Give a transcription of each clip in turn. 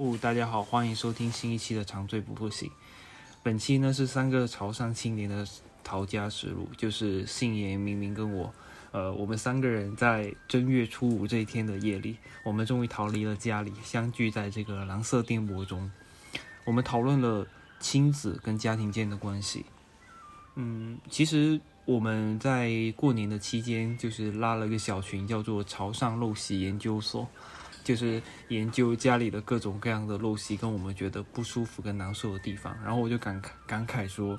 哦，大家好，欢迎收听新一期的长醉不复醒。本期呢是三个潮汕青年的逃家实录，就是信言、明明跟我，呃，我们三个人在正月初五这一天的夜里，我们终于逃离了家里，相聚在这个蓝色电波中。我们讨论了亲子跟家庭间的关系。嗯，其实我们在过年的期间，就是拉了一个小群，叫做潮汕陋习研究所。就是研究家里的各种各样的陋习，跟我们觉得不舒服跟难受的地方。然后我就感慨感慨说，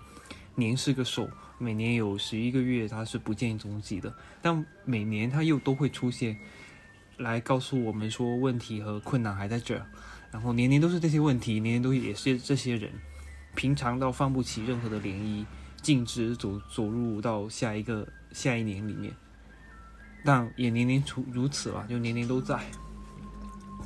年是个兽，每年有十一个月它是不见踪迹的，但每年它又都会出现，来告诉我们说问题和困难还在这儿。然后年年都是这些问题，年年都也是这些人，平常到放不起任何的涟漪，径直走走入到下一个下一年里面。但也年年出如此了，就年年都在。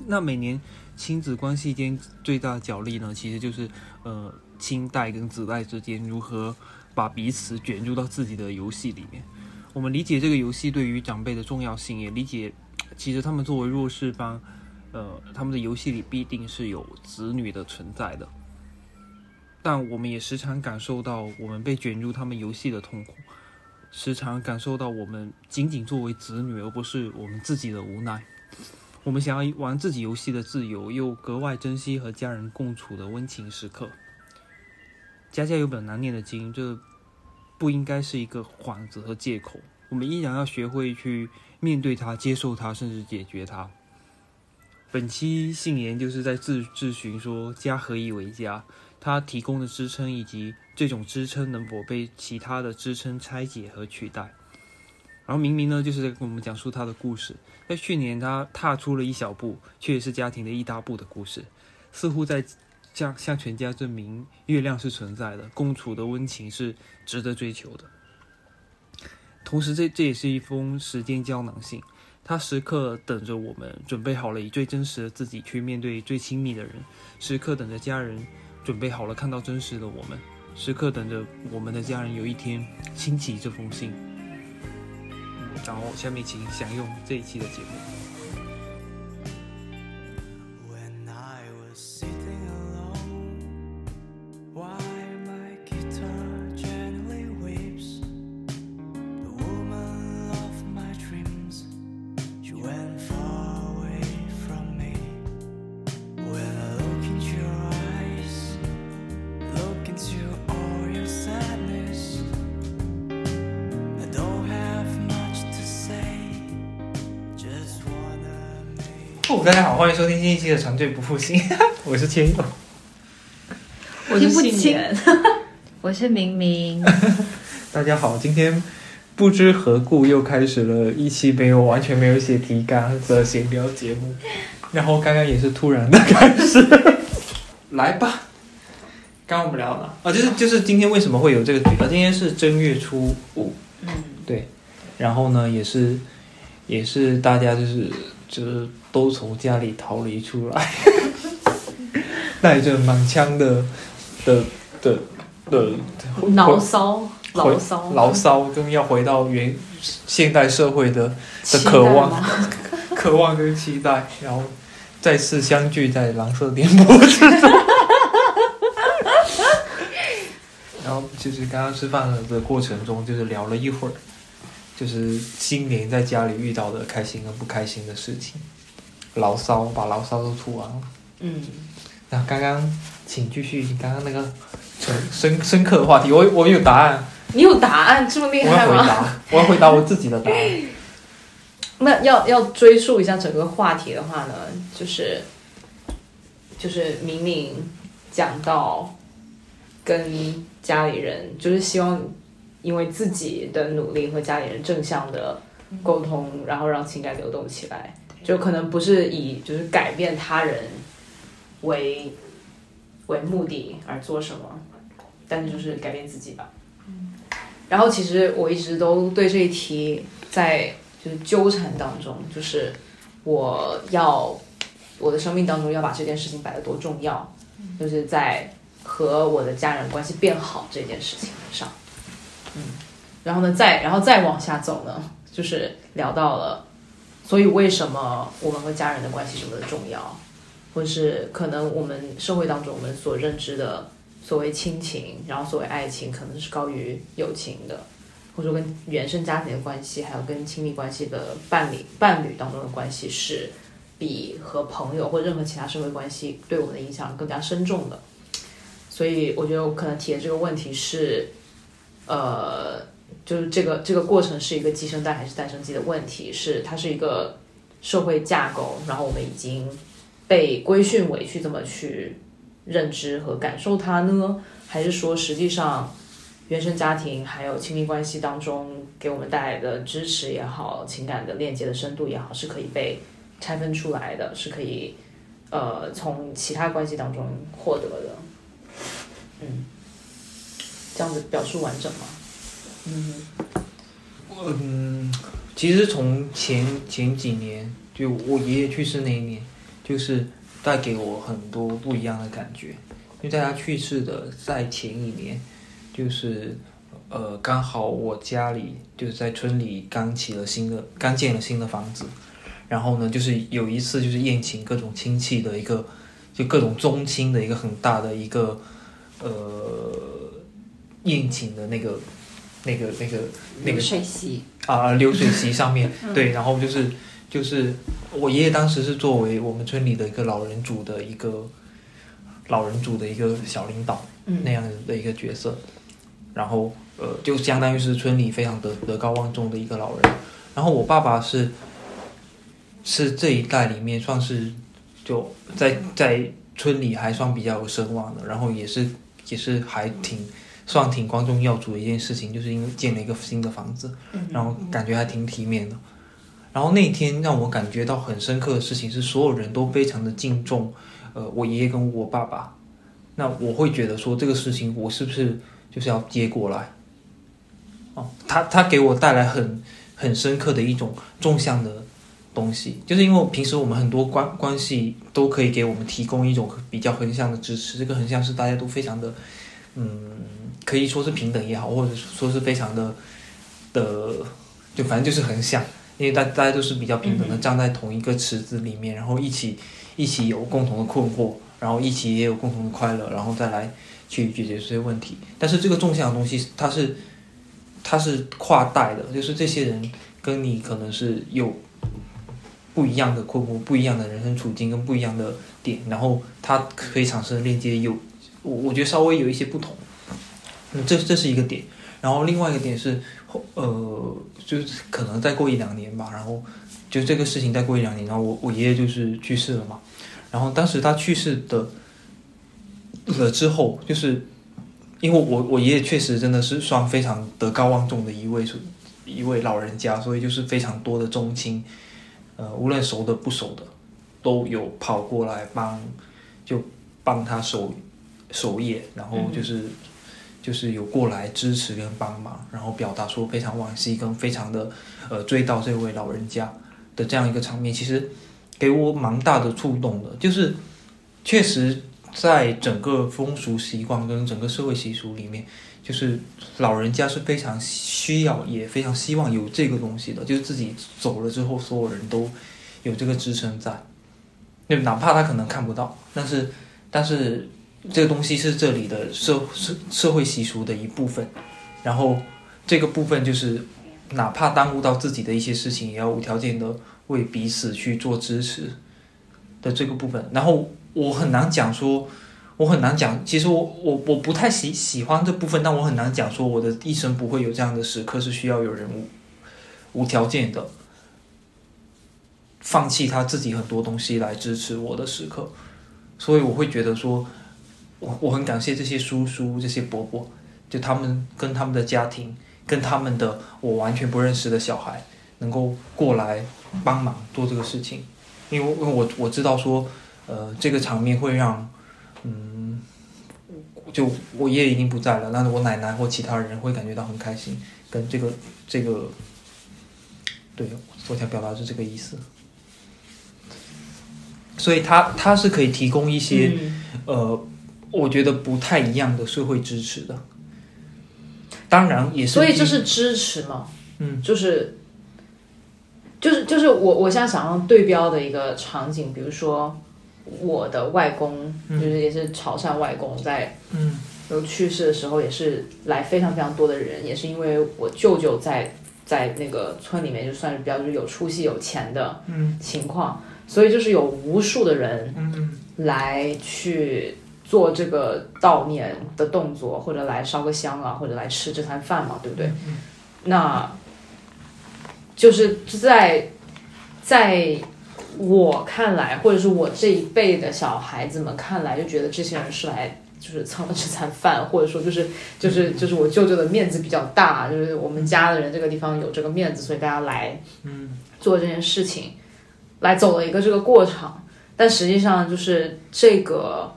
那每年亲子关系间最大的角力呢，其实就是呃亲代跟子代之间如何把彼此卷入到自己的游戏里面。我们理解这个游戏对于长辈的重要性，也理解其实他们作为弱势方，呃他们的游戏里必定是有子女的存在的。但我们也时常感受到我们被卷入他们游戏的痛苦，时常感受到我们仅仅作为子女，而不是我们自己的无奈。我们想要玩自己游戏的自由，又格外珍惜和家人共处的温情时刻。家家有本难念的经，这不应该是一个幌子和借口。我们依然要学会去面对它、接受它，甚至解决它。本期信言就是在自自询说：家何以为家？它提供的支撑，以及这种支撑能否被其他的支撑拆解和取代？然后明明呢，就是在跟我们讲述他的故事。在去年，他踏出了一小步，却也是家庭的一大步的故事。似乎在向向全家证明，月亮是存在的，共处的温情是值得追求的。同时，这这也是一封时间胶囊信，他时刻等着我们，准备好了以最真实的自己去面对最亲密的人，时刻等着家人准备好了看到真实的我们，时刻等着我们的家人有一天倾起这封信。然后，下面请享用这一期的节目。大家好，欢迎收听新一期的《长醉不复兴》，我是千佑，我是不浅，我是明明。大家好，今天不知何故又开始了一期没有完全没有写提纲的闲聊节目，然后刚刚也是突然的开始，来吧。刚刚我们聊了。啊，就是就是今天为什么会有这个举啊？今天是正月初五，嗯，对，然后呢，也是也是大家就是就是。都从家里逃离出来，带着满腔的的的的 牢骚、牢骚、牢骚，跟要回到原现代社会的的渴望、渴望跟期待，然后再次相聚在蓝色电波之中。然后就是刚刚吃饭的过程中，就是聊了一会儿，就是新年在家里遇到的开心跟不开心的事情。牢骚，把牢骚都吐完了。嗯，那刚刚，请继续你刚刚那个深深深刻的话题。我我有答案。你有答案这么厉害吗？我要回答，我要回答我自己的答案。那要要追溯一下整个话题的话呢，就是就是明明讲到跟家里人，就是希望因为自己的努力和家里人正向的沟通，然后让情感流动起来。就可能不是以就是改变他人为为目的而做什么，但是就是改变自己吧。然后其实我一直都对这一题在就是纠缠当中，就是我要我的生命当中要把这件事情摆得多重要，就是在和我的家人关系变好这件事情上。嗯，然后呢，再然后再往下走呢，就是聊到了。所以，为什么我们和家人的关系这么的重要？或是可能我们社会当中我们所认知的所谓亲情，然后所谓爱情，可能是高于友情的，或者说跟原生家庭的关系，还有跟亲密关系的伴侣伴侣当中的关系是比和朋友或任何其他社会关系对我们的影响更加深重的。所以我觉得我可能提的这个问题是，呃，就是这个这个过程是一个鸡生蛋还是蛋生鸡的问题，是它是一个社会架构，然后我们已经被规训为去这么去认知和感受它呢，还是说实际上原生家庭还有亲密关系当中给我们带来的支持也好，情感的链接的深度也好，是可以被拆分出来的，是可以呃从其他关系当中获得的。嗯，这样子表述完整吗？嗯嗯，其实从前前几年，就我爷爷去世那一年，就是带给我很多不一样的感觉。因为在他去世的在前一年，就是呃刚好我家里就是在村里刚起了新的，刚建了新的房子，然后呢，就是有一次就是宴请各种亲戚的一个，就各种宗亲的一个很大的一个呃宴请的那个那个那个那个水席，啊、流水席上面，对，然后就是就是我爷爷当时是作为我们村里的一个老人组的一个老人组的一个小领导嗯。那样的一个角色，然后呃，就相当于是村里非常德德高望重的一个老人。然后我爸爸是是这一代里面算是就在在村里还算比较有声望的，然后也是也是还挺算挺光宗耀祖的一件事情，就是因为建了一个新的房子，然后感觉还挺体面的。然后那天让我感觉到很深刻的事情是，所有人都非常的敬重，呃，我爷爷跟我爸爸。那我会觉得说这个事情，我是不是就是要接过来？哦，他他给我带来很很深刻的一种纵向的东西，就是因为平时我们很多关关系都可以给我们提供一种比较横向的支持，这个横向是大家都非常的，嗯，可以说是平等也好，或者说是非常的的，就反正就是很像，因为大大家都是比较平等的，站在同一个池子里面，然后一起一起有共同的困惑，然后一起也有共同的快乐，然后再来去解决这些问题。但是这个纵向的东西，它是它是跨代的，就是这些人跟你可能是有不一样的困惑、不一样的人生处境跟不一样的点，然后它可以产生的链接有，我我觉得稍微有一些不同。嗯，这这是一个点。然后另外一个点是，后呃，就是可能再过一两年吧，然后就这个事情再过一两年，然后我我爷爷就是去世了嘛。然后当时他去世的了之后，就是因为我我爷爷确实真的是算非常德高望重的一位一位老人家，所以就是非常多的宗亲，呃，无论熟的不熟的，都有跑过来帮，就帮他守守夜，然后就是、就是有过来支持跟帮忙，然后表达说非常惋惜跟非常的呃追悼这位老人家的这样一个场面，其实给我蛮大的触动的，就是确实在整个风俗习惯跟整个社会习俗里面，就是老人家是非常需要也非常希望有这个东西的，就是自己走了之后，所有人都有这个支撑在，就哪怕他可能看不到，但是但是这个东西是这里的社社社会习俗的一部分，然后这个部分就是哪怕耽误到自己的一些事情，也要无条件的为彼此去做支持的这个部分。然后我很难讲说，我很难讲，其实我我我不太喜喜欢这部分，但我很难讲说我的一生不会有这样的时刻，是需要有人无无条件的放弃他自己很多东西来支持我的时刻。所以我会觉得说，我我很感谢这些叔叔、这些伯伯，就他们跟他们的家庭，跟他们的我完全不认识的小孩，能够过来帮忙做这个事情，因为因为我我知道说，呃，这个场面会让，嗯，就我爷爷已经不在了，但是我奶奶或其他人会感觉到很开心，跟这个这个，对我想表达是这个意思。所以他他是可以提供一些、嗯呃，我觉得不太一样的社会支持的。当然也是，所以这是支持嘛？嗯，就是就是就是我我现在想要对标的一个场景，比如说我的外公，嗯。就是也是潮汕外公，在嗯。有去世的时候，也是来非常非常多的人，也是因为我舅舅在在那个村里面就算是比较就是有出息有钱的嗯。情况，所以就是有无数的人嗯。来去做这个悼念的动作，或者来烧个香啊，或者来吃这餐饭嘛，对不对？嗯那就是在在我看来，或者是我这一辈的小孩子们看来，就觉得这些人是来就是蹭了这餐饭，或者说就是就是就是我舅舅的面子比较大，就是我们家的人这个地方有这个面子，所以大家来嗯做这件事情，来走了一个这个过场。但实际上就是这个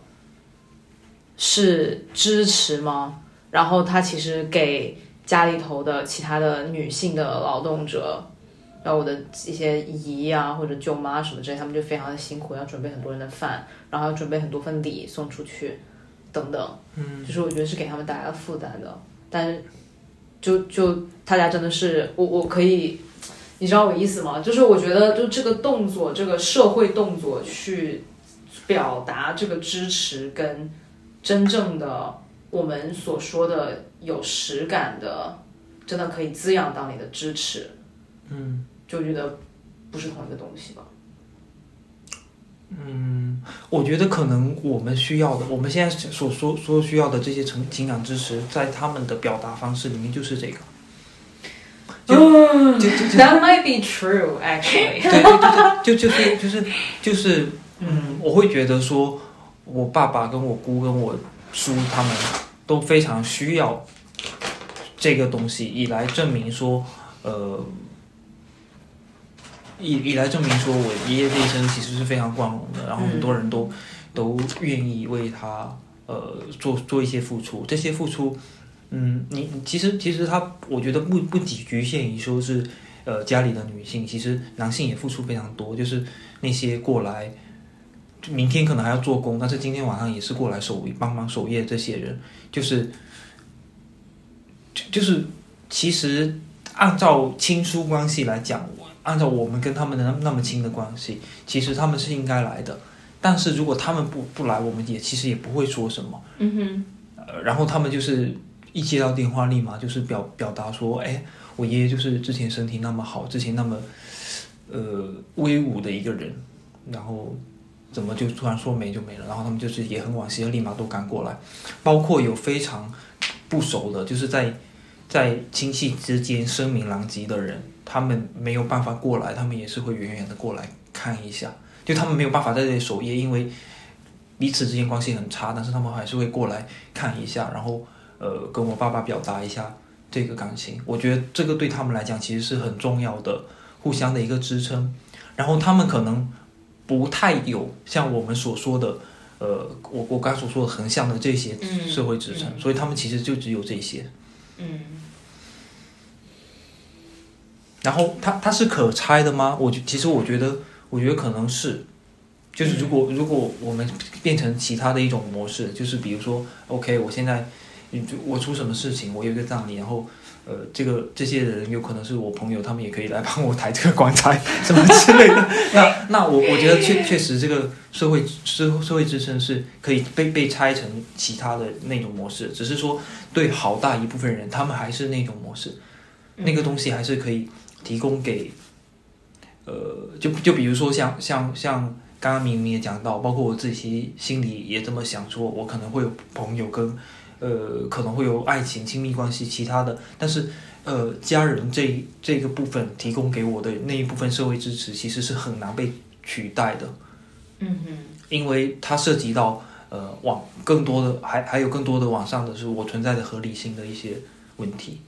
是支持吗？然后他其实给家里头的其他的女性的劳动者，然后我的一些姨啊或者舅妈什么之类，他们就非常的辛苦，要准备很多人的饭，然后要准备很多份礼送出去，等等。嗯就是我觉得是给他们带来了负担的。但是就就大家真的是我我可以，你知道我意思吗？就是我觉得就这个动作，这个社会动作去表达这个支持跟真正的我们所说的有实感的，真的可以滋养到你的支持，嗯就觉得不是同一个东西吧。嗯，我觉得可能我们需要的，我们现在所说所需要的这些情情感支持，在他们的表达方式里面就是这个。就就就就 That might be true, actually. 对对对，就就是就是就是，嗯，我会觉得说，我爸爸跟我姑跟我叔他们都非常需要这个东西，以来证明说，呃，以以来证明说我爷爷这一生其实是非常光荣的，然后很多人都、都愿意为他呃做做一些付出，这些付出。嗯，你你其实其实他，我觉得不不仅局限于说是呃家里的女性，其实男性也付出非常多，就是那些过来，就明天可能还要做工，但是今天晚上也是过来守帮忙守夜这些人，就是就就是其实按照亲疏关系来讲，按照我们跟他们的那那么亲的关系，其实他们是应该来的，但是如果他们不不来，我们也其实也不会说什么。嗯哼，呃，然后他们就是一接到电话，立马就是表表达说，哎，我爷爷就是之前身体那么好，之前那么呃威武的一个人，然后怎么就突然说没就没了？然后他们就是也很惋惜，立马都赶过来，包括有非常不熟的，就是在在亲戚之间声名狼藉的人，他们没有办法过来，他们也是会远远的过来看一下，就他们没有办法在这里守夜，因为彼此之间关系很差，但是他们还是会过来看一下，然后呃跟我爸爸表达一下这个感情。我觉得这个对他们来讲其实是很重要的，互相的一个支撑。然后他们可能不太有像我们所说的，呃，我我刚才所说的横向的这些嗯社会支撑，所以他们其实就只有这些。嗯然后它它是可拆的吗？我觉其实我觉得，我觉得可能是，就是如果、如果我们变成其他的一种模式，就是比如说，OK，我现在我出什么事情，我有一个葬礼，然后呃，这个这些人有可能是我朋友，他们也可以来帮我抬这个棺材什么之类的。那那我我觉得确确实这个社会社社会支撑是可以被被拆成其他的那种模式，只是说对好大一部分人，他们还是那种模式，那个东西还是可以。提供给，呃，就就比如说像像像刚刚明明也讲到，包括我自己心里也这么想说，我可能会有朋友跟，呃，可能会有爱情、亲密关系，其他的，但是呃，家人这这个部分提供给我的那一部分社会支持，其实是很难被取代的，嗯哼，因为它涉及到呃往更多的还还有更多的往上的是我存在的合理性的一些问题。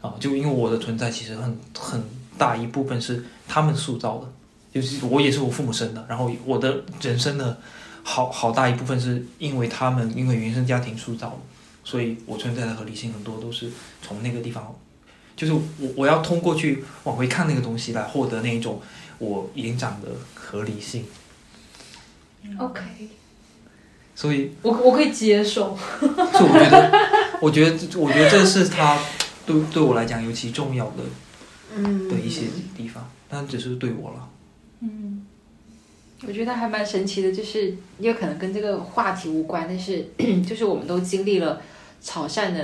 啊，就因为我的存在其实很很大一部分是他们塑造的，就是我也是我父母生的，然后我的人生的好好大一部分是因为他们因为原生家庭塑造的，所以我存在的合理性很多都是从那个地方，就是我我要通过去往回看那个东西来获得那一种我延长的合理性，OK，所以我我可以接受。所以我觉得我觉得我觉得这是他对对我来讲尤其重要的。嗯的一些地方，但只是对我了。嗯我觉得还蛮神奇的，就是也可能跟这个话题无关，但是 就是我们都经历了潮汕的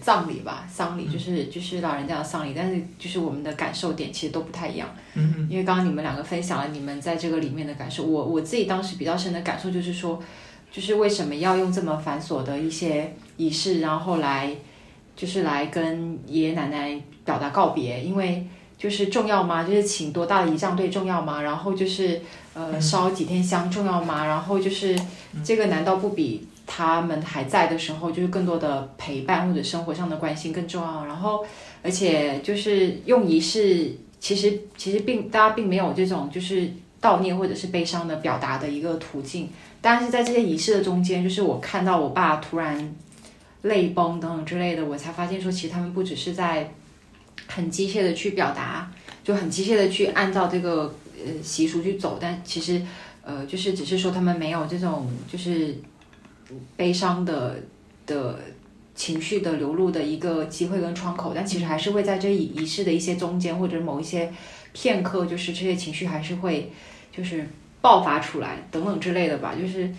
葬礼吧，丧礼就是就是老人家的丧礼，但是就是我们的感受点其实都不太一样。嗯因为刚刚你们两个分享了你们在这个里面的感受，我我自己当时比较深的感受就是说，就是为什么要用这么繁琐的一些仪式，然后来就是来跟爷爷奶奶表达告别，因为就是重要吗？就是请多大的仪仗队重要吗？然后就是呃烧几天香重要吗？然后就是这个难道不比他们还在的时候，就是更多的陪伴或者生活上的关心更重要？然后而且就是用仪式。其实其实并大家并没有这种就是悼念或者是悲伤的表达的一个途径，但是在这些仪式的中间，就是我看到我爸突然泪崩等等之类的，我才发现说，其实他们不只是在很机械的去表达，就很机械的去按照这个呃习俗去走，但其实呃就是只是说他们没有这种就是悲伤的的。情绪的流露的一个机会跟窗口，但其实还是会在这仪仪式的一些中间或者某一些片刻，就是这些情绪还是会就是爆发出来等等之类的吧。就是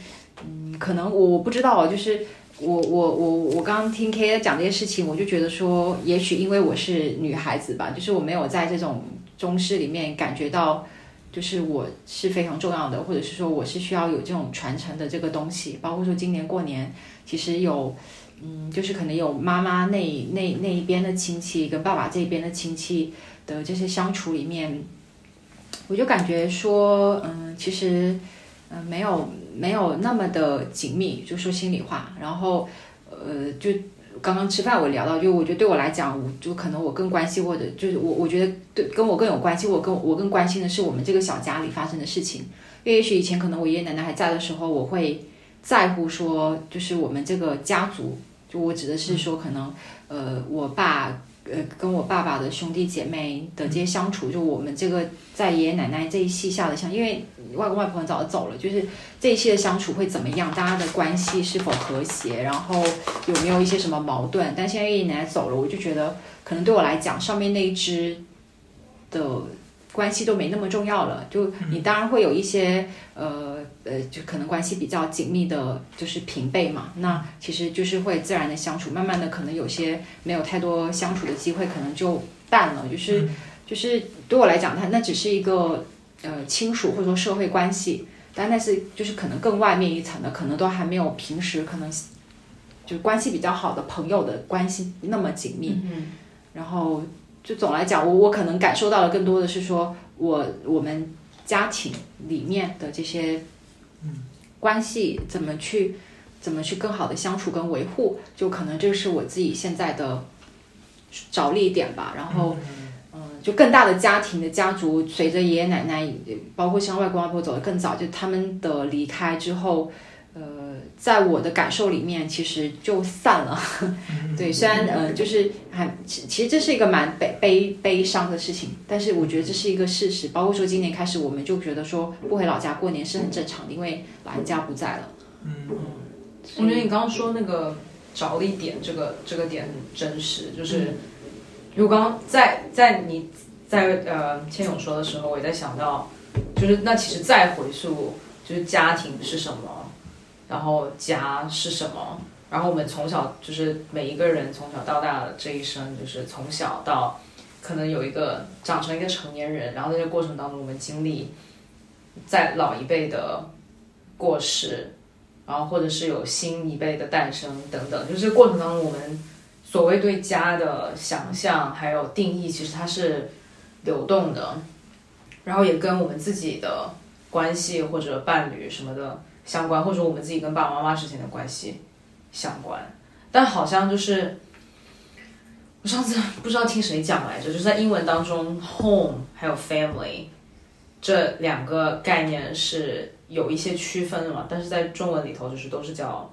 嗯，可能我我不知道，就是我我我我刚刚听 K 讲这些事情，我就觉得说，也许因为我是女孩子吧，就是我没有在这种中式里面感觉到，就是我是非常重要的，或者是说我是需要有这种传承的这个东西。包括说今年过年，其实有。嗯，就是可能有妈妈那那那一边的亲戚跟爸爸这边的亲戚的这些相处里面，我就感觉说，嗯，其实，嗯，没有没有那么的紧密，就说心里话。然后，呃，就刚刚吃饭我聊到，就我觉得对我来讲，我就可能我更关心或者就是我我觉得对跟我更有关系，我更我更关心的是我们这个小家里发生的事情。因为也许以前可能我爷爷奶奶还在的时候，我会。在乎说，就是我们这个家族，就我指的是说，可能，呃，我爸，呃，跟我爸爸的兄弟姐妹的这些相处，就我们这个在爷爷奶奶这一系下的相，因为外公外婆很早就走了，就是这一期的相处会怎么样？大家的关系是否和谐？然后有没有一些什么矛盾？但现在爷爷奶奶走了，我就觉得，可能对我来讲，上面那一只的。关系都没那么重要了，就你当然会有一些呃呃，就可能关系比较紧密的，就是平辈嘛。那其实就是会自然的相处，慢慢的可能有些没有太多相处的机会，可能就淡了。就是就是对我来讲，它那只是一个呃亲属或者说社会关系，但那是就是可能更外面一层的，可能都还没有平时可能就关系比较好的朋友的关系那么紧密。嗯，然后。就总来讲，我我可能感受到的更多的是说，我我们家庭里面的这些关系怎么去怎么去更好的相处跟维护，就可能这是我自己现在的着力点吧。然后，嗯，就更大的家庭的家族，随着爷爷奶奶，包括像外公外婆走得更早，就他们的离开之后。呃，在我的感受里面，其实就散了。对，虽然呃，就是还其其实这是一个蛮悲悲悲伤的事情，但是我觉得这是一个事实。包括说今年开始，我们就觉得说不回老家过年是很正常的，因为老人家不在了。嗯嗯，我觉得你刚刚说那个着力点，这个这个点很真实。就是如果刚刚在在你在呃千勇说的时候，我也在想到，就是那其实再回溯，就是家庭是什么。然后家是什么？然后我们从小就是每一个人从小到大的这一生，就是从小到可能有一个长成一个成年人，然后在这过程当中，我们经历在老一辈的过世，然后或者是有新一辈的诞生等等，就是过程当中我们所谓对家的想象还有定义，其实它是流动的，然后也跟我们自己的关系或者伴侣什么的。相关，或者我们自己跟爸爸妈妈之间的关系相关，但好像就是我上次 不知道听谁讲来着，就是在英文当中，home 还有 family 这两个概念是有一些区分的嘛，但是在中文里头就是都是叫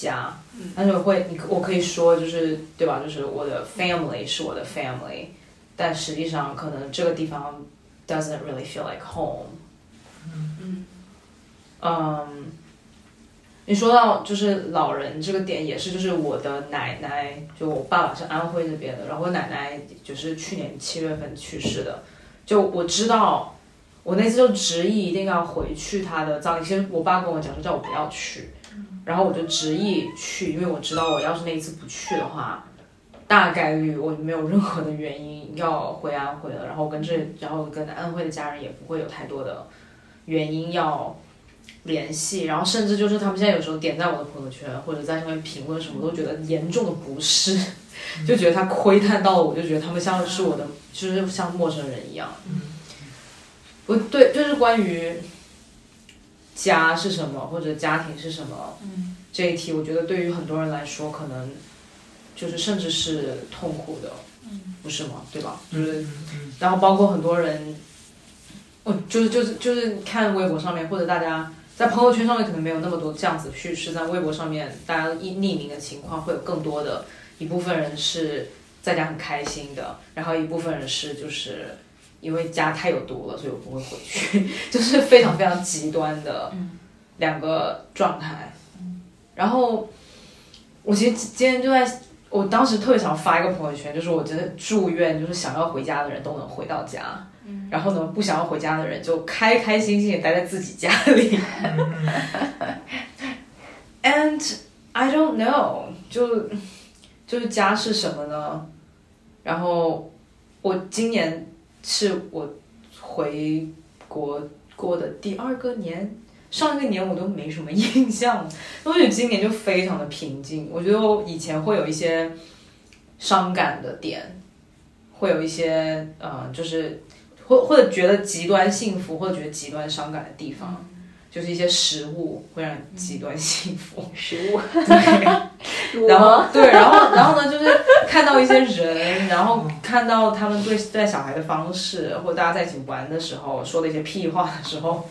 家，但是我会你我可以说就是对吧？就是我的 family 是我的 family，但实际上可能这个地方 doesn't really feel like home。嗯。嗯，你说到就是老人这个点也是，就是我的奶奶，就我爸爸是安徽那边的，然后我奶奶就是去年七月份去世的。就我知道，我那次就执意一定要回去他的葬礼。其实我爸跟我讲说叫我不要去，然后我就执意去，因为我知道我要是那一次不去的话，大概率我没有任何的原因要回安徽了。然后跟这，然后跟安徽的家人也不会有太多的原因要联系。然后甚至就是他们现在有时候点赞我的朋友圈或者在上面评论什么，都觉得严重的不适，就觉得他窥探到了我，就觉得他们像是我的，就是像陌生人一样。我对，就是关于家是什么或者家庭是什么，嗯这一题，我觉得对于很多人来说，可能就是甚至是痛苦的，不是吗？对吧？就是，然后包括很多人，我就是就是就是看微博上面或者大家在朋友圈上面可能没有那么多这样子叙事，在微博上面大家匿匿名的情况会有更多的一部分人是在家很开心的，然后一部分人是就是因为家太有毒了，所以我不会回去，就是非常非常极端的两个状态。然后我其实今天就在，我当时特别想发一个朋友圈，就是我真的祝愿，就是想要回家的人都能回到家，然后呢，不想要回家的人就开开心心的待在自己家里。And I don't know，就就是家是什么呢？然后我今年是我回国过的第二个年，上一个年我都没什么印象，我觉得今年就非常的平静。我觉得我以前会有一些伤感的点，会有一些呃，就是或或者觉得极端幸福，或者觉得极端伤感的地方，就是一些食物会让你极端幸福。食物，对，然后对，然后然后呢，就是看到一些人，然后看到他们对待小孩的方式，或大家在一起玩的时候说的一些屁话的时候，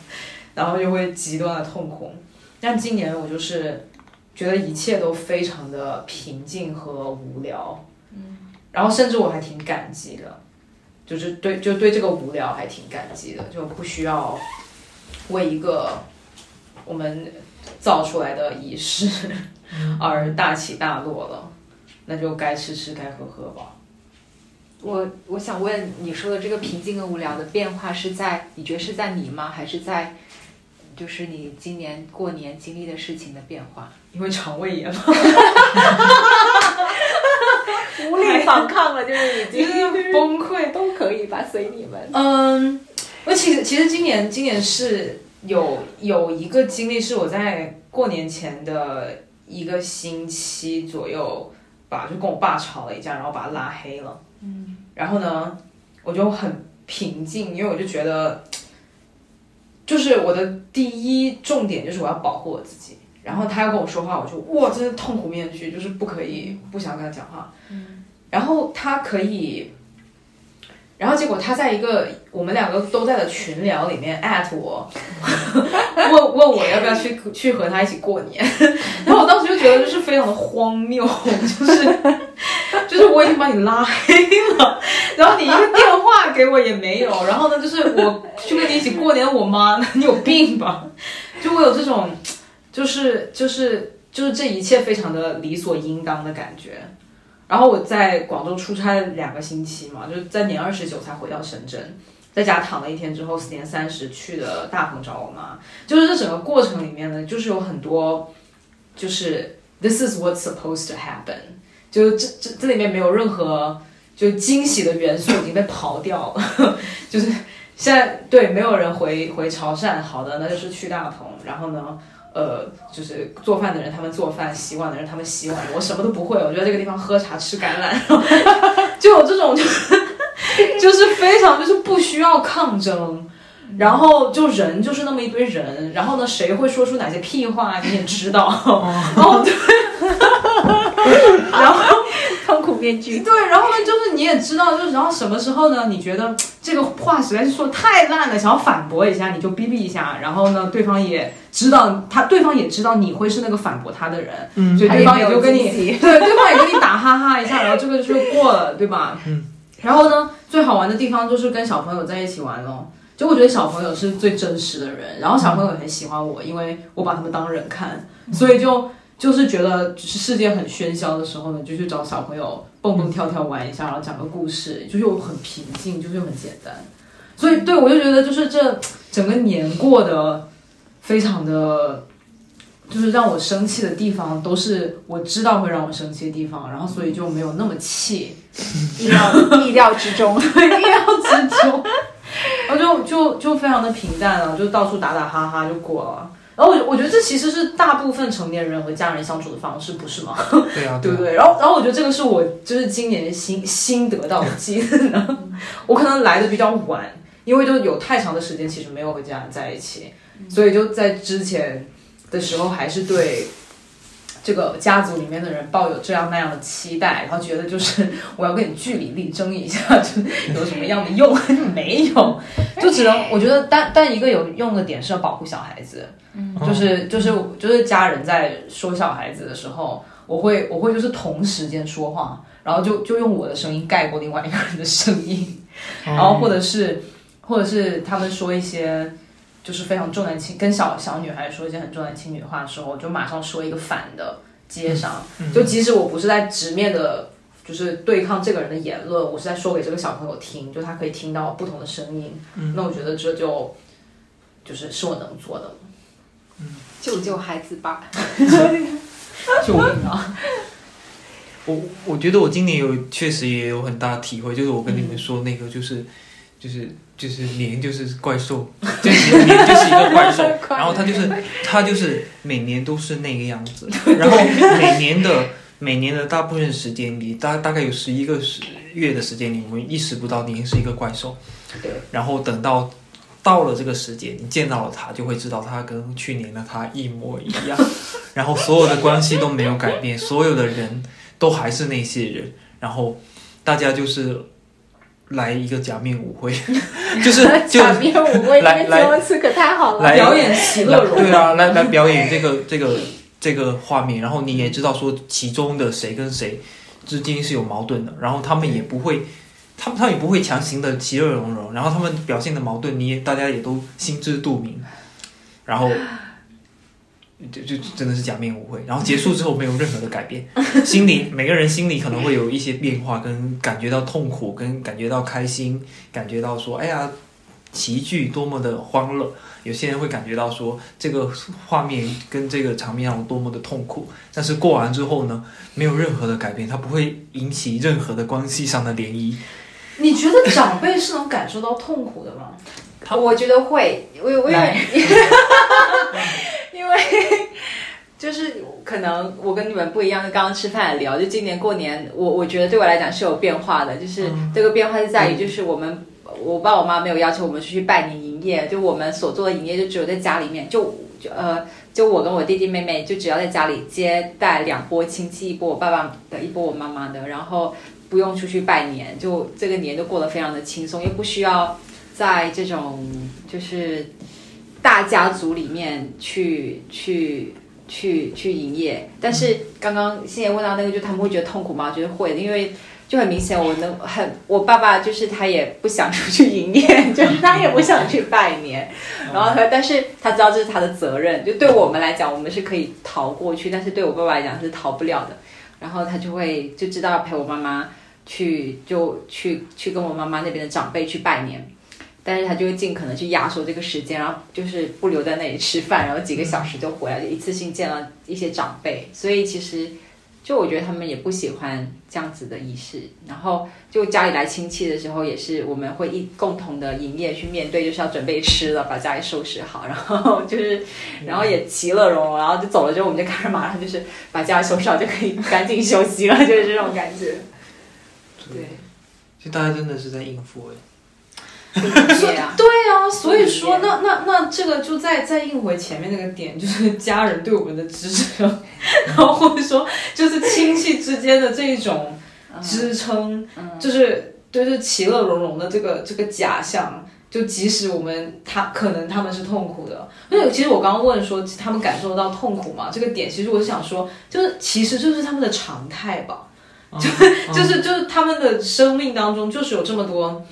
然后就会极端的痛苦。但今年我就是觉得一切都非常的平静和无聊，嗯，然后甚至我还挺感激的，就是对就对这个无聊还挺感激的，就不需要为一个我们造出来的仪式。而大起大落了，那就该吃吃该喝喝吧。我我想问你说的这个平静跟无聊的变化是在你觉得是在你吗？还是在就是你今年过年经历的事情的变化？因为肠胃炎嘛，无力反抗了，就是已经 崩溃。都可以吧，随你们。嗯，我其实其实今年今年是有有一个经历，是我在过年前的一个星期左右吧，就跟我爸吵了一架，然后把他拉黑了。嗯，然后呢，我就很平静，因为我就觉得，就是我的第一重点就是我要保护我自己。然后他要跟我说话，我就哇，真的痛苦面具，就是不可以不想跟他讲话。嗯，然后他可以。然后结果他在一个我们两个都在的群聊里面艾特我，问问我要不要去去和他一起过年。然后我当时就觉得就是非常的荒谬，就是就是我已经把你拉黑了，然后你一个电话给我也没有，然后呢就是我去跟你一起过年，我妈你有病吧？就我有这种就是就是就是这一切非常的理所应当的感觉。然后我在广州出差两个星期嘛，就在年二十九才回到深圳，在家躺了一天之后，四年三十去的大鹏找我妈。就是这整个过程里面呢，就是有很多，就是 this is what's supposed to happen，就这这这里面没有任何就惊喜的元素已经被刨掉了，就是现在对没有人回回潮汕，好的，那就是去大同，然后呢。呃，就是做饭的人他们做饭，洗碗的人他们洗碗，我什么都不会。我就在这个地方喝茶吃橄榄，就有这种就是就是非常就是不需要抗争，然后就人就是那么一堆人，然后呢谁会说出哪些屁话你也知道，哦对，然后痛苦面具。对，然后呢就是你也知道，就是然后什么时候呢？你觉得 这个话实在是说太烂了，想要反驳一下，你就逼逼一下，然后呢对方也。知道他，对方也知道你会是那个反驳他的人，嗯，所以对方也就跟你，对，对方也跟你打哈哈一下，然后这个就过了，对吧？嗯。然后呢，最好玩的地方就是跟小朋友在一起玩咯。就我觉得小朋友是最真实的人，然后小朋友也很喜欢我，因为我把他们当人看，所以就就是觉得是世界很喧嚣的时候呢，就去找小朋友蹦蹦跳跳玩一下，然后讲个故事，就又很平静，就是又很简单。所以对我就觉得就是这整个年过得非常的。就是让我生气的地方，都是我知道会让我生气的地方，然后所以就没有那么气，意料意料之中，意料之中，然后就就就非常的平淡了，就到处打打哈哈就过了。然后我我觉得这其实是大部分成年人和家人相处的方式，不是吗？对啊，对 不对？然后然后我觉得这个是我就是今年新新得到的技能，我可能来的比较晚，因为就有太长的时间其实没有和家人在一起，所以就在之前。的时候还是对这个家族里面的人抱有这样那样的期待，然后觉得就是 我要跟你据理力争一下，就有什么样的用？没有，就只能我觉得，但但一个有用的点是要保护小孩子，就是就是就是家人在说小孩子的时候，我会我会就是同时间说话，然后就就用我的声音盖过另外一个人的声音，然后或者是或者是他们说一些。就是非常重男轻，跟小小女孩说一些很重男轻女的话的时候，我就马上说一个反的接上。就即使我不是在直面的，就是对抗这个人的言论，我是在说给这个小朋友听，就他可以听到不同的声音。那我觉得这就就是是我能做的。嗯，救救孩子吧！救命啊！我我觉得我今年有确实也有很大的体会，就是我跟你们说那个，就是就是。就是年就是怪兽，就是年就是一个怪兽，然后他就是他就是每年都是那个样子，然后每年的每年的大部分时间里，大大概有十一个时月的时间里，我们意识不到年是一个怪兽，对，然后等到到了这个时间，你见到了他，就会知道他跟去年的他一模一样，然后所有的关系都没有改变，所有的人都还是那些人，然后大家就是。来一个假面舞会，就是假面舞会，来来，形容词可太好了，来表演其乐融。对啊，来来表演这个这个这个画面，然后你也知道说其中的谁跟谁之间是有矛盾的，然后他们也不会，他们他们也不会强行的其乐融融，然后他们表现的矛盾，你也大家也都心知肚明，然后。就就真的是假面舞会，然后结束之后没有任何的改变，心里每个人心里可能会有一些变化，跟感觉到痛苦，跟感觉到开心，感觉到说，哎呀，齐聚多么的欢乐。有些人会感觉到说，这个画面跟这个场面让我多么的痛苦。但是过完之后呢，没有任何的改变，它不会引起任何的关系上的涟漪。你觉得长辈是能感受到痛苦的吗？我觉得会，我我有。因为就是可能我跟你们不一样，刚刚吃饭聊，就今年过年，我我觉得对我来讲是有变化的，就是这个变化是在于，就是我们我爸我妈没有要求我们出去拜年营业，就我们所做的营业就只有在家里面，就就呃就我跟我弟弟妹妹就只要在家里接待两波亲戚，一波我爸爸的，一波我妈妈的，然后不用出去拜年，就这个年就过得非常的轻松，又不需要在这种就是。大家族里面去去去去营业，但是刚刚星爷问到那个，就他们会觉得痛苦吗？我觉得会，因为就很明显，我能很我爸爸就是他也不想出去营业，就是他也不想去拜年，然后他但是他知道这是他的责任，就对我们来讲，我们是可以逃过去，但是对我爸爸来讲是逃不了的，然后他就会就知道要陪我妈妈去，就去去跟我妈妈那边的长辈去拜年。但是他就会尽可能去压缩这个时间，然后就是不留在那里吃饭，然后几个小时就回来，就一次性见了一些长辈。所以其实，就我觉得他们也不喜欢这样子的仪式。然后就家里来亲戚的时候，也是我们会一共同的营业去面对，就是要准备吃了，把家里收拾好，然后就是，然后也其乐融融，然后就走了之后，我们就开始马上就是 把家里收拾好，就可以赶紧休息了，就是这种感觉。对，其实大家真的是在应付哎。对啊，所以说那那那这个就再再应回前面那个点，就是家人对我们的支撑，然后或者说就是亲戚之间的这一种支撑，就是就是其乐融融的这个这个假象，就即使我们他可能他们是痛苦的，因为其实我刚刚问说他们感受得到痛苦吗？这个点其实我是想说，就是其实就是他们的常态吧，就就是就是他们的生命当中就是有这么多。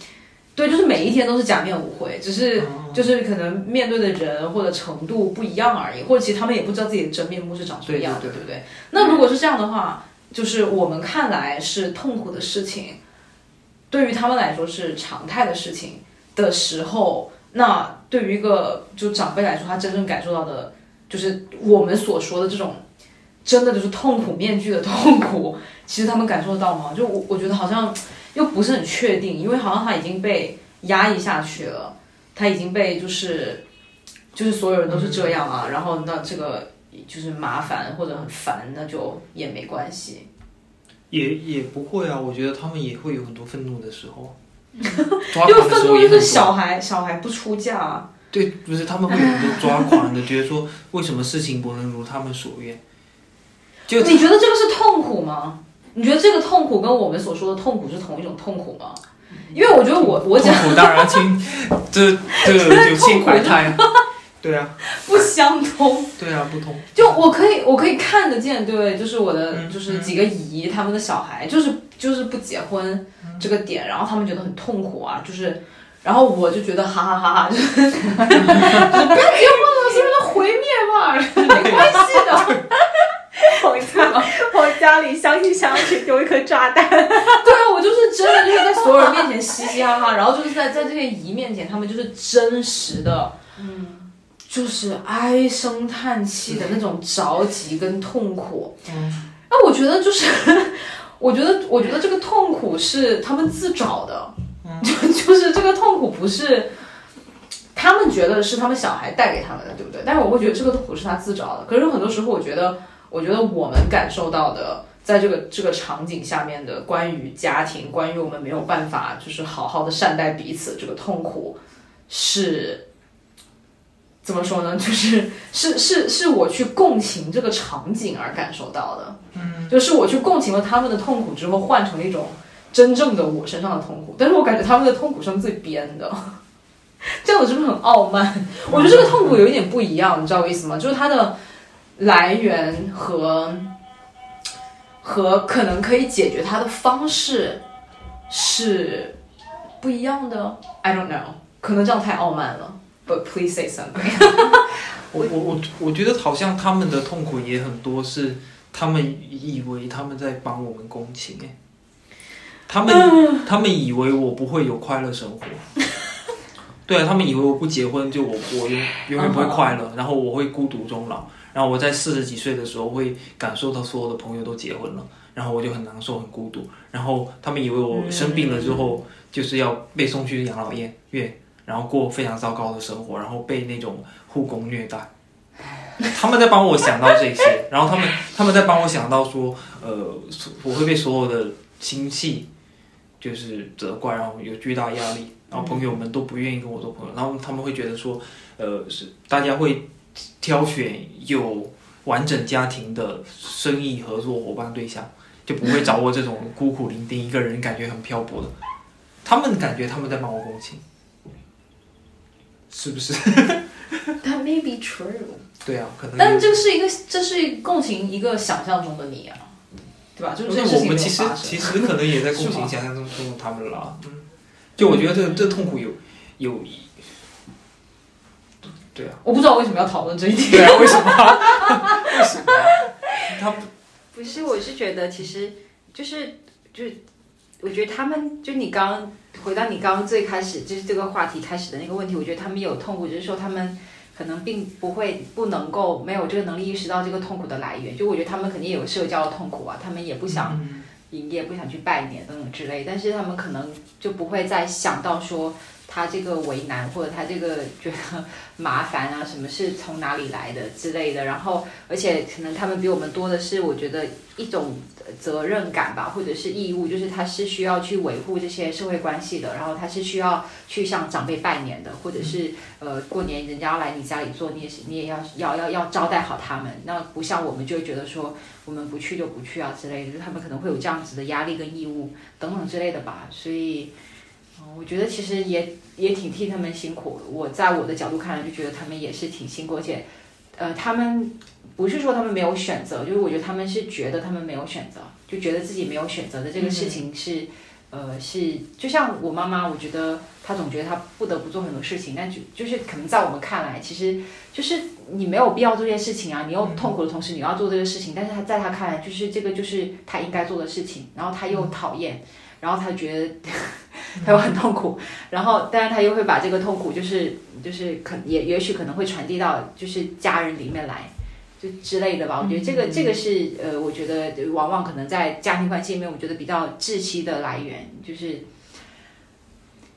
对，就是每一天都是假面舞会，只是就是可能面对的人或者程度不一样而已，或者其实他们也不知道自己的真面目是长什么样，对不对？那如果是这样的话，就是我们看来是痛苦的事情，对于他们来说是常态的事情，的时候，那对于一个就长辈来说，他真正感受到的，就是我们所说的这种，真的就是痛苦面具的痛苦，其实他们感受得到吗？就我我觉得好像又不是很确定，因为好像他已经被压抑下去了，他已经被就是就是所有人都是这样啊，然后那这个就是麻烦或者很烦，那就也没关系。也也不会啊，我觉得他们也会有很多愤怒的时候，因 为抓狂的愤怒就是时候也很多。小孩小孩不出嫁、啊，对，不是他们会有很多抓狂的，觉得说为什么事情不能如他们所愿，就你觉得这个是痛苦吗？你觉得这个痛苦跟我们所说的痛苦是同一种痛苦吗？因为我觉得我我痛讲苦当然要亲，这这个有性百态啊，对啊，不相通。对啊，不通，就我可以，我可以看得见，对不对？就是我的，嗯就是几个姨他们的小孩，就是就是不结婚这个点，然后他们觉得很痛苦啊，就是，然后我就觉得哈哈哈哈，就 不要结婚了，所有人都毁灭吧，没关系的。我 家我家里相亲相信丢一颗炸弹，对啊，我就是真的就是在所有人面前嘻嘻哈哈，然后就是在在这些姨面前，他们就是真实的，嗯，就是唉声叹气的那种着急跟痛苦。嗯，哎，我觉得就是，我觉得我觉得这个痛苦是他们自找的，就就是这个痛苦不是。他们觉得是他们小孩带给他们的，对不对？但是我会觉得这个痛苦是他自找的。可是很多时候，我觉得，我觉得我们感受到的，在这个这个场景下面的关于家庭，关于我们没有办法就是好好的善待彼此这个痛苦，是怎么说呢？就是是是是我去共情这个场景而感受到的。嗯，就是我去共情了他们的痛苦之后，换成了一种真正的我身上的痛苦。但是我感觉他们的痛苦是他们自己编的。这样子是不是很傲慢？我觉得这个痛苦有一点不一样，你知道我意思吗？就是他的来源和和可能可以解决它的方式是不一样的。I don't know，可能这样太傲慢了。But please say something 我我我我觉得好像他们的痛苦也很多是他们以为他们在帮我们共情哎，他们他们以为我不会有快乐生活。对啊，他们以为我不结婚就我我永永远不会快乐，然后我会孤独终老，然后我在四十几岁的时候会感受到所有的朋友都结婚了，然后我就很难受很孤独，然后他们以为我生病了之后就是要被送去养老院院，然后过非常糟糕的生活，然后被那种护工虐待。他们在帮我想到这些，然后他们他们在帮我想到说，呃，我会被所有的亲戚就是责怪，然后有巨大压力，然后朋友们都不愿意跟我做朋友，然后他们会觉得说，呃，是大家会挑选有完整家庭的生意合作伙伴对象，就不会找我这种孤苦伶仃一个人感觉很漂泊的。他们感觉他们在帮我共情，是不是？That may be true，对啊，可能。但这个是一个，这是共情一个想象中的你啊，对吧？就是我们其实其。实可能也在共情想象中中的他们了。嗯，就我觉得这这痛苦有有，对啊，我不知道为什么要讨论这一点。对啊，为什么？为什么？他不不是，我是觉得其实就是就是，我觉得他们就你刚刚回到你刚刚最开始就是这个话题开始的那个问题，我觉得他们有痛苦，就是说他们可能并不会不能够没有这个能力意识到这个痛苦的来源。就我觉得他们肯定也有社交的痛苦啊，他们也不想嗯营业，不想去拜年等等之类，但是他们可能就不会再想到说他这个为难或者他这个觉得麻烦啊，什么是从哪里来的之类的。然后，而且可能他们比我们多的是，我觉得一种责任感吧，或者是义务，就是他是需要去维护这些社会关系的，然后他是需要去向长辈拜年的，或者是呃过年人家要来你家里做，你也是你也要要要要招待好他们。那不像我们就觉得说。我们不去就不去啊之类的，就他们可能会有这样子的压力跟义务等等之类的吧。所以，我觉得其实也也挺替他们辛苦。我在我的角度看来，就觉得他们也是挺辛苦，而且，呃，他们不是说他们没有选择，就是我觉得他们是觉得他们没有选择，就觉得自己没有选择的这个事情是，呃，是就像我妈妈，我觉得她总觉得她不得不做很多事情，但就就是可能在我们看来，其实就是你没有必要做这些事情啊，你又痛苦的同时你要做这个事情，但是他在他看来就是这个就是他应该做的事情，然后他又讨厌，然后他觉得 他又很痛苦，然后但是他又会把这个痛苦就是就是可也也许可能会传递到就是家人里面来。就之类的吧，我觉得这个这个是呃，我觉得往往可能在家庭关系里面，我觉得比较窒息的来源，就是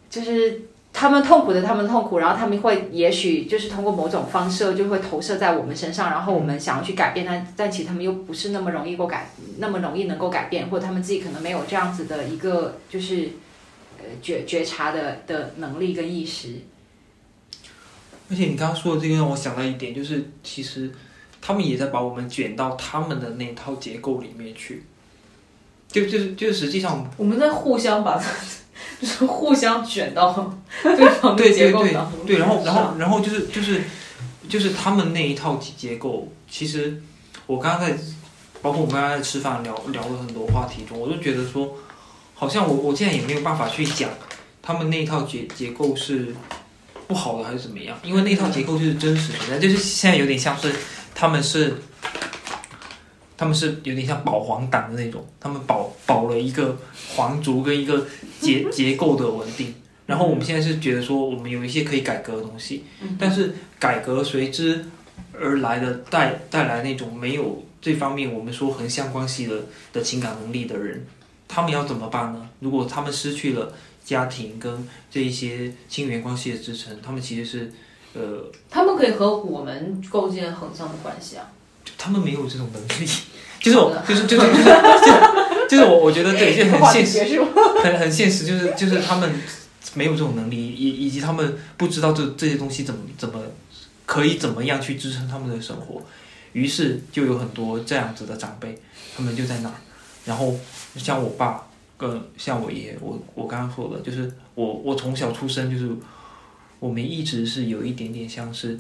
就是他们痛苦的他们痛苦，然后他们会也许就是通过某种方式就会投射在我们身上，然后我们想要去改变但，但其实他们又不是那么容易够改，那么容易能够改变，或者他们自己可能没有这样子的一个就是呃觉觉察的的能力跟意识。而且你刚刚说的这个让我想到一点，就是其实他们也在把我们卷到他们的那套结构里面去，就就是就是实际上我们在互相把，就是互相卷到对方的对对对结构当中。对，然后然后然后就是就是就是他们那一套结构，其实我刚刚在，包括我们刚刚在吃饭聊聊了很多话题中，我就觉得说，好像我我现在也没有办法去讲他们那一套结结构是不好的还是怎么样，因为那套结构就是真实存在，就是现在有点像是他们是。他们是有点像保皇党的那种，他们保保了一个皇族跟一个结 结构的稳定，然后我们现在是觉得说，我们有一些可以改革的东西，但是改革随之而来的带带来那种没有这方面我们说横向关系的的情感能力的人，他们要怎么办呢？如果他们失去了家庭跟这一些亲缘关系的支撑，他们其实是呃，他们可以和我们构建横向的关系啊。他们没有这种能力，就是我就是就是 就是就是就是我我觉得对，就很现实，很很现实，就是就是他们没有这种能力，以以及他们不知道这这些东西怎么怎么可以怎么样去支撑他们的生活，于是就有很多这样子的长辈，他们就在那儿，然后像我爸跟像我爷爷，我我刚刚说的，就是我我从小出生就是我们一直是有一点点像是。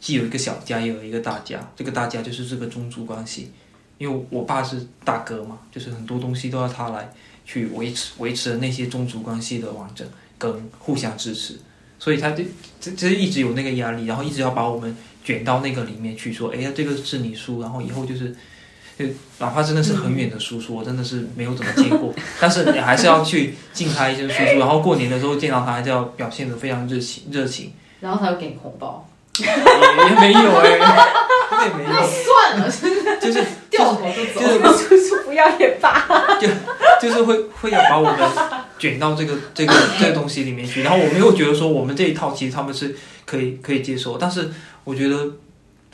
既有一个小家，也有一个大家。这个大家就是这个宗族关系，因为我爸是大哥嘛，就是很多东西都要他来去维持维持那些宗族关系的完整跟互相支持，所以他就这这一直有那个压力，然后一直要把我们卷到那个里面去，说，哎呀，这个是你叔，然后以后就是，就哪怕真的是很远的叔叔，我真的是没有怎么见过，但是你还是要去敬他一声叔叔，然后过年的时候见到他，还是要表现得非常热情热情，然后他就给你红包，也也没有哎、也没有，算了，就是掉头就走。就是叔叔不要也罢。就就是会会要把我们卷到这个这个这个东西里面去，然后我们又觉得说我们这一套其实他们是可以可以接受，但是我觉得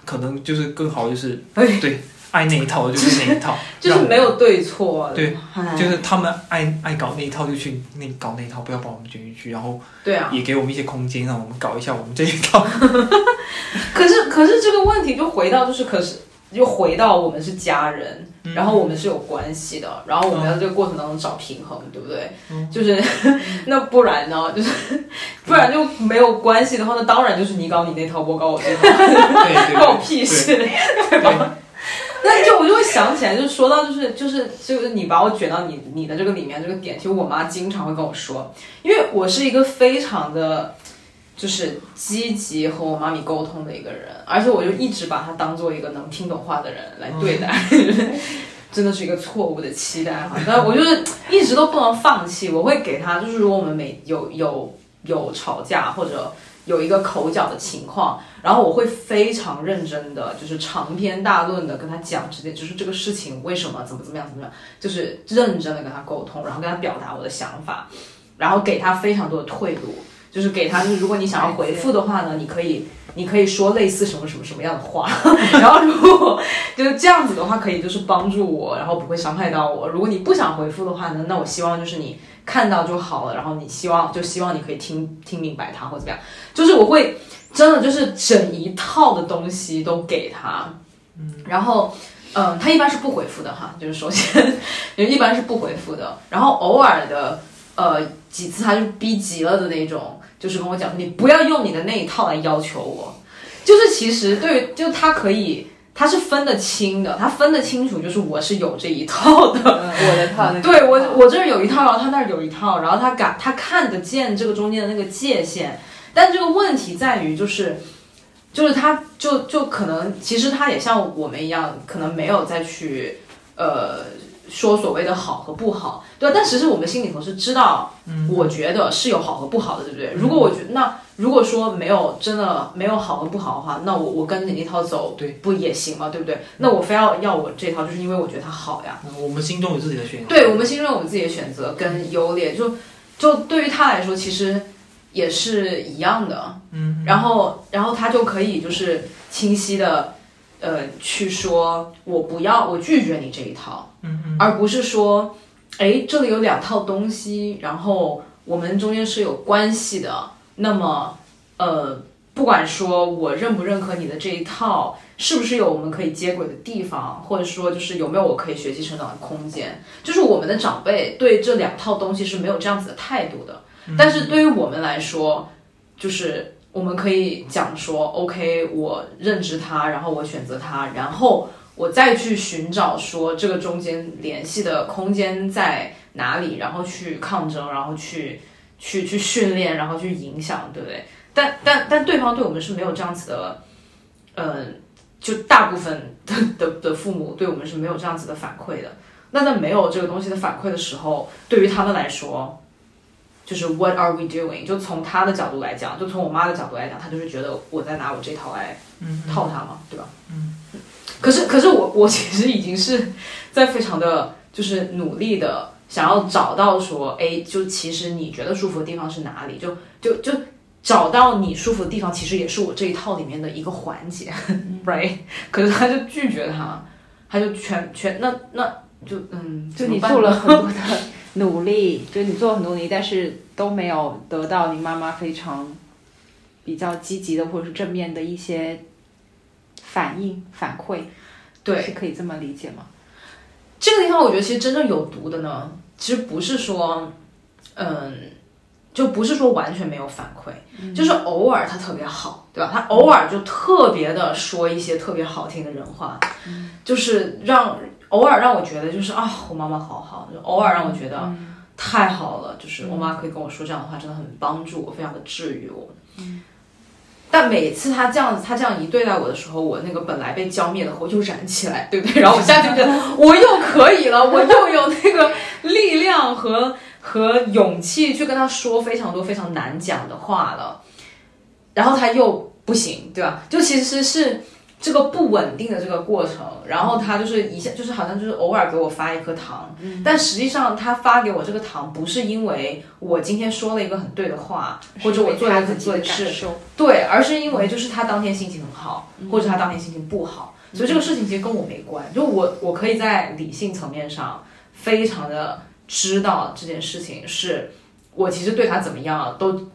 可能就是更好就是哎对爱那一套的就是那一套，就是没有对错。对哎，就是他们爱爱搞那一套就去那搞那一套，不要把我们卷进去，然后对啊。也给我们一些空间，让我们搞一下我们这一套。可是可是这个问题就回到就是可是就回到我们是家人，然后我们是有关系的，然后我们要在这个过程当中找平衡，对不对？就是 那不然呢？就是不然就没有关系的话，那当然就是你搞你那套，我搞我这套，对对关我屁事，对对吧？那就我就会想起来，就是说到就是就是就是你把我卷到你你的这个里面这个点，其实我妈经常会跟我说，因为我是一个非常的。就是积极和我妈咪沟通的一个人，而且我就一直把她当做一个能听懂话的人来对待，真的是一个错误的期待哈。但我就是一直都不能放弃，我会给她，就是如果我们每有有有吵架或者有一个口角的情况，然后我会非常认真的，就是长篇大论的跟他讲，直接就是这个事情为什么怎么怎么样怎么样，就是认真的跟他沟通，然后跟他表达我的想法，然后给他非常多的退路。就是给他，就是如果你想要回复的话呢，你可以，你可以说类似什么什么什么样的话，然后如果就是这样子的话，可以就是帮助我，然后不会伤害到我。如果你不想回复的话呢，那我希望就是你看到就好了，然后你希望就希望你可以听听明白他或怎么样，就是我会真的就是整一套的东西都给他，嗯，然后嗯，他一般是不回复的哈，就是首先就 一般是不回复的，然后偶尔的呃几次他就逼急了的那种。就是跟我讲，你不要用你的那一套来要求我。就是其实对于，就他可以，他是分得清的，他分得清楚，就是我是有这一套的，我的套，对我我这儿有一套，然后他那儿有一套，然后他敢他看得见这个中间的那个界限。但这个问题在于，就是就是他就就可能，其实他也像我们一样，可能没有再去呃说所谓的好和不好，对吧？但其实我们心里头是知道，我觉得是有好和不好的，对不对？如果我觉那如果说没有真的没有好和不好的话，那我我跟着你那套走，对，不也行吗？对不对？那我非要要我这套，就是因为我觉得它好呀。嗯我们心中有自己的选择。对我们心中有我们自己的选择跟优劣，就就对于他来说，其实也是一样的。嗯，然后然后他就可以就是清晰的，呃，去说我不要，我拒绝你这一套，嗯嗯，而不是说，哎，这里有两套东西，然后我们中间是有关系的，那么，呃，不管说我认不认可你的这一套，是不是有我们可以接轨的地方，或者说就是有没有我可以学习成长的空间，就是我们的长辈对这两套东西是没有这样子的态度的，但是对于我们来说，就是。我们可以讲说，OK，我认知它，然后我选择它，然后我再去寻找说这个中间联系的空间在哪里，然后去抗争，然后去去去训练，然后去影响，对不对？但但但对方对我们是没有这样子的，呃，就大部分的的的父母对我们是没有这样子的反馈的。那在没有这个东西的反馈的时候，对于他们来说，就是 What are we doing？就从他的角度来讲，就从我妈的角度来讲，他就是觉得我在拿我这套来套他嘛，对吧？嗯。可是，可是我我其实已经是在非常的，就是努力的想要找到说，哎，就其实你觉得舒服的地方是哪里？就就就找到你舒服的地方，其实也是我这一套里面的一个环节，right？可是他就拒绝他，他就全全那那就嗯，就你做了很多的努力，就你做了很多努力，但是都没有得到你妈妈非常比较积极的或者是正面的一些反应反馈，对是可以这么理解吗？这个地方，我觉得其实真正有毒的呢，其实不是说，嗯，就不是说完全没有反馈，就是偶尔他特别好，对吧？他偶尔就特别的说一些特别好听的人话，就是让偶尔让我觉得就是啊，我妈妈好好，就偶尔让我觉得太好了，就是我妈可以跟我说这样的话，真的很帮助我，非常的治愈我。但每次他这样子，他这样一对待我的时候，我那个本来被浇灭的火又燃起来，对不对？然后我现在就觉得 我又可以了，我又有那个力量和和勇气去跟他说非常多非常难讲的话了。然后他又不行，对吧？就其实是这个不稳定的这个过程，然后他就是一下就是好像就是偶尔给我发一颗糖，但实际上他发给我这个糖不是因为我今天说了一个很对的话，或者我做了很对的事，受，对，而是因为就是他当天心情很好，或者他当天心情不好，所以这个事情其实跟我没关。就我我可以在理性层面上非常的知道这件事情是我其实对他怎么样都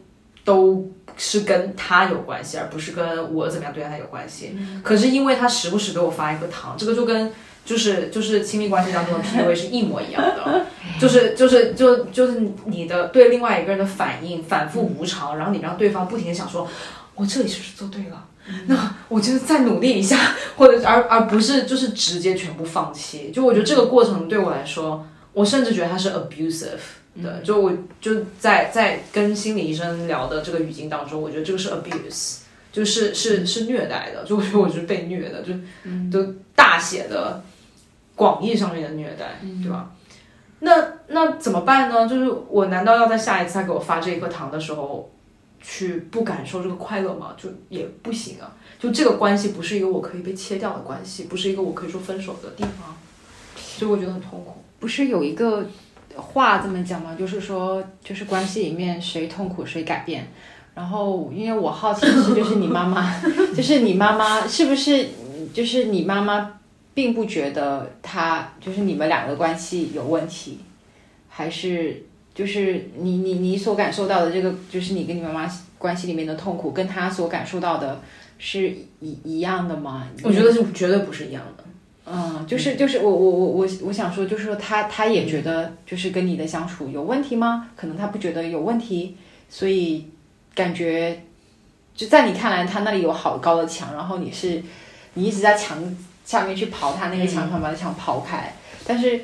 都是跟他有关系，而不是跟我怎么样对他有关系。可是因为他时不时给我发一颗糖，这个就跟就是就是亲密关系当中的 PUA 是一模一样的，就是就是就就是你的对另外一个人的反应反复无常，然后你让对方不停的想说，我这里是不是做对了？那我就是再努力一下，或者而而不是就是直接全部放弃。就我觉得这个过程对我来说，我甚至觉得它是 abusive 的。就我就在在跟心理医生聊的这个语境当中，我觉得这个是 abuse，就是是是虐待的。就我觉得我是被虐的，就就大写的广义上面的虐待，对吧？那那怎么办呢？就是我难道要在下一次他给我发这一颗糖的时候，去不感受这个快乐吗？就也不行啊。就这个关系不是一个我可以被切掉的关系，不是一个我可以说分手的地方，所以我觉得很痛苦。不是有一个话这么讲嘛？就是说，就是关系里面谁痛苦谁改变。然后，因为我好奇的是，就是你妈妈，就是你妈妈是不是，就是你妈妈并不觉得她就是你们两个关系有问题，还是就是你你你所感受到的这个，就是你跟你妈妈关系里面的痛苦，跟她所感受到的是一一样的吗？我觉得是绝对不是一样的。嗯，就是就是我我我我我想说，就是说他他也觉得就是跟你的相处有问题吗？可能他不觉得有问题，所以感觉就在你看来，他那里有好高的墙，然后你是你一直在墙下面去刨他那个墙，想把那墙刨开，但是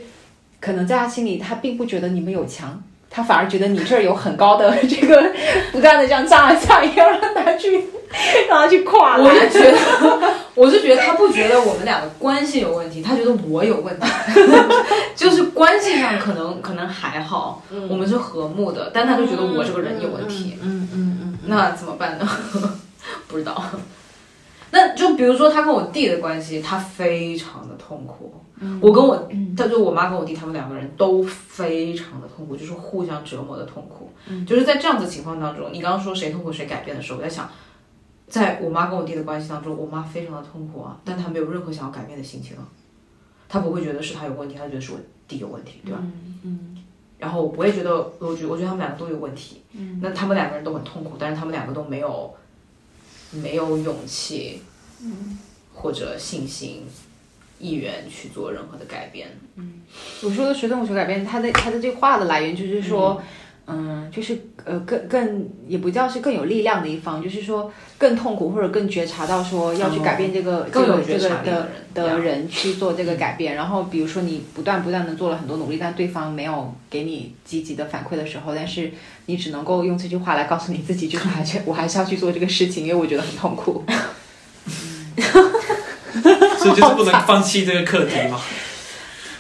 可能在他心里，他并不觉得你们有墙。他反而觉得你这儿有很高的 这个，不断的这样炸一炸，要让他去，让他去跨我栏。就觉得，我是觉得他不觉得我们俩的关系有问题，他觉得我有问题，就是关系上可能可能还好，我们是和睦的，但他就觉得我这个人有问题，嗯嗯嗯，那怎么办呢？不知道。那就比如说他跟我弟的关系，他非常的痛苦。我跟我，他就我妈跟我弟他们两个人都非常的痛苦，就是互相折磨的痛苦。就是在这样子情况当中，你刚刚说谁痛苦谁改变的时候，我在想，在我妈跟我弟的关系当中，我妈非常的痛苦啊，但她没有任何想要改变的心情啊，她不会觉得是她有问题，她觉得是我弟有问题，对吧？嗯然后我也觉得，我觉我觉得他们两个都有问题。嗯，那他们两个人都很痛苦，但是他们两个都没有没有勇气，嗯，或者信心、意愿去做任何的改变。嗯我说的学动学改变，它的它的这话的来源就是说，嗯，就是呃更更也不叫是更有力量的一方，就是说更痛苦或者更觉察到说要去改变这个、更有这个这个的觉察的人的人去做这个改变。然后比如说你不断不断的做了很多努力，但对方没有给你积极的反馈的时候，但是你只能够用这句话来告诉你自己，就是还是我还是要去做这个事情，因为我觉得很痛苦。所以就是不能放弃这个课题嘛。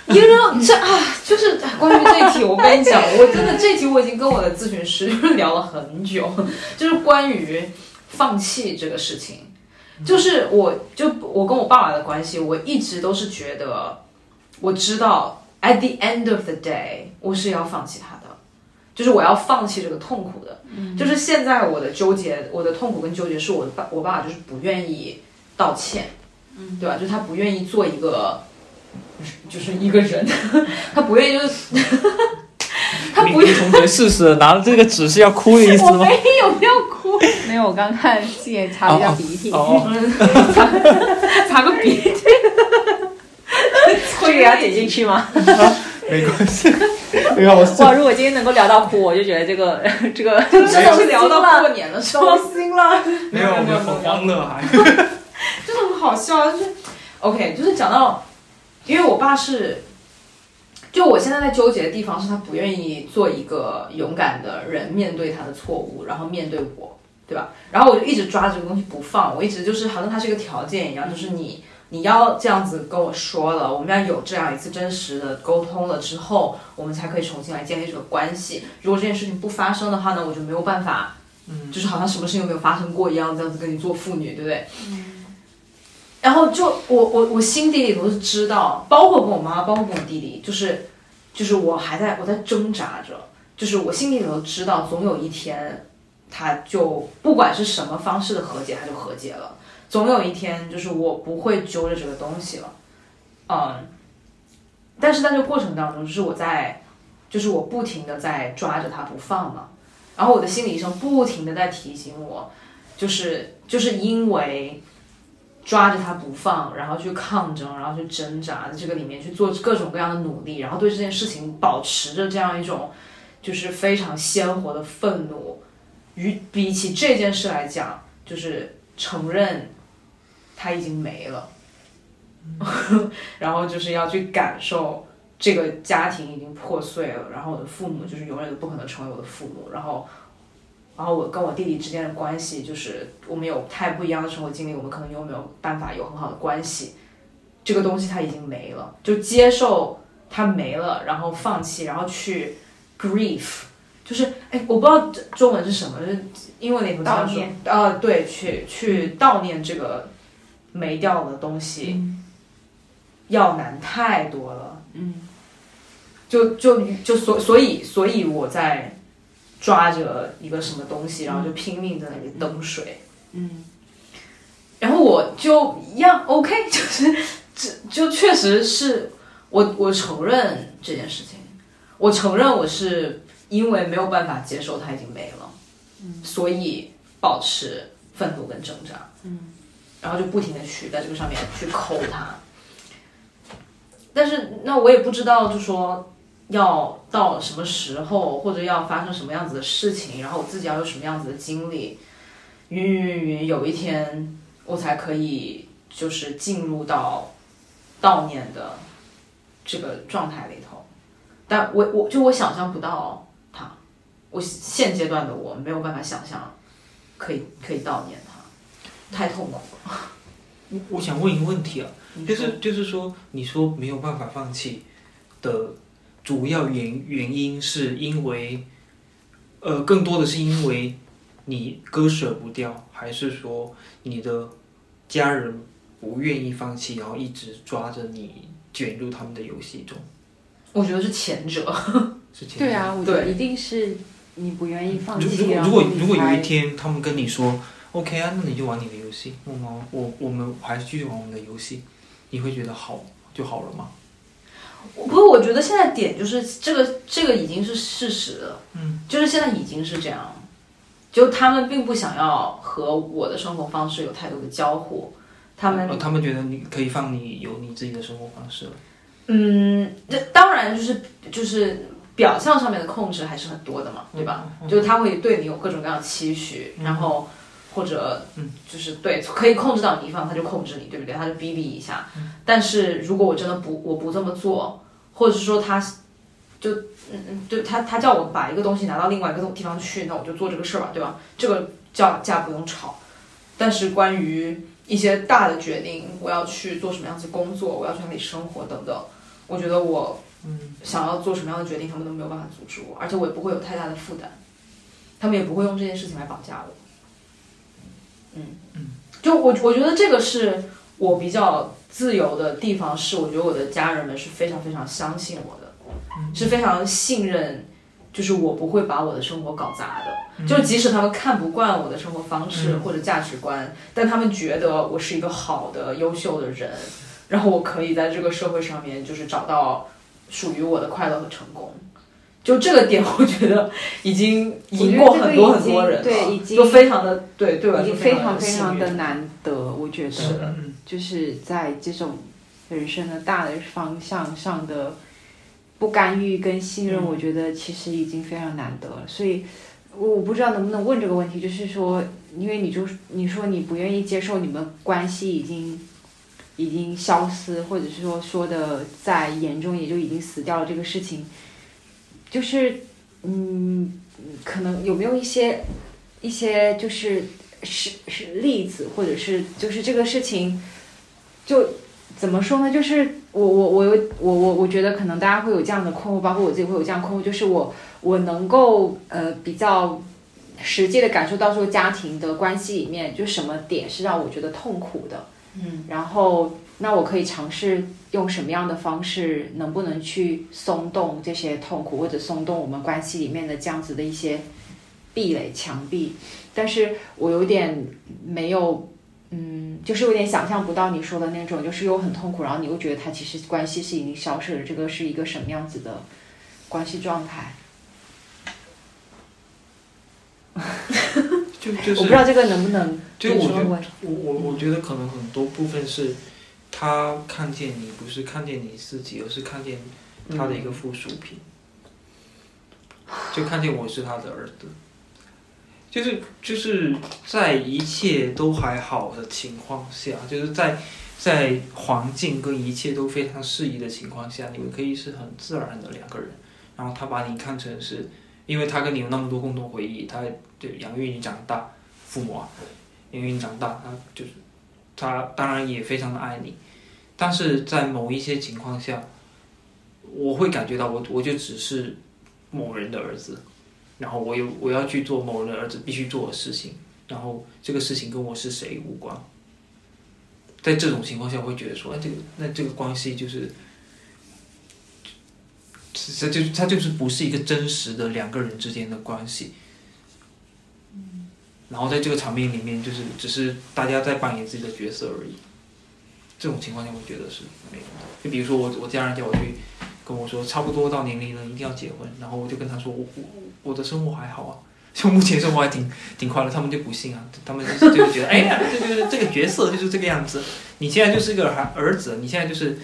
You know，这啊，就是关于这一题，我跟你讲，我真的这题我已经跟我的咨询师 就是聊了很久，就是关于放弃这个事情。就是我就我跟我爸爸的关系，我一直都是觉得，我知道 at the end of the day，我是要放弃他的，就是我要放弃这个痛苦的。就是现在我的纠结，我的痛苦跟纠结是我的爸，我爸爸就是不愿意道歉，嗯，对吧？就是他不愿意做一个，就是一个人，他不愿意就是，他不你同学试试拿着这个纸是要哭的意思吗？我没有要哭，没有，我刚看戏也擦了一下鼻涕，哦，擦个鼻涕，这个要剪进去吗？没关系，没有我哇，如果今天能够聊到哭，我就觉得这个这个真的是聊到过年的时候，心了。没有，我们很欢乐还。真的很好笑，啊就是 OK，就是讲到，因为我爸是，就我现在在纠结的地方是他不愿意做一个勇敢的人，面对他的错误，然后面对我，对吧？然后我就一直抓着这个东西不放，我一直就是好像它是一个条件一样，就是你你要这样子跟我说了，我们要有这样一次真实的沟通了之后，我们才可以重新来建立这个关系。如果这件事情不发生的话呢，我就没有办法。嗯，就是好像什么事情都没有发生过一样，这样子跟你做父女，对不对？然后就我我我心底里头是知道，包括跟我妈，包括跟我弟弟，就是就是我还在我在挣扎着，就是我心底里头知道，总有一天，他就不管是什么方式的和解，他就和解了。总有一天，就是我不会揪着这个东西了，嗯。但是在这个过程当中，就是我在，就是我不停的在抓着他不放嘛，然后我的心理医生不停的在提醒我，就是就是因为。抓着他不放，然后去抗争，然后去挣扎，在这个里面去做各种各样的努力，然后对这件事情保持着这样一种就是非常鲜活的愤怒。与比起这件事来讲，就是承认他已经没了，然后就是要去感受这个家庭已经破碎了，然后我的父母就是永远都不可能成为我的父母，然后。然后我跟我弟弟之间的关系，就是我们有太不一样的生活经历，我们可能又没有办法有很好的关系。这个东西它已经没了，就接受它没了，然后放弃，然后去 grief，就是哎，我不知道中文是什么，就是英文里头叫说，啊，对，去去悼念这个没掉的东西，要难太多了。嗯，就就就所所以所以我在。抓着一个什么东西，然后就拼命在那里蹬水，嗯，然后我就一样 OK，就是这就确实是我我承认这件事情，我承认我是因为没有办法接受它已经没了，嗯，所以保持愤怒跟挣扎，嗯，然后就不停的去在这个上面去抠它，但是那我也不知道，就说。要到什么时候，或者要发生什么样子的事情，然后我自己要有什么样子的经历，云云云，有一天我才可以就是进入到悼念的这个状态里头。但我我就我想象不到他，我现阶段的我没有办法想象可以可以悼念他，太痛苦了。我我想问一个问题啊，就是就是说，你说没有办法放弃的主要原原因，是因为，呃，更多的是因为你割舍不掉，还是说你的家人不愿意放弃，然后一直抓着你卷入他们的游戏中？我觉得是前者。是这样对啊，我觉得对一定是你不愿意放弃，如果如果有一天他们跟你说 OK 啊，那你就玩你的游戏，我们我我们还是继续玩我们的游戏，你会觉得好就好了吗？不过我觉得现在点就是这个，这个已经是事实了。嗯，就是现在已经是这样，就他们并不想要和我的生活方式有太多的交互，他们呃他们觉得你可以放你有你自己的生活方式了。嗯，这当然就是就是表象上面的控制还是很多的嘛，对吧？嗯就是他会对你有各种各样的期许，嗯然后或者嗯就是对可以控制到你地方，他就控制你，对不对？他就逼逼一下。嗯但是如果我真的不我不这么做，或者是说他就嗯嗯，对他他叫我把一个东西拿到另外一个地方去，那我就做这个事儿吧，对吧？这个叫价不用吵。但是关于一些大的决定，我要去做什么样子工作，我要去哪里生活等等，我觉得我嗯想要做什么样的决定，他们都没有办法阻止我，而且我也不会有太大的负担，他们也不会用这件事情来绑架我。嗯嗯，就我我觉得这个是我比较自由的地方，是我觉得我的家人们是非常非常相信我的，是非常信任，就是我不会把我的生活搞砸的。就即使他们看不惯我的生活方式嗯或者价值观，但他们觉得我是一个好的、优秀的人，然后我可以在这个社会上面就是找到属于我的快乐和成功。就这个点，我觉得已经赢过很多很多人了，对已经就非常的对对吧已经非常常非常的难得，我觉是得。就是在这种人生的大的方向上的不干预跟信任，嗯。我觉得其实已经非常难得了。所以，我我不知道能不能问这个问题，就是说，因为你就你说你不愿意接受你们关系已经已经消失，或者是说说的再严重，也就已经死掉了这个事情，就是嗯，可能有没有一些一些就是是是例子，或者是就是这个事情，就怎么说呢？就是我我我有我我我觉得可能大家会有这样的困惑，包括我自己会有这样的困惑，就是我我能够呃比较实际的感受到说家庭的关系里面，就什么点是让我觉得痛苦的，嗯，然后那我可以尝试用什么样的方式，能不能去松动这些痛苦，或者松动我们关系里面的这样子的一些壁垒墙壁。但是我有点没有，嗯，就是有点想象不到你说的那种，就是又很痛苦，然后你又觉得他其实关系是已经消失了，这个是一个什么样子的关系状态？就就是我不知道这个能不能就我觉得跟你说我我我觉得可能很多部分是他看见你，不是看见你自己，而是看见他的一个附属品，就看见我是他的儿子。就是就是在一切都还好的情况下，就是在在环境跟一切都非常适宜的情况下，你们可以是很自然的两个人。然后他把你看成是，因为他跟你有那么多共同回忆，他就养育你长大，父母啊，养育你长大，他就是他当然也非常的爱你，但是在某一些情况下，我会感觉到我我就只是某人的儿子，然后我有我要去做某人的儿子必须做的事情，然后这个事情跟我是谁无关。在这种情况下，会觉得说，哎，这个那这个关系就是，这就它就是不是一个真实的两个人之间的关系。然后在这个场面里面，就是只是大家在扮演自己的角色而已。这种情况下，我觉得是没有的。就比如说我我家人叫我去跟我说，差不多到年龄了，一定要结婚，然后我就跟他说，我我我的生活还好啊，就目前生活还挺挺快乐。他们就不信啊，他们就是就觉得，哎呀，这个这个角色就是这个样子，你现在就是个孩儿子，你现在就是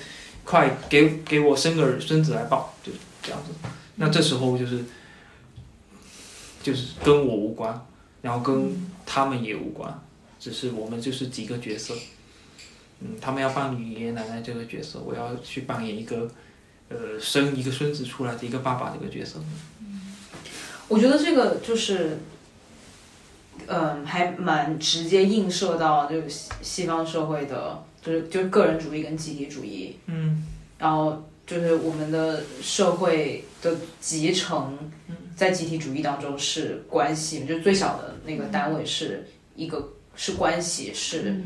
快给给我生个孙子来抱，就这样子。那这时候就是就是跟我无关，然后跟他们也无关，只是我们就是几个角色。嗯，他们要扮演爷爷奶奶这个角色，我要去扮演一个呃生一个孙子出来的一个爸爸这个角色。我觉得这个就是，嗯，还蛮直接映射到就是西西方社会的，就是就是个人主义跟集体主义，嗯然后就是我们的社会的集成，在集体主义当中是关系，就是最小的那个单位是一个是关系，是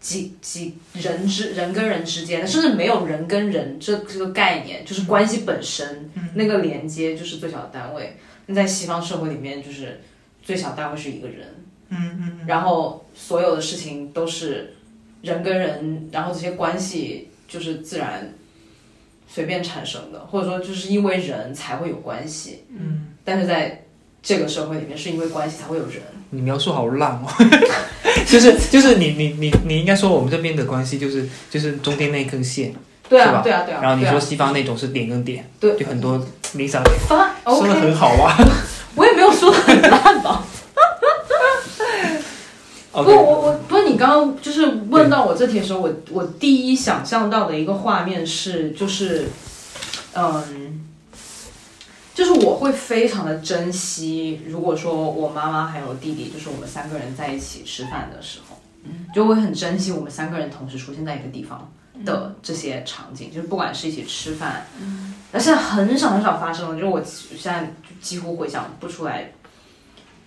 几几人之人跟人之间的，甚至没有人跟人这这个概念，就是关系本身、那个连接就是最小的单位。那在西方社会里面，就是最小单位是一个人，嗯嗯然后所有的事情都是人跟人，然后这些关系就是自然随便产生的，或者说就是因为人才会有关系。嗯，但是在这个社会里面，是因为关系才会有人。你描述好烂哦，就是就是你你你你应该说我们这边的关系就是就是中间那根线，对啊，对啊，对啊。然后你说西方那种是点跟点，对就很多 Lisa 发说的很好啊。我也没有说的很烂吧。不我我不是你刚刚就是问到我这题的时候，我我第一想象到的一个画面是，就是，嗯，就是我会非常的珍惜，如果说我妈妈还有弟弟，就是我们三个人在一起吃饭的时候，就会很珍惜我们三个人同时出现在一个地方的这些场景，就是不管是一起吃饭，那现在很少很少发生了，就是我现在几乎回想不出来。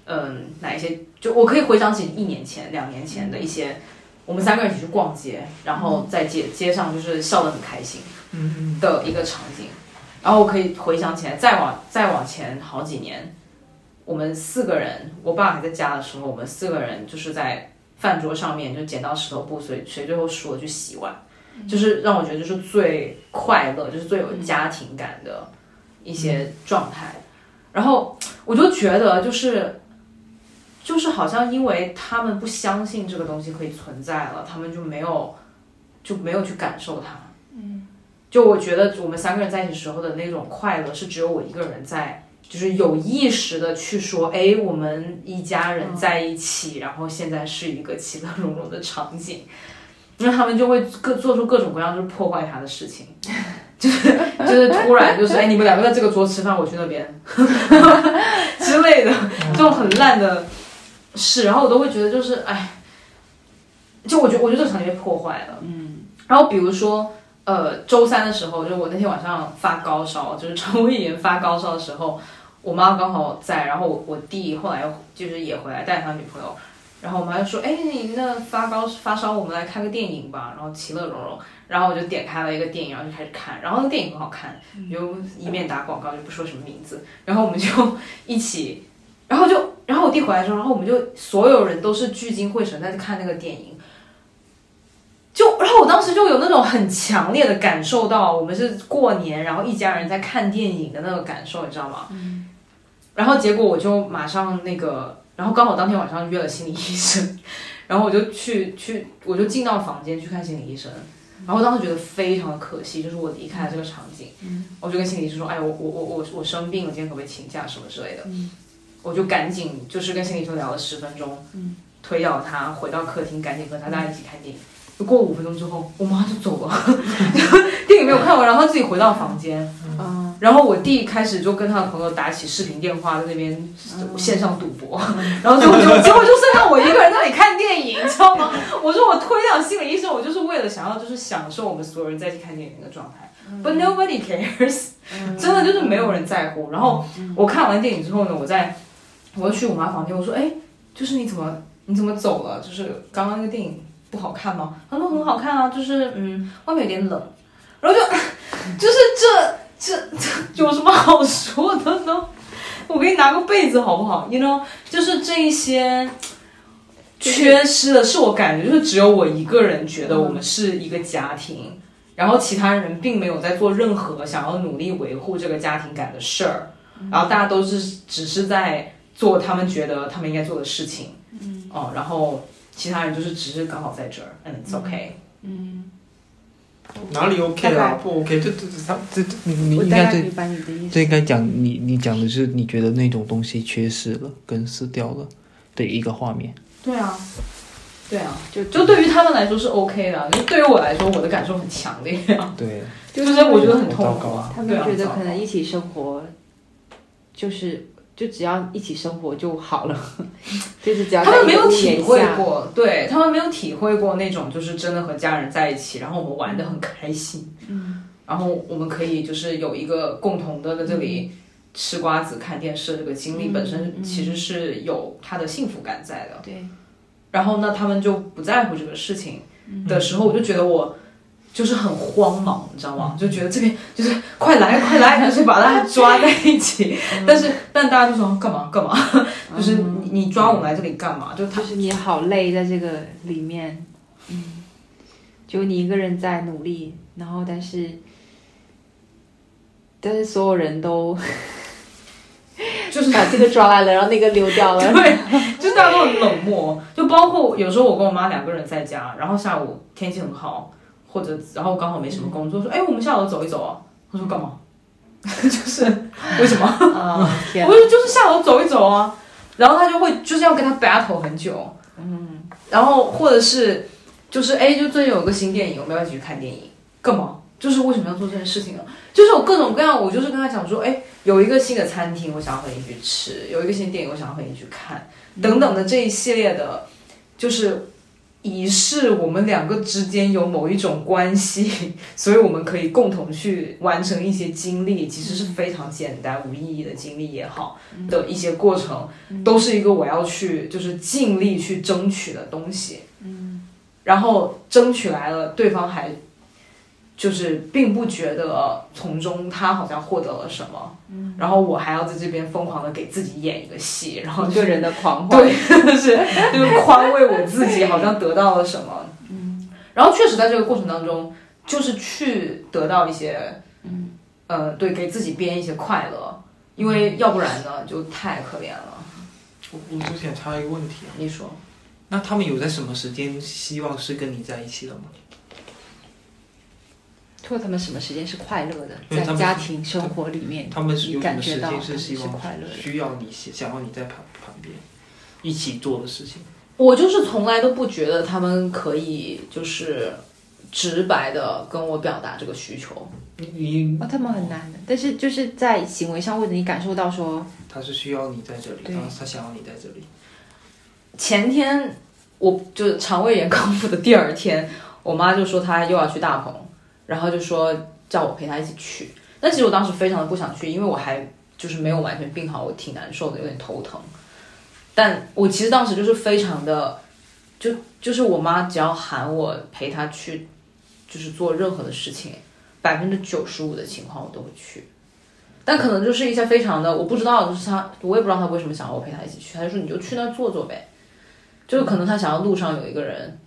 嗯，哪一些？就我可以回想起一年前、两年前的一些，我们三个人一起去逛街，然后在街街上就是笑得很开心嗯的一个场景。然后我可以回想起来，再往再往前好几年，我们四个人，我爸还在家的时候，我们四个人就是在饭桌上面就剪刀石头布，谁谁最后输了去洗碗，就是让我觉得就是最快乐，就是最有家庭感的一些状态。然后我就觉得就是。就是好像因为他们不相信这个东西可以存在了，他们就没有就没有去感受它。嗯，就我觉得我们三个人在一起时候的那种快乐，是只有我一个人在，就是有意识的去说，哎，我们一家人在一起，然后现在是一个其乐融融的场景。那他们就会各做出各种各样就是破坏他的事情，就是就是突然就是哎，你们两个在这个桌吃饭，我去那边 之类的，这种很烂的事，然后我都会觉得就是哎，就我觉得我觉得这个场景被破坏了，嗯，然后比如说呃周三的时候，就我那天晚上发高烧，就是肠胃炎发高烧的时候，我妈刚好在，然后我我弟后来就是也回来带他女朋友。然后我妈就说：“哎，你那发高发烧，我们来看个电影吧。”然后其乐融融，然后我就点开了一个电影，然后就开始看。然后那电影很好看，就一面打广告就不说什么名字。然后我们就一起，然后就，然后我弟回来之后，然后我们就所有人都是聚精会神在看那个电影。就，然后我当时就有那种很强烈的感受到，我们是过年，然后一家人在看电影的那个感受，你知道吗？嗯。然后结果我就马上那个。然后刚好当天晚上约了心理医生，然后我就去去，我就进到房间去看心理医生。然后当时觉得非常的可惜，就是我离开了这个场景。我就跟心理医生说：“哎，我我我我我生病了，今天可不可以请假什么之类的？”我就赶紧就是跟心理医生聊了十分钟，推掉他回到客厅，赶紧和他大家一起看电影。就过五分钟之后，我妈就走了，电影没有看完，然后自己回到房间。嗯，然后我弟开始就跟他的朋友打起视频电话，在那边线上赌博，然后最后就结果就剩下我一个人在那里看电影，你知道吗？我说我推掉心理医生，我就是为了想要就是享受我们所有人在一起看电影的状态。But nobody cares，真的就是没有人在乎。然后我看完电影之后呢，我在我又去我妈房间，我说哎，就是你怎么你怎么走了？就是刚刚那个电影不好看吗？他说很好看啊，就是嗯外面有点冷，然后就 就是这。这这 有什么好说的呢？我给你拿个被子好不好？You know，就是这一些缺失的，是我感觉就是只有我一个人觉得我们是一个家庭，然后其他人并没有在做任何想要努力维护这个家庭感的事儿，然后大家都是只是在做他们觉得他们应该做的事情，嗯，哦，然后其他人就是只是刚好在这儿，and it's okay，嗯，哪里 OK 啦？不 OK，这这这他这这你你我应该这大概明白你的意思。这应该讲你你讲的是你觉得那种东西缺失了跟死掉了的一个画面。对啊，对啊，就就对于他们来说是 OK 的，就对于我来说，我的感受很强烈啊，对，就是我觉得很痛苦啊。他们觉得可能一起生活就是就只要一起生活就好了，就是只要他们没有体会过，对他们没有体会过那种就是真的和家人在一起，然后我们玩的很开心，嗯，然后我们可以就是有一个共同的在这里吃瓜子看电视的这个经历，嗯本身其实是有他的幸福感在的。对，然后呢，他们就不在乎这个事情嗯的时候，我就觉得我就是很慌忙，你知道吗？就觉得这边就是快来快来，就是把大家抓在一起。嗯。但是但大家就说干嘛干嘛，就是你你抓我们来这里干嘛？就是他就是你好累在这个里面，嗯，就你一个人在努力，然后但是，但是所有人都 就是把这个抓来了，然后那个溜掉了，对，就是大家都很冷漠，就包括有时候我跟我妈两个人在家，然后下午天气很好，或者然后刚好没什么工作，说哎我们下楼走一走啊，他说干嘛？就是 为什么？啊，天我说就是下楼走一走啊，然后他就会就是要跟他 battle 很久，嗯，然后或者是就是哎，就最近有个新电影，我们要一起去看电影，干嘛？就是为什么要做这件事情呢？就是有各种各样，我就是跟他讲说，哎，有一个新的餐厅，我想要和你去吃；有一个新电影，我想要和你去看，等等的这一系列的，就是以示我们两个之间有某一种关系，所以我们可以共同去完成一些经历，其实是非常简单无意义的经历也好的一些过程，都是一个我要去就是尽力去争取的东西。嗯，然后争取来了，对方还就是并不觉得从中他好像获得了什么，嗯，然后我还要在这边疯狂的给自己演一个戏，然后一个人的狂欢，对，是就是宽慰我自己，好像得到了什么。嗯，然后确实在这个过程当中，就是去得到一些，嗯，呃，对，给自己编一些快乐，因为要不然呢，就太可怜了。我我就想插一个问题啊，你说，那他们有在什么时间希望是跟你在一起的吗？说他们什么时间是快乐的，在家庭生活里面，他们是有什你感么时间是希望快乐的。需要你想要你在旁旁边一起做的事情？我就是从来都不觉得他们可以就是直白的跟我表达这个需求。你啊哦，他们很难的，但是就是在行为上，或者你感受到说，他是需要你在这里，他他想要你在这里。前天我就肠胃炎康复的第二天，我妈就说她又要去大鹏，然后就说叫我陪她一起去。但其实我当时非常的不想去，因为我还就是没有完全病好，我挺难受的，有点头疼。但我其实当时就是非常的，就就是我妈只要喊我陪她去，就是做任何的事情，百分之九十五的情况我都会去。但可能就是一些非常的，我不知道，就是她，我也不知道她为什么想要我陪她一起去，她就说你就去那坐坐呗。就是可能他想要路上有一个人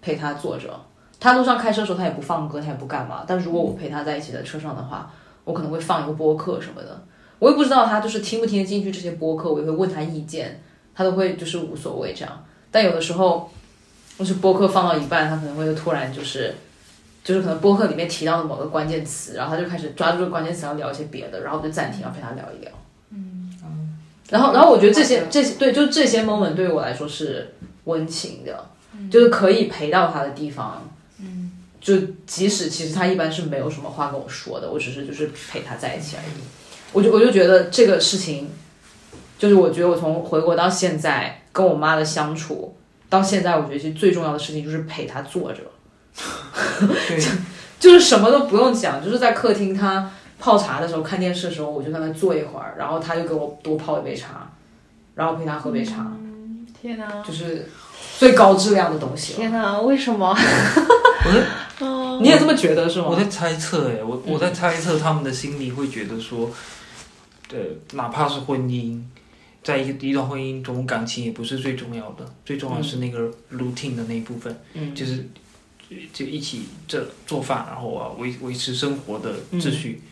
陪他坐着，他路上开车的时候他也不放歌，他也不干嘛。但如果我陪他在一起在车上的话，我可能会放一个播客什么的。我也不知道他就是听不听得进去这些播客，我也会问他意见，他都会就是无所谓这样。但有的时候，就是播客放到一半，他可能会突然就是。就是可能播客里面提到的某个关键词，然后他就开始抓住这个关键词要聊一些别的，然后我就暂停，要陪他聊一聊。嗯然后，然后我觉得这些这些对，就这些 moment 对于我来说是温情的，就是可以陪到他的地方。嗯，就即使其实他一般是没有什么话跟我说的，我只是就是陪他在一起而已。我就我就觉得这个事情，就是我觉得我从回国到现在跟我妈的相处，到现在我觉得其实最重要的事情就是陪她坐着，对，就是什么都不用讲，就是在客厅她泡茶的时候看电视的时候，我就在那坐一会儿，然后她就给我多泡一杯茶，然后陪她喝杯茶。嗯天哪，就是最高质量的东西。天哪，为什么？你也这么觉得是吗？我在猜测，哎，我我在猜测他们的心里会觉得说，呃，哪怕是婚姻，在一个一段婚姻中，感情也不是最重要的，最重要的是那个 routine 的那一部分，嗯，就是就一起这做饭，然后啊维维持生活的秩序，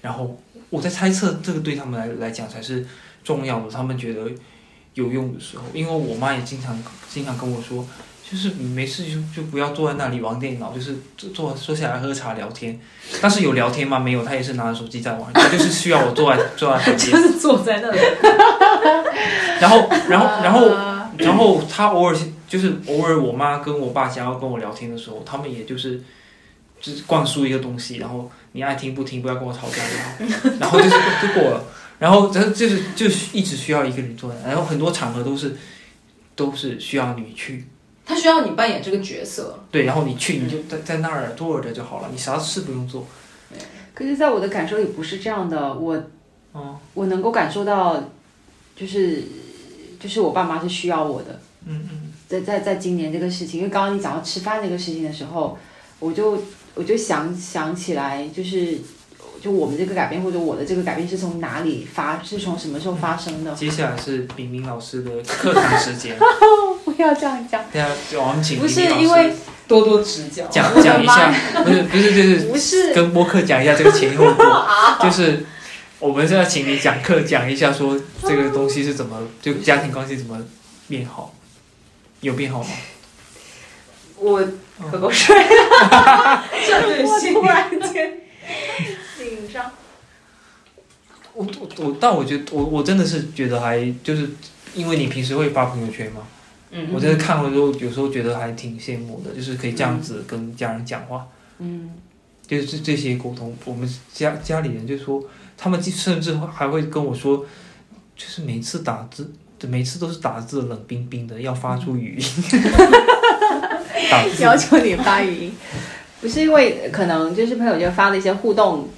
然后我在猜测这个对他们来来讲才是重要的，他们觉得有用的时候，因为我妈也经常经常跟我说。就是没事就就不要坐在那里玩电脑，就是坐坐坐下来喝茶聊天。但是有聊天吗？没有，她也是拿着手机在玩，她就是需要我坐在坐在旁边。就是坐在那里。然后，然后，然后，然后他偶尔就是偶尔，我妈跟我爸想要跟我聊天的时候，他们也就是就是灌输一个东西，然后你爱听不听，不要跟我吵架就好，然后就是就过了。然后这就是就是一直需要一个人做的，然后很多场合都是都是需要你去，他需要你扮演这个角色，对，然后你去你就在在那儿坐着就好了，你啥事不用做。可是，在我的感受里不是这样的，我嗯，我能够感受到，就是就是我爸妈是需要我的，嗯嗯，在在在今年这个事情，因为刚刚你讲到吃饭这个事情的时候，我就我就想想起来，就是就我们这个改变或者我的这个改变是从哪里发，是从什么时候发生的？接下来是炳明老师的课堂时间，不要这样讲，大家我们请不是因为多多指教。讲讲一下，不是不是就是不是跟播客讲一下这个前因后果，就是我们现在请你讲课讲一下，说这个东西是怎么，就家庭关系怎么变好，有变好吗？我喝口水，这对我突然间。我我我，但我觉得我我真的是觉得还就是因为你平时会发朋友圈嘛，嗯我真的看了之后，有时候觉得还挺羡慕的，就是可以这样子跟家人讲话，嗯，就是这这些沟通，我们家家里人就说，他们甚至还会跟我说，就是每次打字，每次都是打字冷冰冰的，要发出语音，要求你发语音，不是因为可能就是朋友圈发的一些互动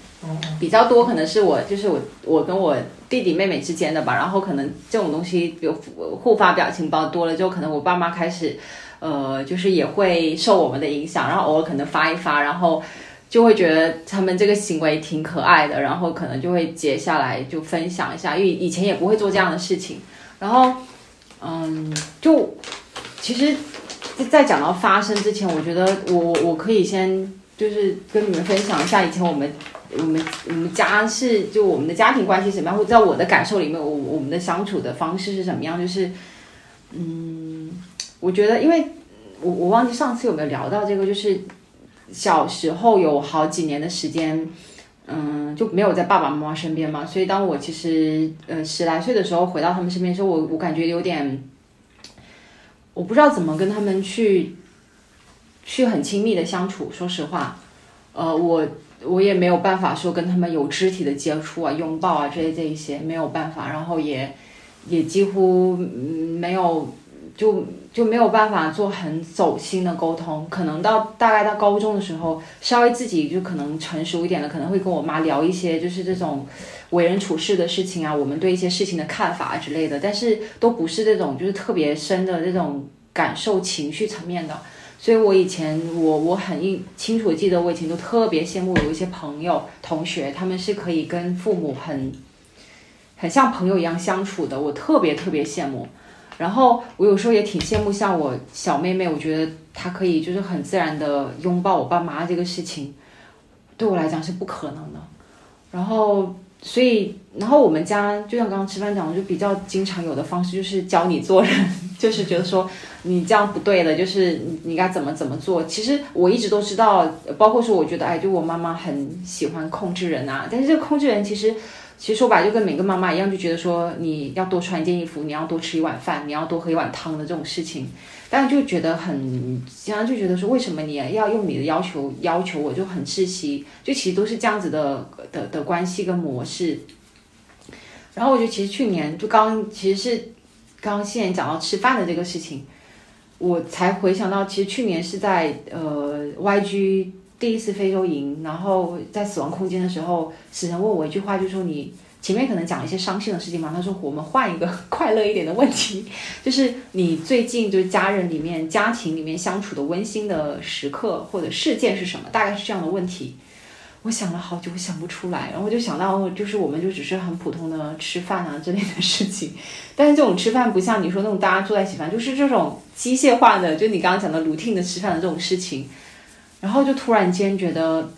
比较多，可能是我就是我我跟我弟弟妹妹之间的吧，然后可能这种东西有互发表情包多了之后，可能我爸妈开始呃就是也会受我们的影响，然后偶尔可能发一发，然后。就会觉得他们这个行为挺可爱的，然后可能就会截下来就分享一下，因为以前也不会做这样的事情。然后，嗯，就其实，在讲到发生之前，我觉得我我可以先就是跟你们分享一下以前我们我们我们家是就我们的家庭关系什么样，或者在我的感受里面，我我们的相处的方式是什么样，就是嗯，我觉得因为我我忘记上次有没有聊到这个，就是小时候有好几年的时间。嗯，就没有在爸爸妈妈身边嘛，所以当我其实呃十来岁的时候回到他们身边的时候，我我感觉有点，我不知道怎么跟他们去去很亲密的相处。说实话，呃，我我也没有办法说跟他们有肢体的接触啊、拥抱啊这些这一些没有办法，然后也也几乎没有就就没有办法做很走心的沟通。可能到大概到高中的时候，稍微自己就可能成熟一点了，可能会跟我妈聊一些就是这种为人处事的事情啊，我们对一些事情的看法之类的，但是都不是这种就是特别深的这种感受情绪层面的。所以我以前我我很清楚记得，我以前都特别羡慕有一些朋友同学，他们是可以跟父母很很像朋友一样相处的，我特别特别羡慕。然后我有时候也挺羡慕像我小妹妹，我觉得她可以就是很自然的拥抱我爸妈这个事情，对我来讲是不可能的。然后所以，然后我们家就像刚刚吃饭讲的，就比较经常有的方式就是教你做人，就是觉得说你这样不对的，就是你你该怎么怎么做。其实我一直都知道，包括说我觉得哎，就我妈妈很喜欢控制人啊，但是这个控制人其实。其实说白就跟每个妈妈一样，就觉得说你要多穿一件衣服，你要多吃一碗饭，你要多喝一碗汤的这种事情，但就觉得很，经常就觉得说为什么你要用你的要求要求我，就很窒息，就其实都是这样子的的的关系跟模式。然后我觉得其实去年就刚其实是刚现在讲到吃饭的这个事情，我才回想到，其实去年是在呃 YG。第一次非洲营，然后在死亡空间的时候，死神问我一句话，就说你前面可能讲了一些伤心的事情嘛，他说我们换一个 快乐一点的问题，就是你最近就是家人里面、家庭里面相处的温馨的时刻或者事件是什么？大概是这样的问题。我想了好久，我想不出来，然后就想到就是我们就只是很普通的吃饭啊之类的事情，但是这种吃饭不像你说那种大家坐在一起饭，就是这种机械化的，就你刚刚讲的 routine 的吃饭的这种事情。然后就突然间觉得，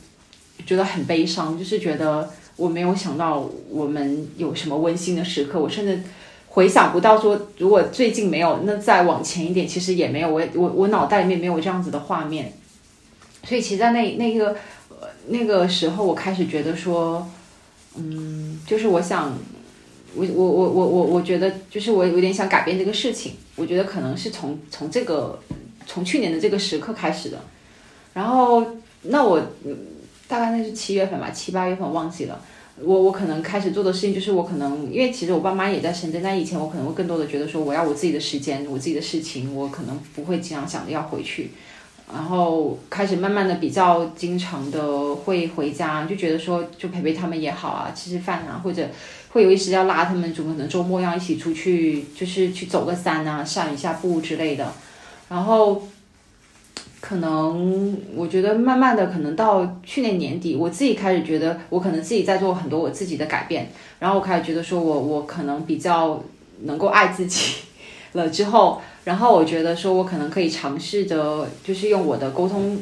觉得很悲伤，就是觉得我没有想到我们有什么温馨的时刻，我甚至回想不到说，如果最近没有，那再往前一点，其实也没有，我我我脑袋里面没有这样子的画面。所以其实，在那那个那个时候，我开始觉得说，嗯，就是我想，我我我我我我觉得，就是我有点想改变这个事情。我觉得可能是从从这个从去年的这个时刻开始的。然后那我大概那是七月份吧，七八月份忘记了。我我可能开始做的事情就是我可能因为其实我爸妈也在深圳，但以前我可能会更多的觉得说我要我自己的时间，我自己的事情，我可能不会经常想着要回去。然后开始慢慢的比较经常的会回家，就觉得说就陪陪他们也好啊，吃吃饭啊，或者会有一时要拉他们，就可能周末要一起出去，就是去走个山啊，散一下步之类的。然后可能我觉得慢慢的，可能到去年年底，我自己开始觉得我可能自己在做很多我自己的改变，然后我开始觉得说我我可能比较能够爱自己了之后。然后我觉得说，我可能可以尝试着，就是用我的沟通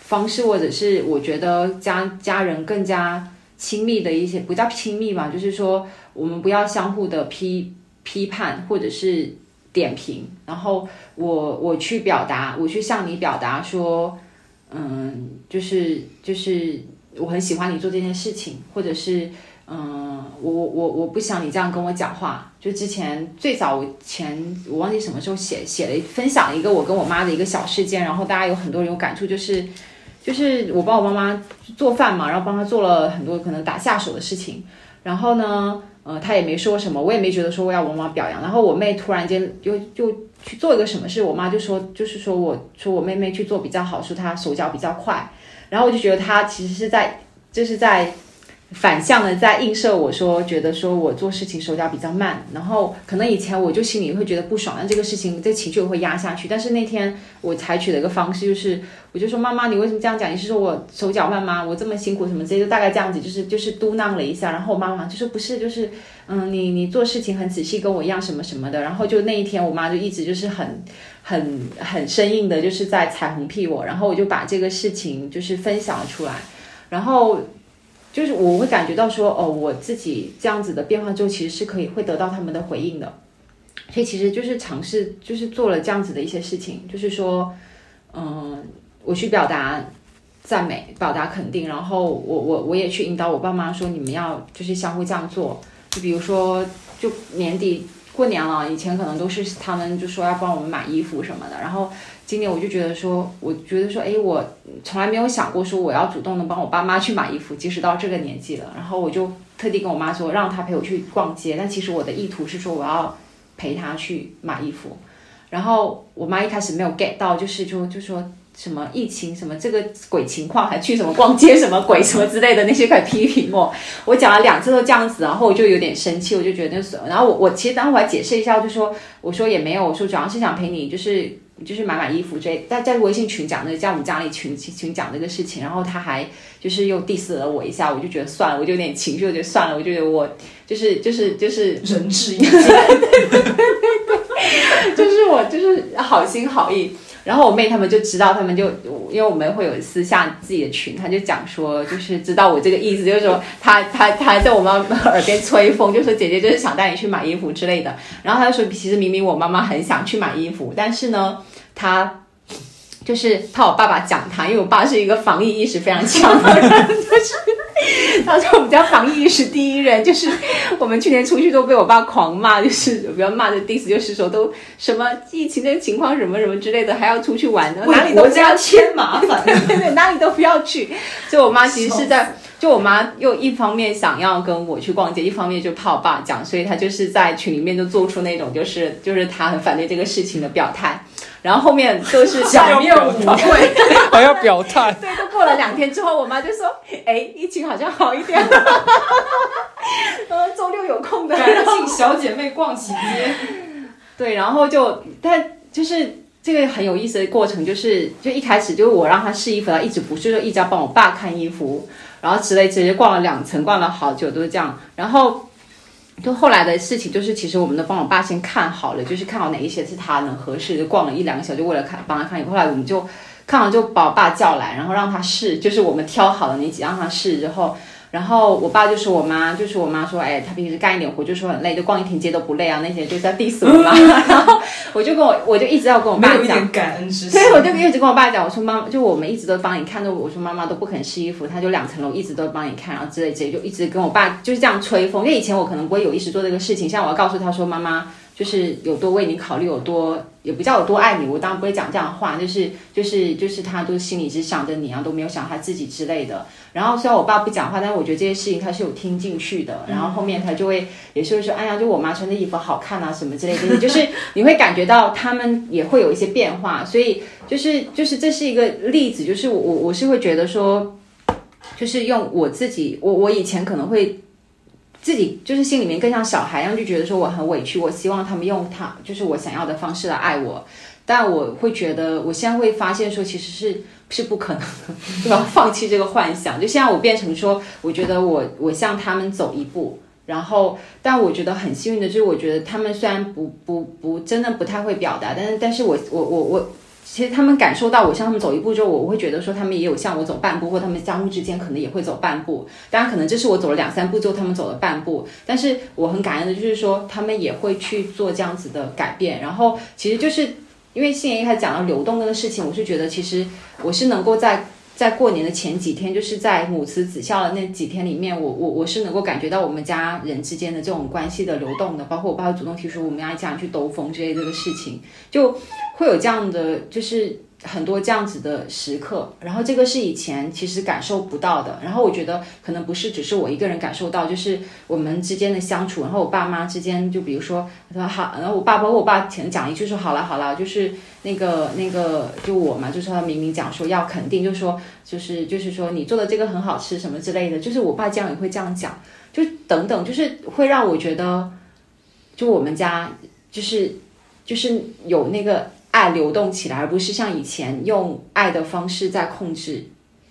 方式，或者是我觉得家家人更加亲密的一些，不叫亲密嘛，就是说我们不要相互的批批判或者是点评，然后我我去表达，我去向你表达说，嗯，就是就是我很喜欢你做这件事情，或者是。嗯，我我我不想你这样跟我讲话。就之前最早前我忘记什么时候写写了分享一个我跟我妈的一个小事件，然后大家有很多人有感触，就是就是我帮我妈妈做饭嘛，然后帮她做了很多可能打下手的事情，然后呢，呃，她也没说什么，我也没觉得说我要我妈表扬。然后我妹突然间又又去做一个什么事，我妈就说就是说我说我妹妹去做比较好，说她手脚比较快，然后我就觉得她其实是在就是在。反向的在映射我说，觉得说我做事情手脚比较慢，然后可能以前我就心里会觉得不爽，但这个事情这情绪我会压下去。但是那天我采取的一个方式就是，我就说妈妈，你为什么这样讲？你是说我手脚慢吗？我这么辛苦什么之类，就大概这样子，就是就是嘟囔了一下。然后我妈妈就说不是，就是嗯，你你做事情很仔细，跟我一样什么什么的。然后就那一天，我妈就一直就是很很很生硬的，就是在彩虹屁我。然后我就把这个事情就是分享了出来，然后。就是我会感觉到说，哦，我自己这样子的变化之后，其实是可以会得到他们的回应的，所以其实就是尝试，就是做了这样子的一些事情，就是说，嗯，我去表达赞美，表达肯定，然后我我我也去引导我爸妈说，你们要就是相互这样做，就比如说，就年底过年了，以前可能都是他们就说要帮我们买衣服什么的，然后。今年我就觉得说，我觉得说，哎，我从来没有想过说我要主动的帮我爸妈去买衣服，即使到这个年纪了。然后我就特地跟我妈说，让她陪我去逛街。但其实我的意图是说，我要陪她去买衣服。然后我妈一开始没有 get 到，就是就就说什么疫情什么这个鬼情况，还去什么逛街什么鬼什么之类的那些，快批评我。我讲了两次都这样子，然后我就有点生气，我就觉得是。然后我我其实当时我还解释一下，就说我说也没有，我说主要是想陪你，就是。就是买买衣服这，在在微信群讲那个，在我们家里群群讲这个事情，然后他还就是又 diss 了我一下，我就觉得算了，我就有点情绪，我就算了，我就觉得我就是就是就是仁至义尽，就是我就是好心好意。然后我妹他们就知道，他们就因为我们会有私下自己的群，他就讲说，就是知道我这个意思，就是说他他他在我妈耳边吹风，就说姐姐就是想带你去买衣服之类的。然后他就说，其实明明我妈妈很想去买衣服，但是呢，他就是怕我爸爸讲他，因为我爸是一个防疫意识非常强的人，就是。他说我们家防疫意识第一人，就是我们去年出去都被我爸狂骂，就是不要骂的 diss，就是说都什么疫情的情况什么什么之类的，还要出去玩的，哪里都不要添麻烦，对对对，哪里都不要去。就我妈其实是在，就我妈又一方面想要跟我去逛街，一方面就怕我爸讲，所以她就是在群里面就做出那种就是就是她很反对这个事情的表态。然后后面都是小面舞会，还要表态。对，都过了两天之后，我妈就说：“哎，疫情好像好一点了。”呃，周六有空的，赶紧小姐妹逛起街。对，然后就，但就是这个很有意思的过程，就是就一开始就是我让她试衣服，她一直不是说一直要帮我爸看衣服，然后之类直接逛了两层，逛了好久都是这样，然后。就后来的事情，就是其实我们都帮我爸先看好了，就是看好哪一些是他能合适，就逛了一两个小时，就为了看帮他看。后来我们就看完就把我爸叫来，然后让他试，就是我们挑好的那几让他试之后。然后我爸就是我妈，就是我妈说，哎，她平时干一点活就说很累，就逛一天街都不累啊，那些就在 diss 我妈。然后我就跟我，我就一直要跟我爸讲感恩之心。对，我就一直跟我爸讲，我说妈，就我们一直都帮你看着，我说妈妈都不肯试衣服，他就两层楼一直都帮你看，然后之类之类，就一直跟我爸就是这样吹风。因为以前我可能不会有意识做这个事情，像我要告诉他说妈妈。就是有多为你考虑，有多也不叫有多爱你，我当然不会讲这样的话，就是就是就是他都心里只想着你啊，都没有想他自己之类的。然后虽然我爸不讲话，但是我觉得这些事情他是有听进去的。然后后面他就会也是会说，哎呀，就我妈穿的衣服好看啊，什么之类的，就是 你会感觉到他们也会有一些变化。所以就是就是这是一个例子，就是我我我是会觉得说，就是用我自己，我我以前可能会。自己就是心里面更像小孩一样，就觉得说我很委屈，我希望他们用他就是我想要的方式来爱我，但我会觉得我现在会发现说其实是是不可能的，对吧？放弃这个幻想，就现在我变成说，我觉得我我向他们走一步，然后但我觉得很幸运的就是，我觉得他们虽然不不不真的不太会表达，但是但是我我我我。其实他们感受到我向他们走一步之后，我会觉得说他们也有向我走半步，或他们相互之间可能也会走半步。当然，可能这是我走了两三步之后，他们走了半步。但是我很感恩的就是说，他们也会去做这样子的改变。然后，其实就是因为信言一开始讲到流动那个事情，我是觉得其实我是能够在。在过年的前几天，就是在母慈子孝的那几天里面，我我我是能够感觉到我们家人之间的这种关系的流动的，包括我爸主动提出我们要家人去兜风之类这个事情，就会有这样的就是。很多这样子的时刻，然后这个是以前其实感受不到的。然后我觉得可能不是只是我一个人感受到，就是我们之间的相处。然后我爸妈之间，就比如说他说好，然后我爸包括我爸前讲一句说好了好了，就是那个那个就我嘛，就是他明明讲说要肯定，就说就是就是说你做的这个很好吃什么之类的，就是我爸这样也会这样讲，就等等，就是会让我觉得，就我们家就是就是有那个。爱流动起来，而不是像以前用爱的方式在控制。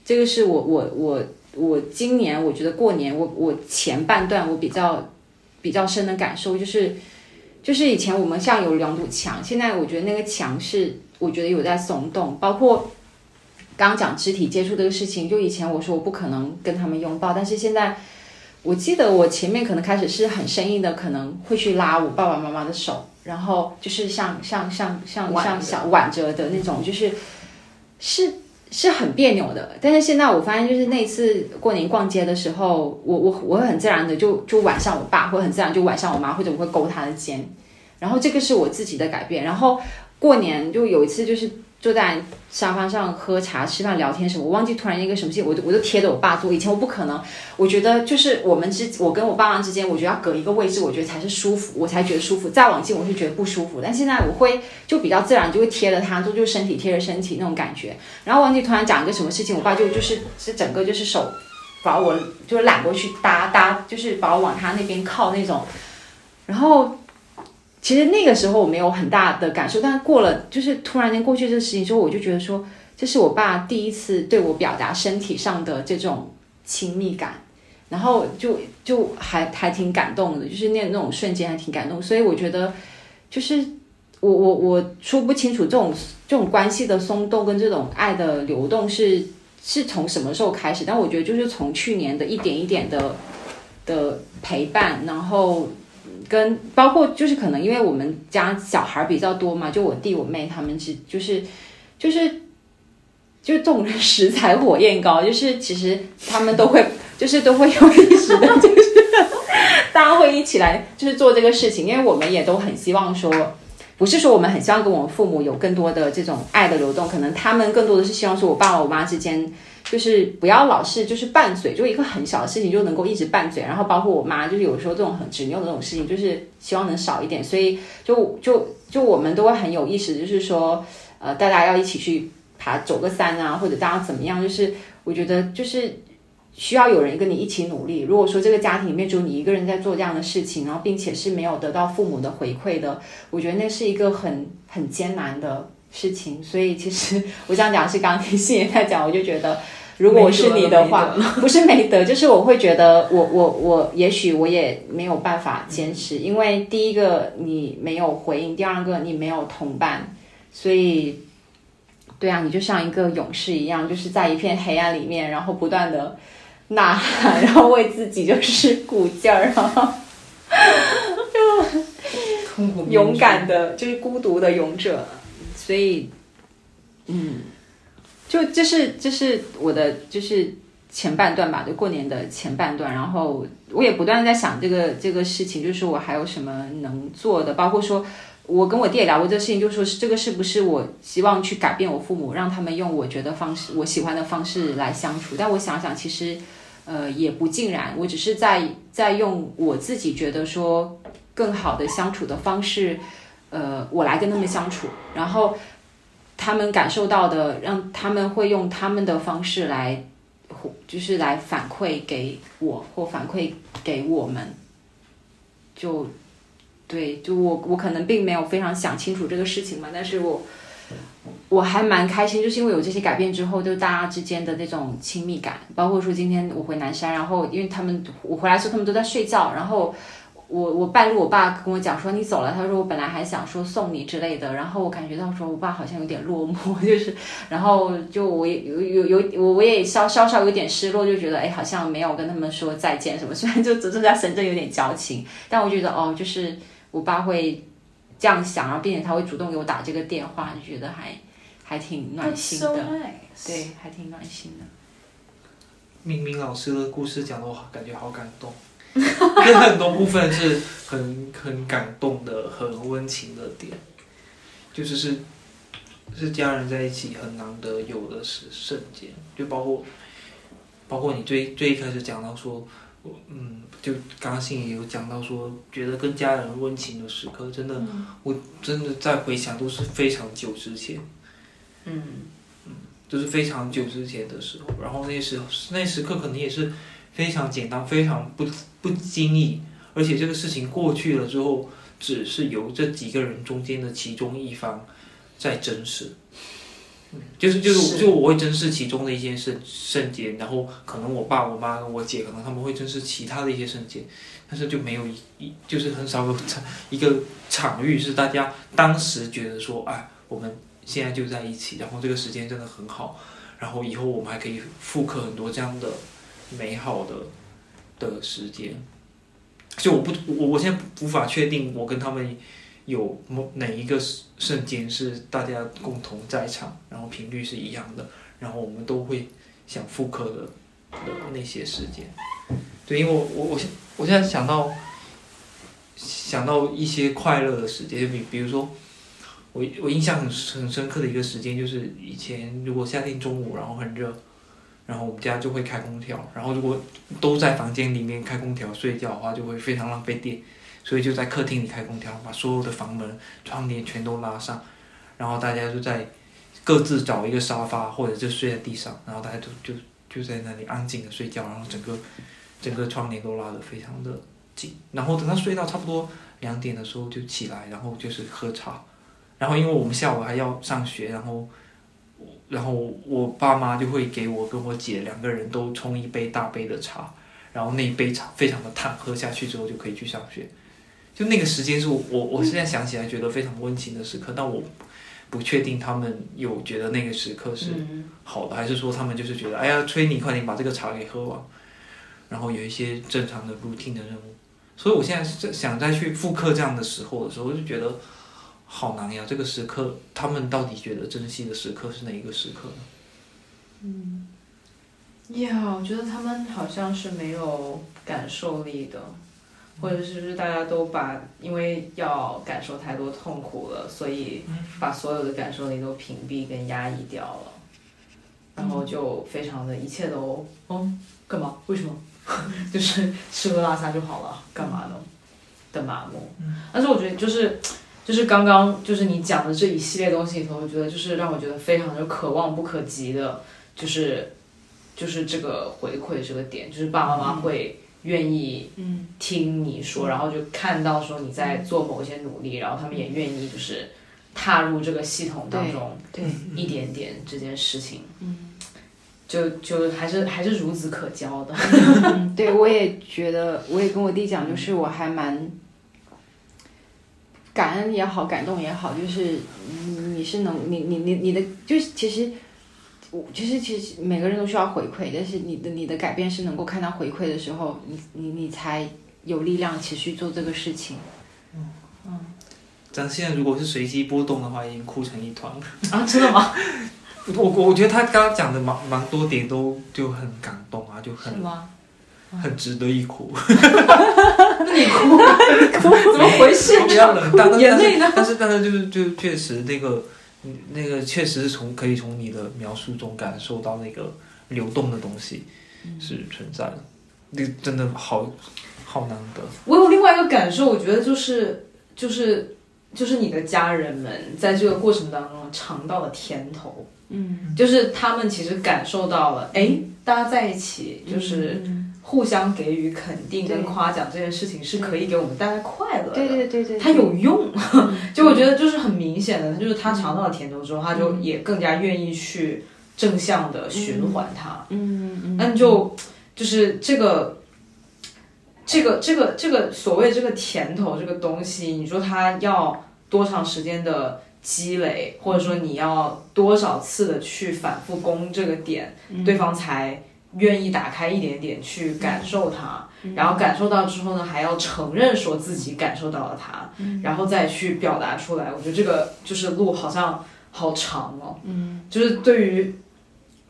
这个是我我我我今年我觉得过年我我前半段我比较比较深的感受就是，就是以前我们像有两堵墙，现在我觉得那个墙是我觉得有在松动。包括刚讲肢体接触这个事情，就以前我说我不可能跟他们拥抱，但是现在我记得我前面可能开始是很生硬的，可能会去拉我爸爸妈妈的手。然后就是像像像像像小挽着的那种，就是是是很别扭的。但是现在我发现，就是那次过年逛街的时候，我我我会很自然的就就挽上我爸，或很自然就挽上我妈，或者我会勾他的肩。然后这个是我自己的改变。然后过年就有一次就是。坐在沙发上喝茶、吃饭、聊天什么，我忘记突然一个什么事情，我就我就贴着我爸坐。以前我不可能，我觉得就是我们之我跟我爸妈之间，我觉得要隔一个位置，我觉得才是舒服，我才觉得舒服。再往近，我是觉得不舒服。但现在我会就比较自然，就会贴着他坐，就身体贴着身体那种感觉。然后忘记突然讲一个什么事情，我爸就就是是整个就是手把我就是揽过去搭搭，就是把我往他那边靠那种，然后。其实那个时候我没有很大的感受，但过了，就是突然间过去这个事情之后，我就觉得说，这是我爸第一次对我表达身体上的这种亲密感，然后就就还还挺感动的，就是那那种瞬间还挺感动，所以我觉得，就是我我我说不清楚这种这种关系的松动跟这种爱的流动是是从什么时候开始，但我觉得就是从去年的一点一点的的陪伴，然后。跟包括就是可能因为我们家小孩比较多嘛，就我弟我妹他们是就是就是就众人食材火焰高，就是其实他们都会 就是都会有意识的，就是大家会一起来就是做这个事情，因为我们也都很希望说，不是说我们很希望跟我们父母有更多的这种爱的流动，可能他们更多的是希望说我爸爸我妈之间。就是不要老是就是拌嘴，就一个很小的事情就能够一直拌嘴，然后包括我妈，就是有时候这种很执拗的这种事情，就是希望能少一点。所以就就就我们都会很有意识，就是说，呃，大家要一起去爬走个山啊，或者大家怎么样？就是我觉得就是需要有人跟你一起努力。如果说这个家庭里面只有你一个人在做这样的事情，然后并且是没有得到父母的回馈的，我觉得那是一个很很艰难的事情。所以其实 我想讲是刚刚听信爷在讲，我就觉得。如果我是你的话，不是没得，就是我会觉得，我我我，也许我也没有办法坚持，因为第一个你没有回应，第二个你没有同伴，所以，对啊，你就像一个勇士一样，就是在一片黑暗里面，然后不断的呐喊，然后为自己就是鼓劲儿，然后就 勇敢的，就是孤独的勇者，所以，嗯。就这是这是我的就是前半段吧，就过年的前半段，然后我也不断地在想这个这个事情，就是我还有什么能做的，包括说。我跟我弟也聊过这个事情，就是说这个是不是我希望去改变我父母，让他们用我觉得方式、我喜欢的方式来相处。但我想想，其实，呃，也不尽然。我只是在在用我自己觉得说更好的相处的方式，呃，我来跟他们相处，然后他们感受到的，让他们会用他们的方式来，就是来反馈给我或反馈给我们，就。对，就我我可能并没有非常想清楚这个事情嘛，但是我我还蛮开心，就是因为有这些改变之后，就大家之间的那种亲密感，包括说今天我回南山，然后因为他们我回来时候他们都在睡觉，然后我我半路我爸跟我讲说你走了，他说我本来还想说送你之类的，然后我感觉到说我爸好像有点落寞，就是然后就我也有有有我我也稍稍稍有点失落，就觉得哎好像没有跟他们说再见什么，虽然就只是在深圳有点交情，但我觉得哦就是。我爸会这样想，然后并且他会主动给我打这个电话，就觉得还还挺暖心的，对，还挺暖心的。明明老师的故事讲的我感觉好感动，因为很多部分是很很感动的、很温情的点，就是是是家人在一起很难得有的是瞬间，就包括包括你最最一开始讲到说。嗯，就刚刚信也有讲到说，觉得跟家人温情的时刻，真的，我真的在回想都是非常久之前，嗯。嗯，都是非常久之前的时候，然后那时那时刻可能也是非常简单，非常不不经意，而且这个事情过去了之后，只是由这几个人中间的其中一方在真实。就是就是就我会珍视其中的一件事瞬间，然后可能我爸我妈我姐可能他们会珍视其他的一些瞬间，但是就没有一一就是很少有场一个场域是大家当时觉得说哎我们现在就在一起，然后这个时间真的很好，然后以后我们还可以复刻很多这样的美好的的时间，就我不我我现在无法确定我跟他们。有某哪一个瞬间是大家共同在场，然后频率是一样的，然后我们都会想复刻的的那些时间。对，因为我我我现我现在想到想到一些快乐的时间，比比如说我我印象很很深刻的一个时间，就是以前如果夏天中午然后很热，然后我们家就会开空调，然后如果都在房间里面开空调睡觉的话，就会非常浪费电。所以就在客厅里开空调，把所有的房门、窗帘全都拉上，然后大家就在各自找一个沙发，或者就睡在地上，然后大家都就就在那里安静的睡觉，然后整个整个窗帘都拉得非常的紧，然后等他睡到差不多两点的时候就起来，然后就是喝茶，然后因为我们下午还要上学，然后然后我爸妈就会给我跟我姐两个人都冲一杯大杯的茶，然后那一杯茶非常的烫，喝下去之后就可以去上学。就那个时间是我我现在想起来觉得非常温情的时刻，但我不确定他们有觉得那个时刻是好的，还是说他们就是觉得哎呀催你快点把这个茶给喝完，然后有一些正常的 routine 的任务，所以我现在是想再去复刻这样的时候的时候，我就觉得好难呀。这个时刻他们到底觉得珍惜的时刻是哪一个时刻呢？嗯，呀，我觉得他们好像是没有感受力的。或者是不是大家都把因为要感受太多痛苦了，所以把所有的感受力都屏蔽跟压抑掉了，然后就非常的一切都嗯干嘛？为什么？就是吃喝拉撒就好了，干嘛呢？的麻木。但是我觉得就是就是刚刚就是你讲的这一系列东西里头，我觉得就是让我觉得非常的可望不可及的，就是就是这个回馈这个点，就是爸爸妈妈会。愿意听你说，然后就看到说你在做某些努力，然后他们也愿意就是踏入这个系统当中，对一点点这件事情，嗯就就还是还是孺子可教的。对，我也觉得，我也跟我弟讲，就是我还蛮感恩也好，感动也好，就是你是能，你你你你的，就是其实。我其实其实每个人都需要回馈，但是你的你的改变是能够看到回馈的时候，你你你才有力量持续做这个事情。嗯嗯，咱现在如果是随机波动的话，已经哭成一团了。啊，真的吗？我我我觉得他刚刚讲的蛮蛮多点都就很感动啊，就很吗？很值得一哭。那你哭，你 哭怎么回事？比较冷淡，但是眼泪呢但是但是就是就确实那个嗯那个确实是从可以从你的描述中感受到那个流动的东西是存在的，那个真的好好难得。我有另外一个感受，我觉得就是就是就是你的家人们在这个过程当中尝到了甜头，嗯，就是他们其实感受到了，哎，大家在一起就是互相给予肯定跟夸奖这件事情是可以给我们带来快乐的。对对对对，它有用，就我觉得就是很明显的，就是他尝到了甜头之后，他就也更加愿意去正向的循环它。嗯嗯那就就是这个，这个这个这个所谓这个甜头这个东西，你说它要多长时间的积累，或者说你要多少次的去反复攻这个点，对方才愿意打开一点点去感受它，然后感受到之后呢，还要承认说自己感受到了它，然后再去表达出来。我觉得这个就是路好像好长哦，嗯，就是对于。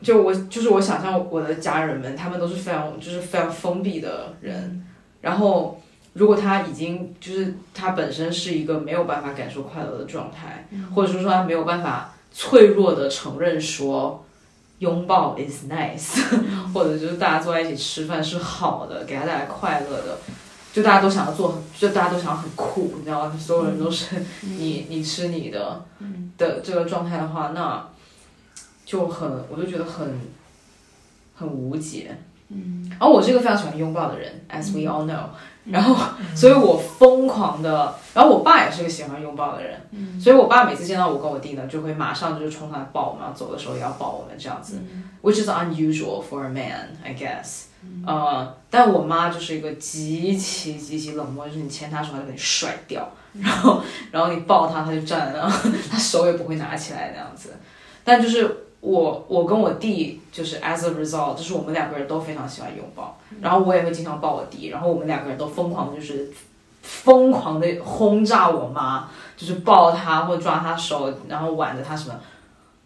就我就是我想象我的家人们，他们都是非常就是非常封闭的人，然后如果他已经就是他本身是一个没有办法感受快乐的状态，或者是说他没有办法脆弱的承认说拥抱 is nice，或者就是大家坐在一起吃饭是好的，给他带来快乐的。就大家都想要做，就大家都想要很酷，你知道吗？所有人都是你你吃你的的这个状态的话，那就很，我就觉得很很无解。嗯，然后我是一个非常喜欢拥抱的人，as we all know。然后，所以我疯狂的，然后我爸也是个喜欢拥抱的人，所以我爸每次见到我跟我弟呢，就会马上就是冲上来抱我们，然后走的时候也要抱我们这样子、w h i c h is unusual for a man, I guess。呃，但我妈就是一个极其极其冷漠，就是你牵她手，她就给你甩掉，然后然后你抱她，她就站在那，她手也不会拿起来那样子。但就是我我跟我弟就是 as a result，就是我们两个人都非常喜欢拥抱，然后我也会经常抱我弟，然后我们两个人都疯狂的就是疯狂的轰炸我妈，就是抱她或者抓她手，然后挽着她什么，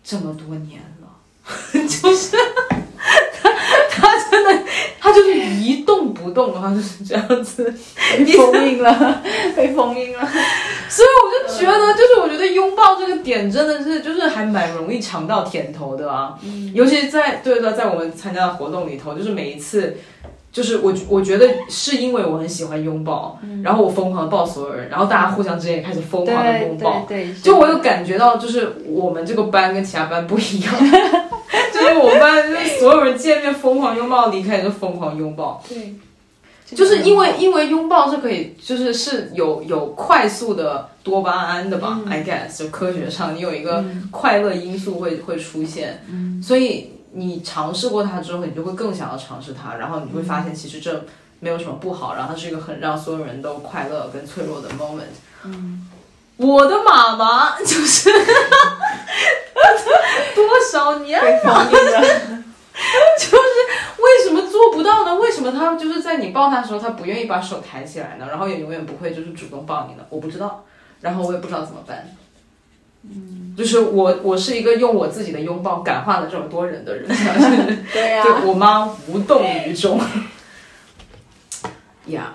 这么多年了，就是就是一动不动，他就是这样子，被封印了，被封印了。所以我就觉得，就是我觉得拥抱这个点真的是，就是还蛮容易尝到甜头的啊。尤其在对对，在我们参加的活动里头，就是每一次，就是我我觉得是因为我很喜欢拥抱，然后我疯狂的抱所有人，然后大家互相之间也开始疯狂的拥抱。对对，就我有感觉到，就是我们这个班跟其他班不一样，就是我们班就是所有人见面疯狂拥抱，离开也是疯狂拥抱。对，就是因为因为拥抱是可以，就是是有有快速的多巴胺的吧、i guess 就科学上你有一个快乐因素会会出现，所以你尝试过它之后，你就会更想要尝试它，然后你会发现其实这没有什么不好，然后它是一个很让所有人都快乐跟脆弱的 moment。我的妈妈就是 多少年被封印了。为什么做不到呢？为什么他就是在你抱他的时候，他不愿意把手抬起来呢？然后也永远不会就是主动抱你呢？我不知道，然后我也不知道怎么办。嗯，就是我，我是一个用我自己的拥抱感化了这么多人的人，对呀、对我妈无动于衷。Yeah,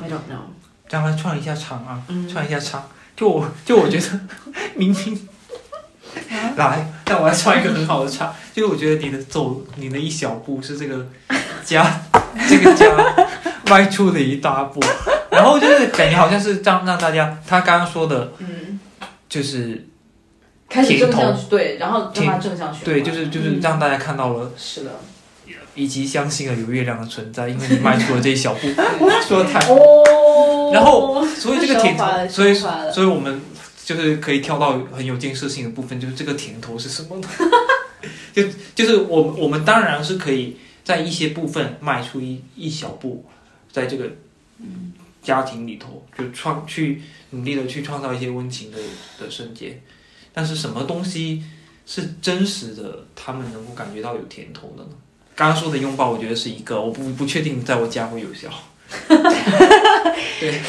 I don't know. 将来串一下场啊，串一下场。就我就我觉得 明明来，但我要唱一个很好的唱。就是我觉得你的走，你的一小步是这个家这个家迈出的一大步，然后就是感觉好像是让让大家，他刚刚说的，嗯，就是开始正向对，然后让他正向。对，就是就是让大家看到了，是的。以及相信了有月亮的存在，因为你迈出了这一小步。说的太哦然后，所以这个甜头所以所以我们就是可以跳到很有建设性的部分，就是这个甜头是什么呢？就就是我们我们当然是可以在一些部分迈出一一小步，在这个家庭里头就创去努力的去创造一些温情的的瞬间，但是什么东西是真实的，他们能够感觉到有甜头的呢？刚刚说的拥抱，我觉得是一个，我不不确定在我家会有效。对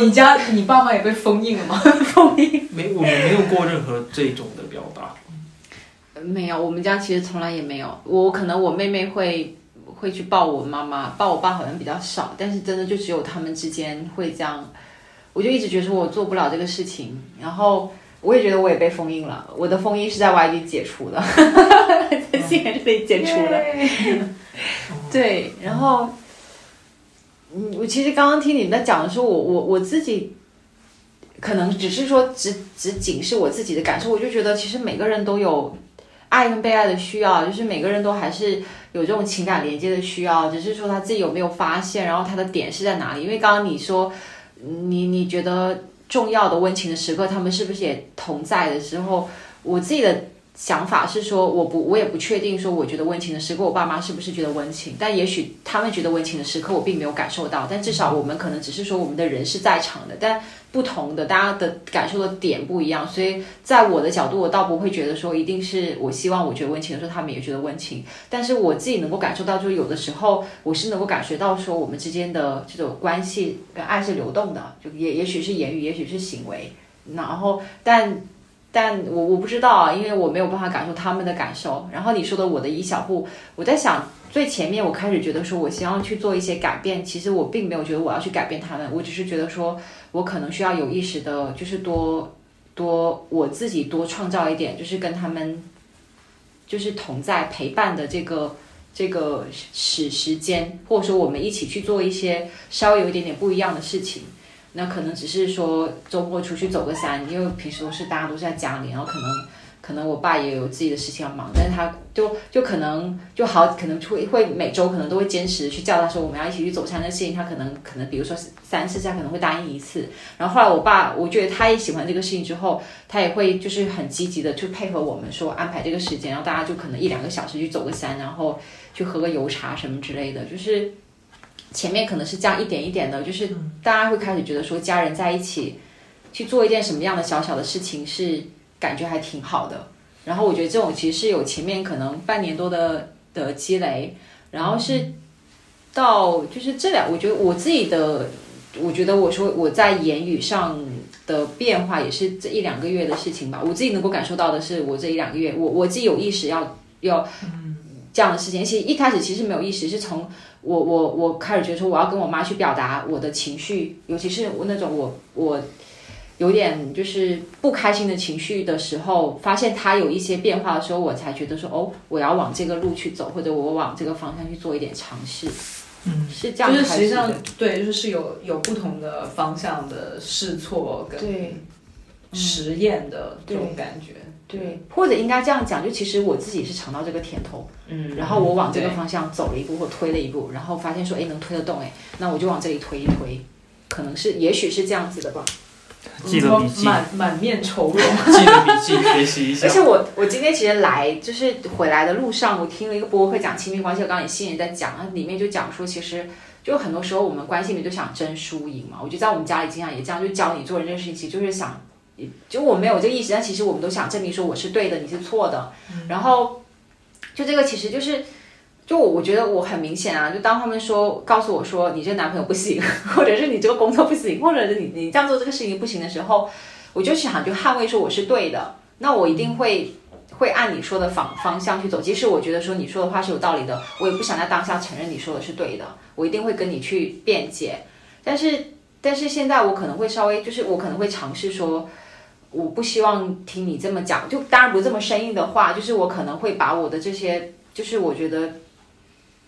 你家你爸妈也被封印了吗？封印。没，我们没有过任何这种的表达。没有，我们家其实从来也没有。我可能我妹妹会会去抱我妈妈，抱我爸好像比较少，但是真的就只有他们之间会这样。我就一直觉得说我做不了这个事情，然后我也觉得我也被封印了。我的封印是在 YG 解除的，在信源这里解除的。对，然后，嗯，我其实刚刚听你们在讲的时候，我我我自己。可能只是说，只只仅是我自己的感受，我就觉得其实每个人都有爱跟被爱的需要，就是每个人都还是有这种情感连接的需要，只是说他自己有没有发现，然后他的点是在哪里。因为刚刚你说，你你觉得重要的温情的时刻，他们是不是也同在的时候，我自己的。想法是说，我不，我也不确定说，我觉得温情的时刻，我爸妈是不是觉得温情？但也许他们觉得温情的时刻，我并没有感受到。但至少我们可能只是说，我们的人是在场的，但不同的大家的感受的点不一样。所以在我的角度，我倒不会觉得说，一定是我希望我觉得温情的时候，他们也觉得温情。但是我自己能够感受到，就是有的时候，我是能够感觉到说，我们之间的这种关系跟爱是流动的，就也也许是言语，也许是行为。然后，但。但我我不知道啊，因为我没有办法感受他们的感受。然后你说的我的一小步，我在想最前面我开始觉得说我希望去做一些改变，其实我并没有觉得我要去改变他们，我只是觉得说我可能需要有意识的，就是多多我自己多创造一点，就是跟他们就是同在陪伴的这个这个时时间，或者说我们一起去做一些稍微有一点点不一样的事情。那可能只是说周末出去走个山，因为平时都是大家都是在家里，然后可能可能我爸也有自己的事情要忙，但是他就就可能就好，可能会会每周可能都会坚持去叫他说我们要一起去走山的事情，他可能可能比如说三四下可能会答应一次，然后后来我爸我觉得他也喜欢这个事情之后，他也会就是很积极的去配合我们说安排这个时间，然后大家就可能一两个小时去走个山，然后去喝个油茶什么之类的，就是。前面可能是这样一点一点的，就是大家会开始觉得说家人在一起去做一件什么样的小小的事情是感觉还挺好的。然后我觉得这种其实是有前面可能半年多的的积累，然后是到就是这两，我觉得我自己的，我觉得我说我在言语上的变化也是这一两个月的事情吧。我自己能够感受到的是，我这一两个月，我我自己有意识要要这样的事情。其实一开始其实没有意识，是从。我我我开始觉得说我要跟我妈去表达我的情绪，尤其是我那种我我有点就是不开心的情绪的时候，发现她有一些变化的时候，我才觉得说哦，我要往这个路去走，或者我往这个方向去做一点尝试。嗯，是这样。就是实际上对，就是是有有不同的方向的试错跟实验的这种感觉。对，或者应该这样讲，就其实我自己是尝到这个甜头，嗯，然后我往这个方向走了一步或推了一步，然后发现说，哎，能推得动，哎，那我就往这里推一推，可能是，也许是这样子的吧。记得笔记，满满面愁容。记得笔记，学习一下。而且我我今天其实来就是回来的路上，我听了一个播客讲亲密关系，刚刚也新人在讲，里面就讲说，其实就很多时候我们关系里面就想争输赢嘛。我觉得在我们家里经常也这样，就教你做人这个事情，其实就是想。就我没有这个意识，但其实我们都想证明说我是对的，你是错的。然后，就这个其实就是，就我我觉得我很明显啊，就当他们说告诉我说你这个男朋友不行，或者是你这个工作不行，或者是你你这样做这个事情不行的时候，我就想就捍卫说我是对的，那我一定会会按你说的方方向去走。即使我觉得说你说的话是有道理的，我也不想在当下承认你说的是对的，我一定会跟你去辩解。但是但是现在我可能会稍微就是我可能会尝试说。我不希望听你这么讲，就当然不是这么生硬的话，就是我可能会把我的这些，就是我觉得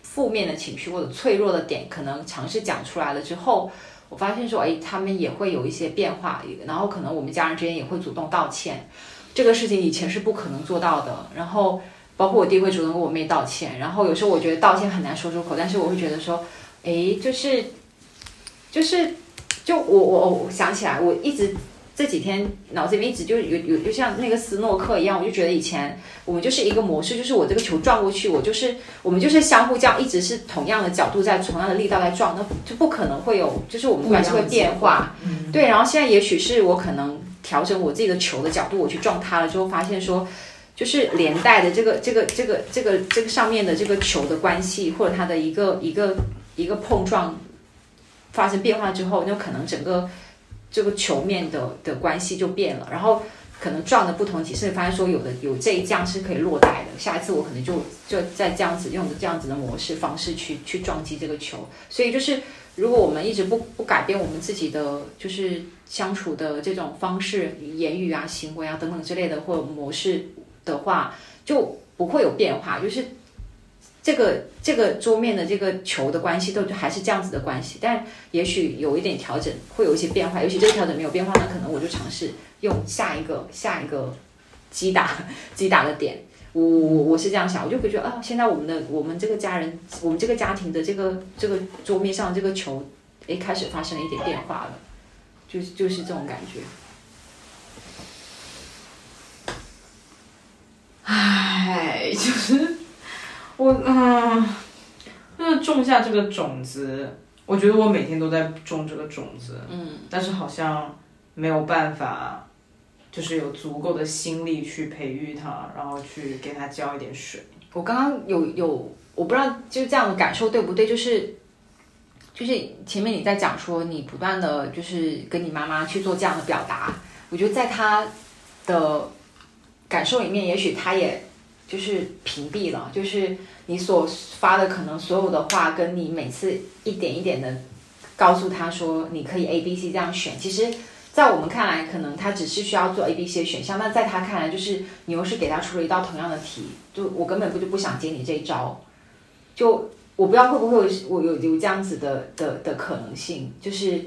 负面的情绪或者脆弱的点，可能尝试讲出来了之后，我发现说，哎，他们也会有一些变化，然后可能我们家人之间也会主动道歉，这个事情以前是不可能做到的。然后包括我弟会主动跟我妹道歉，然后有时候我觉得道歉很难说出口，但是我会觉得说，哎，就是就是就我我我想起来，我一直。这几天脑子里面一直就有有就像那个斯诺克一样，我就觉得以前我们就是一个模式，就是我这个球撞过去，我就是我们就是相互这样，一直是同样的角度在同样的力道在撞，那就不可能会有，就是我们关系会变化。对，然后现在也许是我可能调整我自己的球的角度，我去撞它了之后，发现说就是连带的这个这个这个这个这个上面的这个球的关系，或者它的一个一个一个碰撞发生变化之后，那可能整个。这个球面的的关系就变了，然后可能撞的不同几次，发现说有的有这一降是可以落袋的，下一次我可能就就在这样子用的这样子的模式方式去去撞击这个球。所以就是如果我们一直不不改变我们自己的就是相处的这种方式、言语啊、行为啊等等之类的或模式的话，就不会有变化。就是这个这个桌面的这个球的关系都还是这样子的关系，但也许有一点调整，会有一些变化。尤其这个调整没有变化，那可能我就尝试。用下一个下一个击打 击打的点，我我我是这样想，我就会觉得啊，现在我们的我们这个家人，我们这个家庭的这个这个桌面上这个球，哎，开始发生了一点变化了，就就是这种感觉。唉，就是我嗯，就是种下这个种子，我觉得我每天都在种这个种子，嗯，但是好像没有办法。就是有足够的心力去培育它，然后去给它浇一点水。我刚刚有有，我不知道就是这样的感受对不对？就是就是前面你在讲说你不断的就是跟你妈妈去做这样的表达，我觉得在她的感受里面，也许她也就是屏蔽了，就是你所发的可能所有的话，跟你每次一点一点的告诉他说你可以 A B C 这样选，其实。在我们看来，可能他只是需要做 A、B、C 的选项，那在他看来，就是你又是给他出了一道同样的题，就我根本不就不想接你这一招，就我不知道会不会有我有有这样子的的的可能性，就是，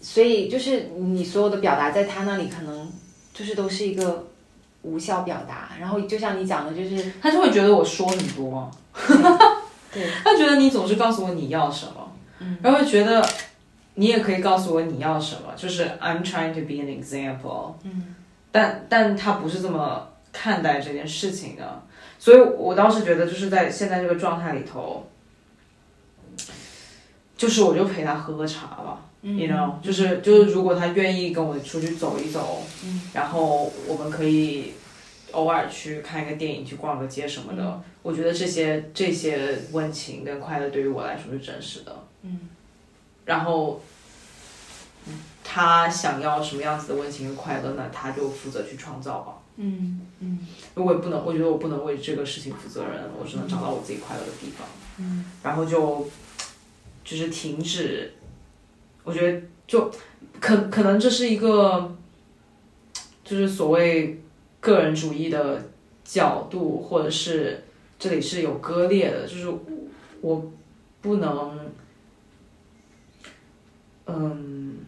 所以就是你所有的表达在他那里可能就是都是一个无效表达，然后就像你讲的，就是他就会觉得我说很多，对，他觉得你总是告诉我你要什么，然后觉得。你也可以告诉我你要什么，就是 I'm trying to be an example。嗯，但但他不是这么看待这件事情的，所以我倒是觉得就是在现在这个状态里头，就是我就陪他喝喝茶吧，you know，就是就是如果他愿意跟我出去走一走，嗯，然后我们可以偶尔去看一个电影，去逛个街什么的，我觉得这些这些温情跟快乐对于我来说是真实的，嗯。然后，他想要什么样子的温情和快乐，那他就负责去创造吧。嗯嗯，我也不能，我觉得我不能为这个事情负责任，我只能找到我自己快乐的地方。嗯，然后就，就是停止。我觉得就可可能这是一个，就是所谓个人主义的角度，或者是这里是有割裂的，就是我不能。嗯，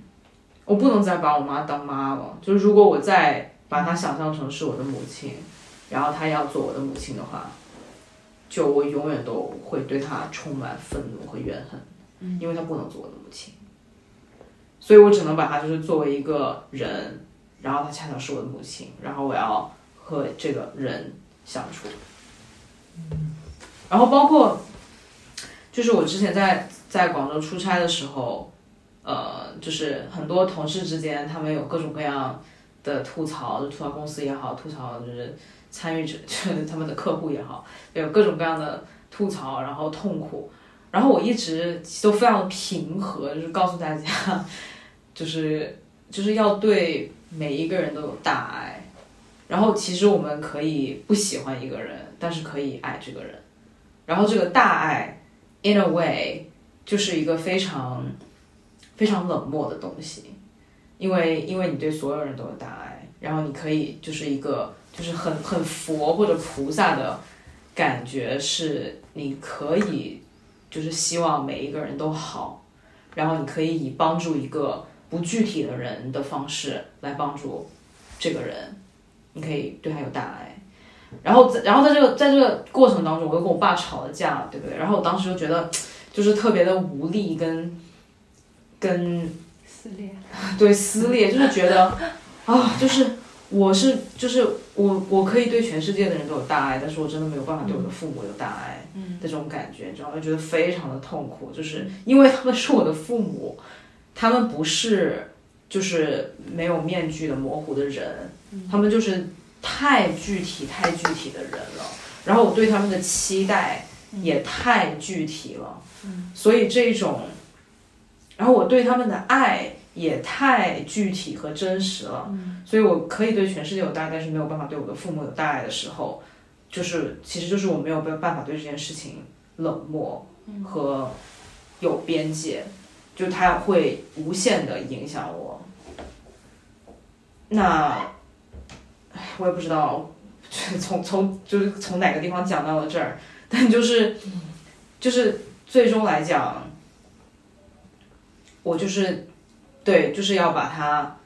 我不能再把我妈当妈了。就是如果我再把她想象成是我的母亲，然后她要做我的母亲的话，就我永远都会对她充满愤怒和怨恨，因为她不能做我的母亲。所以我只能把她就是作为一个人，然后她恰巧是我的母亲，然后我要和这个人相处。然后包括，就是我之前在在广州出差的时候。呃，就是很多同事之间，他们有各种各样的吐槽，就吐槽公司也好，吐槽就是参与者，就是他们的客户也好，有各种各样的吐槽，然后痛苦。然后我一直都非常平和，就是告诉大家，就是就是要对每一个人都有大爱。然后其实我们可以不喜欢一个人，但是可以爱这个人。然后这个大爱，in a way，就是一个非常。非常冷漠的东西，因为因为你对所有人都有大爱，然后你可以就是一个就是很很佛或者菩萨的感觉，是你可以就是希望每一个人都好，然后你可以以帮助一个不具体的人的方式来帮助这个人，你可以对他有大爱，然后在然后在这个在这个过程当中，我又跟我爸吵了架，对不对？然后我当时就觉得就是特别的无力跟。跟撕裂，对撕裂，就是觉得啊，就是我是就是我我可以对全世界的人都有大爱，但是我真的没有办法对我的父母有大爱的这种感觉，你知道吗？觉得非常的痛苦，就是因为他们是我的父母，他们不是就是没有面具的模糊的人，他们就是太具体太具体的人了，然后我对他们的期待也太具体了，所以这种。然后我对他们的爱也太具体和真实了，所以我可以对全世界有大爱，但是没有办法对我的父母有大爱的时候，就是其实就是我没有办办法对这件事情冷漠和有边界，就它会无限的影响我。那，我也不知道，从从就是从哪个地方讲到了这儿，但就是就是最终来讲，我就是对，就是要把它，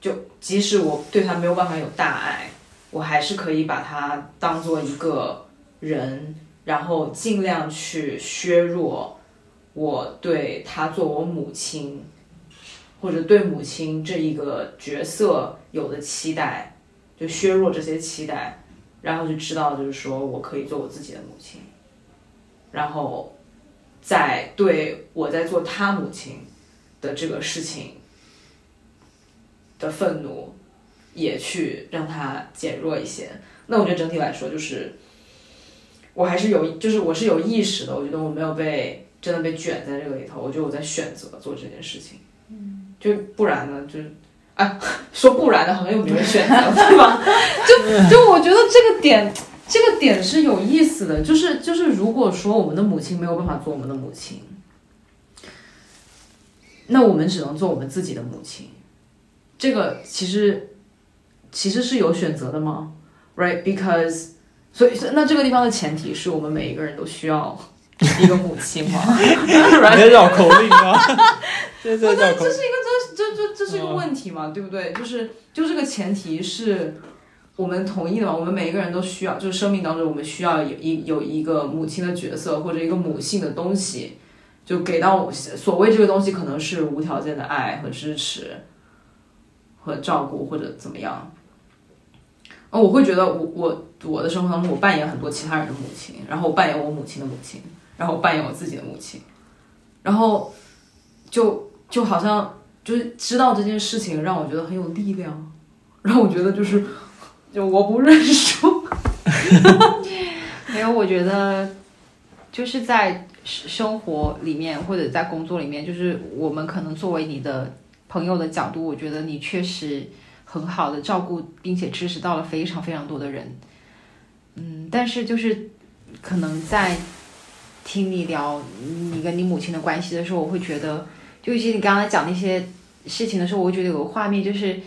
就即使我对他没有办法有大爱，我还是可以把他当做一个人，然后尽量去削弱我对他做我母亲，或者对母亲这一个角色有的期待，就削弱这些期待，然后就知道就是说我可以做我自己的母亲，然后在对我在做他母亲的这个事情的愤怒，也去让它减弱一些。那我觉得整体来说，就是我还是有，就是我是有意识的。我觉得我没有被真的被卷在这个里头。我觉得我在选择做这件事情。嗯，就不然呢，就是哎，说不然的，好像又没人选择，对吧？就 就我觉得这个点，这个点是有意思的。就是就是，如果说我们的母亲没有办法做我们的母亲，那我们只能做我们自己的母亲。这个其实其实是有选择的吗？Right? Because 所以那这个地方的前提是我们每一个人都需要一个母亲吗？你在绕口令吗？这这绕口这是一个这这这这是一个问题嘛，对不对？就是就这个前提是我们同意的嘛，我们每一个人都需要，就是生命当中我们需要有一有一个母亲的角色或者一个母性的东西，就给到我所谓这个东西可能是无条件的爱和支持和照顾或者怎么样。哦，我会觉得我我我的生活当中我扮演很多其他人的母亲，然后我扮演我母亲的母亲，然后扮演我自己的母亲，然后就就好像就是知道这件事情让我觉得很有力量，让我觉得就是就我不认输，没有，我觉得就是在生活里面或者在工作里面，就是我们可能作为你的朋友的角度，我觉得你确实很好的照顾并且支持到了非常非常多的人。嗯，但是就是可能在听你聊你跟你母亲的关系的时候，我会觉得，就尤其你刚才讲那些事情的时候，我会觉得有个画面就是。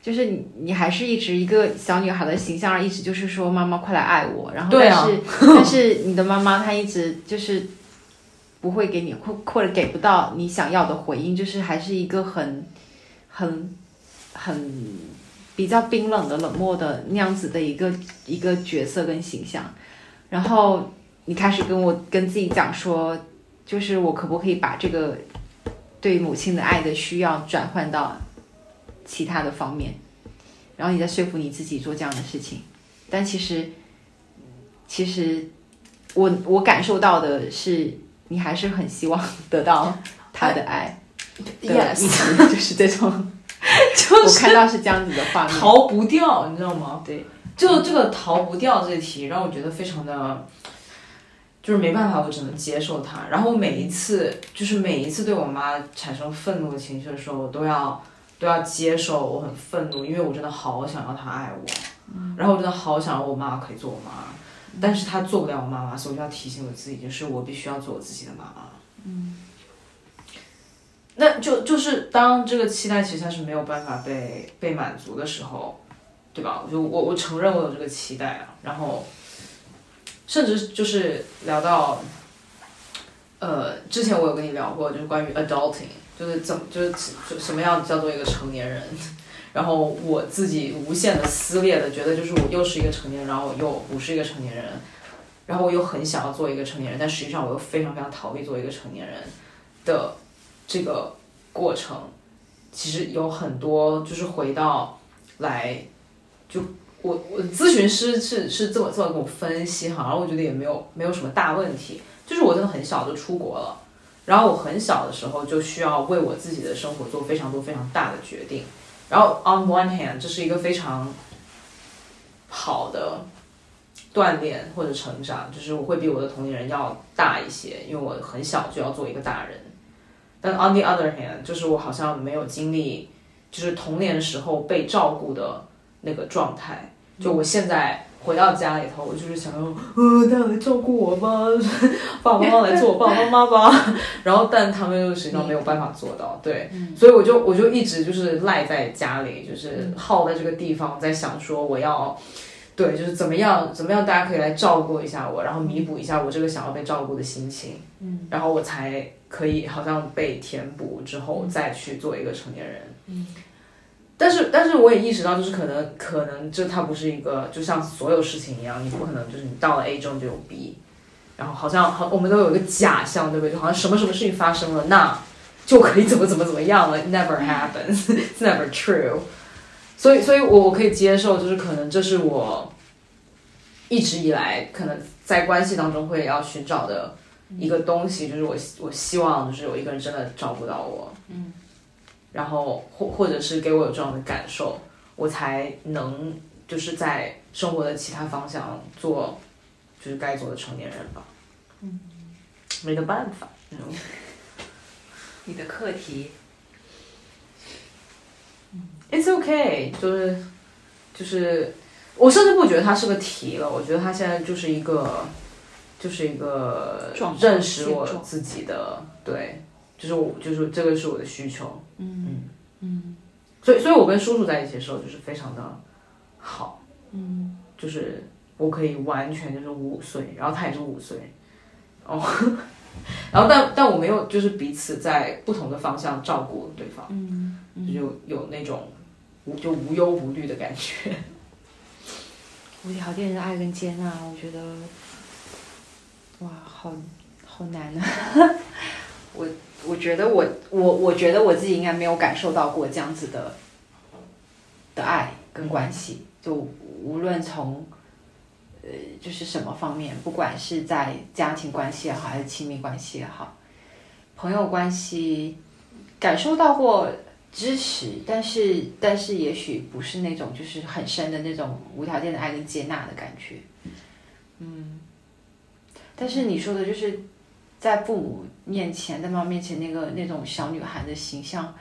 就是你，你还是一直一个小女孩的形象，一直就是说妈妈快来爱我，然后但是、但是你的妈妈她一直就是不会给你或或者给不到你想要的回应，就是还是一个很很很比较冰冷的、冷漠的那样子的一个一个角色跟形象。然后你开始跟我跟自己讲说，就是我可不可以把这个对母亲的爱的需要转换到其他的方面，然后你再说服你自己做这样的事情。但其实，其实我我感受到的是，你还是很希望得到他的爱 的 Yes 一直就是这种，就是我看到是这样子的画面。逃不掉，你知道吗？对，就这个逃不掉这题，让我觉得非常的，就是没办法，我只能接受它。然后每一次，就是每一次对我妈产生愤怒的情绪的时候，我都要都要接受我很愤怒，因为我真的好想要她爱我，然后我真的好想要我妈妈可以做我妈妈，但是她做不了我妈妈，所以我就要提醒我自己，就是我必须要做我自己的妈妈。嗯。那就就是当这个期待其实它是没有办法被被满足的时候，对吧？我就我我承认我有这个期待啊，然后甚至就是聊到，呃，之前我有跟你聊过，就是关于 adulting，就是怎么就是就什么样叫做一个成年人，然后我自己无限的撕裂的觉得就是我又是一个成年人，然后我又不是一个成年人，然后我又很想要做一个成年人，但实际上我又非常非常逃避做一个成年人的这个过程，其实有很多就是回到来，就我我咨询师是是这么这么跟我分析哈，然后我觉得也没有没有什么大问题，就是我真的很小就出国了，然后我很小的时候就需要为我自己的生活做非常多非常大的决定，然后 on one hand 这是一个非常好的锻炼或者成长，就是我会比我的同龄人要大一些，因为我很小就要做一个大人。但 on the other hand，就是我好像没有经历，就是童年时候被照顾的那个状态。就我现在回到家里头，我就是想要，呃，大家来照顾我吧，爸爸妈妈来做我爸爸妈妈吧。然后，但他们又实际上没有办法做到，对，所以我就我就一直就是赖在家里，就是耗在这个地方，在想说我要。对，就是怎么样，怎么样，大家可以来照顾一下我，然后弥补一下我这个想要被照顾的心情，嗯，然后我才可以好像被填补之后再去做一个成年人，嗯，但是但是我也意识到，就是可能可能这它不是一个，就像所有事情一样，你不可能就是你到了 A 中就有 B，然后好像好我们都有一个假象，对不对？就好像什么什么事情发生了，那就可以怎么怎么怎么样了，Never happens，never true。所以，所以我我可以接受，就是可能这是我一直以来可能在关系当中会要寻找的一个东西，就是我我希望就是有一个人真的照顾到我，嗯，然后或或者是给我有这样的感受，我才能就是在生活的其他方向做就是该做的成年人吧，嗯，没得办法，你的课题。It's okay，就是就是，我甚至不觉得它是个题了。我觉得它现在就是一个，就是一个认识我自己的，对，就是我就是这个是我的需求。嗯嗯嗯。所以，所以我跟叔叔在一起的时候就是非常的好。嗯。就是我可以完全就是五岁，然后他也是五岁。哦。然后，但但我没有就是彼此在不同的方向照顾对方。嗯。就有那种无。就无忧无虑的感觉。无条件的爱跟接纳，我觉得，哇，好好难啊！我 我觉得我我我觉得我自己应该没有感受到过这样子的的爱跟关系，就无论从呃就是什么方面，不管是在家庭关系也好，还是亲密关系也好，朋友关系，感受到过。支持，但是但是也许不是那种就是很深的那种无条件的爱跟接纳的感觉，嗯。但是你说的就是在父母面前，在妈妈面前那个那种小女孩的形象，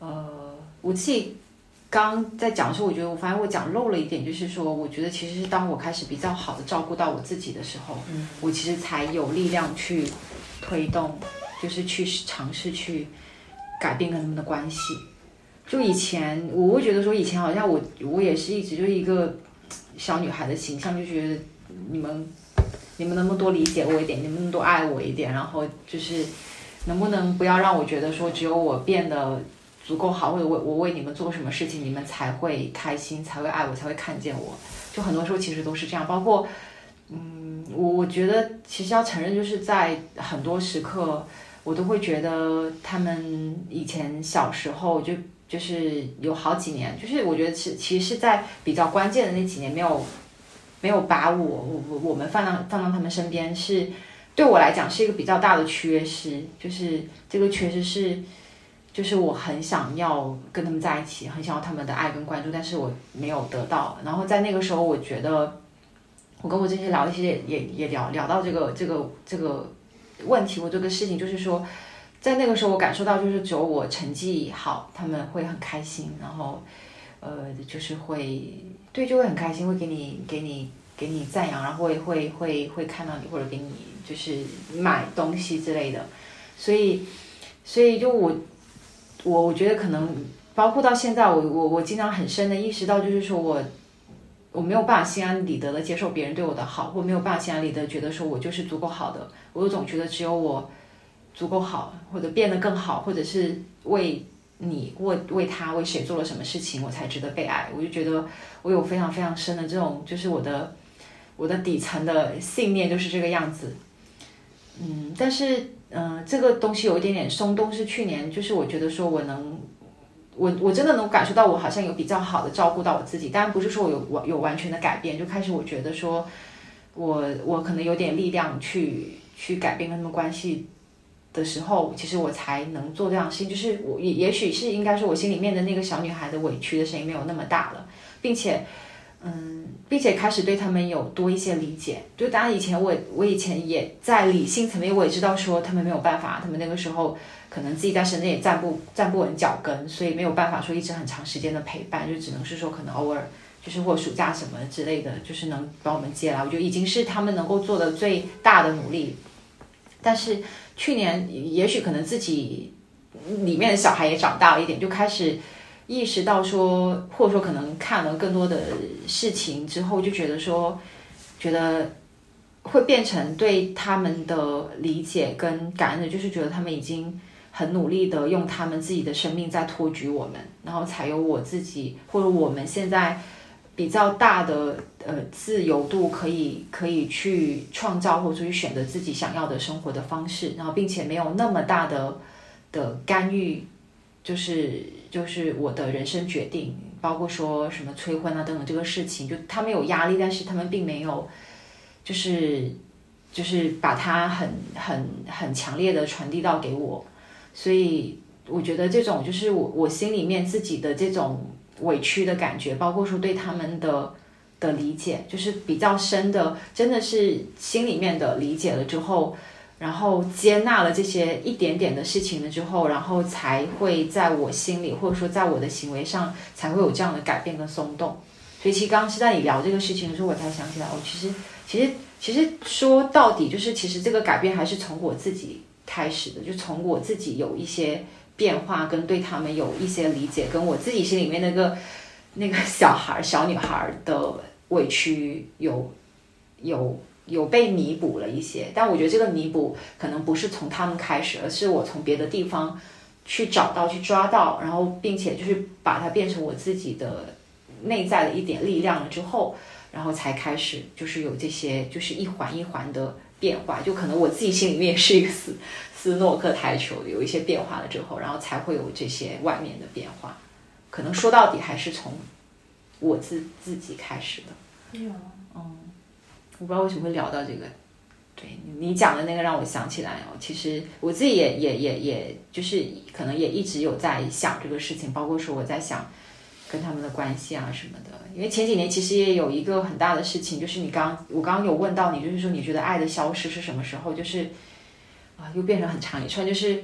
呃，我自己刚在讲的时候，我觉得我发现我讲漏了一点，就是说，我觉得其实是当我开始比较好的照顾到我自己的时候，嗯，我其实才有力量去推动，就是去尝试去。改变跟他们的关系，就以前我会觉得说，以前好像我我也是一直就是一个小女孩的形象，就觉得你们你们能不能多理解我一点，你们能多爱我一点，然后就是能不能不要让我觉得说只有我变得足够好，或者我我为你们做什么事情，你们才会开心，才会爱我，才会看见我。就很多时候其实都是这样，包括嗯，我我觉得其实要承认，就是在很多时刻。我都会觉得他们以前小时候就就是有好几年，就是我觉得其其实是在比较关键的那几年没有没有把我我我我们放到放到他们身边，是对我来讲是一个比较大的缺失，就是这个缺失是就是我很想要跟他们在一起，很想要他们的爱跟关注，但是我没有得到。然后在那个时候，我觉得我跟我这些聊一些也也聊聊到这个这个这个。问题，我这个事情就是说，在那个时候我感受到，就是只有我成绩好，他们会很开心，然后，呃，就是会对，就会很开心，会给你给你给你赞扬，然后会会会会看到你或者给你就是买东西之类的，所以所以就我我我觉得可能包括到现在，我我我经常很深的意识到，就是说我。我没有办法心安理得的接受别人对我的好，或没有办法心安理得觉得说我就是足够好的。我总觉得只有我足够好，或者变得更好，或者是为你、为为他、为谁做了什么事情，我才值得被爱。我就觉得我有非常非常深的这种，就是我的我的底层的信念就是这个样子。嗯，但是嗯，这个东西有一点点松动，是去年，就是我觉得说我能。我我真的能感受到，我好像有比较好的照顾到我自己，当然不是说我有完有完全的改变，就开始我觉得说，我我可能有点力量去去改变跟他们关系的时候，其实我才能做这样的事情，就是我也也许是应该说我心里面的那个小女孩的委屈的声音没有那么大了，并且，嗯，并且开始对他们有多一些理解。就当然以前我我以前也在理性层面我也知道说他们没有办法，他们那个时候可能自己在深圳也站不站不稳脚跟，所以没有办法说一直很长时间的陪伴，就只能是说可能偶尔就是或暑假什么之类的，就是能帮我们接来，我觉得已经是他们能够做的最大的努力。但是去年也许可能自己里面的小孩也长大了一点，就开始。意识到说，或者说可能看了更多的事情之后，就觉得说，觉得会变成对他们的理解跟感恩的，就是觉得他们已经很努力的用他们自己的生命在托举我们，然后才有我自己或者我们现在比较大的呃自由度，可以可以去创造或者去选择自己想要的生活的方式，然后并且没有那么大的的干预，就是。就是我的人生决定，包括说什么催婚啊等等这个事情，就他们有压力，但是他们并没有，就是就是把它很很很强烈的传递到给我，所以我觉得这种就是我我心里面自己的这种委屈的感觉，包括说对他们的的理解，就是比较深的，真的是心里面的理解了之后。然后接纳了这些一点点的事情了之后，然后才会在我心里，或者说在我的行为上，才会有这样的改变跟松动。所以其实刚刚是在你聊这个事情的时候，我才想起来，哦，其实其实其实说到底，就是其实这个改变还是从我自己开始的，就从我自己有一些变化，跟对他们有一些理解，跟我自己心里面那个 那个小孩小女孩的委屈有有。有被弥补了一些，但我觉得这个弥补可能不是从他们开始，而是我从别的地方去找到、去抓到，然后并且就是把它变成我自己的内在的一点力量了之后，然后才开始就是有这些就是一环一环的变化，就可能我自己心里面是一个死斯诺克台球，有一些变化了之后，然后才会有这些外面的变化，可能说到底还是从我自自己开始的。嗯。我不知道为什么会聊到这个，对你讲的那个让我想起来哦，其实我自己也也也也就是可能也一直有在想这个事情，包括说我在想跟他们的关系啊什么的。因为前几年其实也有一个很大的事情，就是你刚我刚刚有问到你，就是说你觉得爱的消失是什么时候？就是啊，又变成很长一串，就是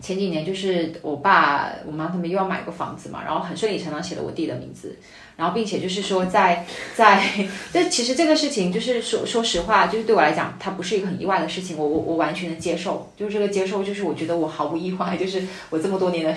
前几年就是我爸我妈他们又要买个房子嘛，然后很顺理成章写了我弟的名字。然后，并且就是说，在在，这其实这个事情就是说，说实话，就是对我来讲，它不是一个很意外的事情，我我我完全能接受。就是这个接受，就是我觉得我毫不意外，就是我这么多年的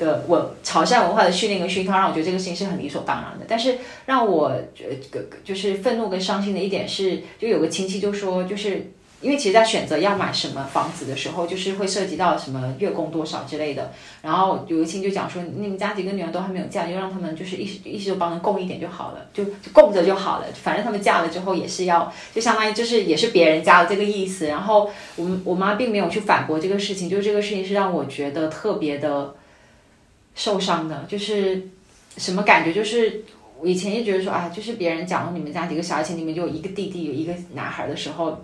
的我潮汕文化的训练跟熏陶，让我觉得这个事情是很理所当然的。但是让我呃就是愤怒跟伤心的一点是，就有个亲戚就说，就是。因为其实，在选择要买什么房子的时候，就是会涉及到什么月供多少之类的。然后有一亲就讲说，你们家几个女儿都还没有嫁，就让他们就是一一直就帮着供一点就好了，就供着就好了。反正他们嫁了之后也是要，就相当于就是也是别人家的这个意思。然后我们我妈并没有去反驳这个事情，就这个事情是让我觉得特别的受伤的。就是什么感觉？就是我以前也觉得说啊，就是别人讲你们家几个小孩，你们就一个弟弟，有一个男孩的时候。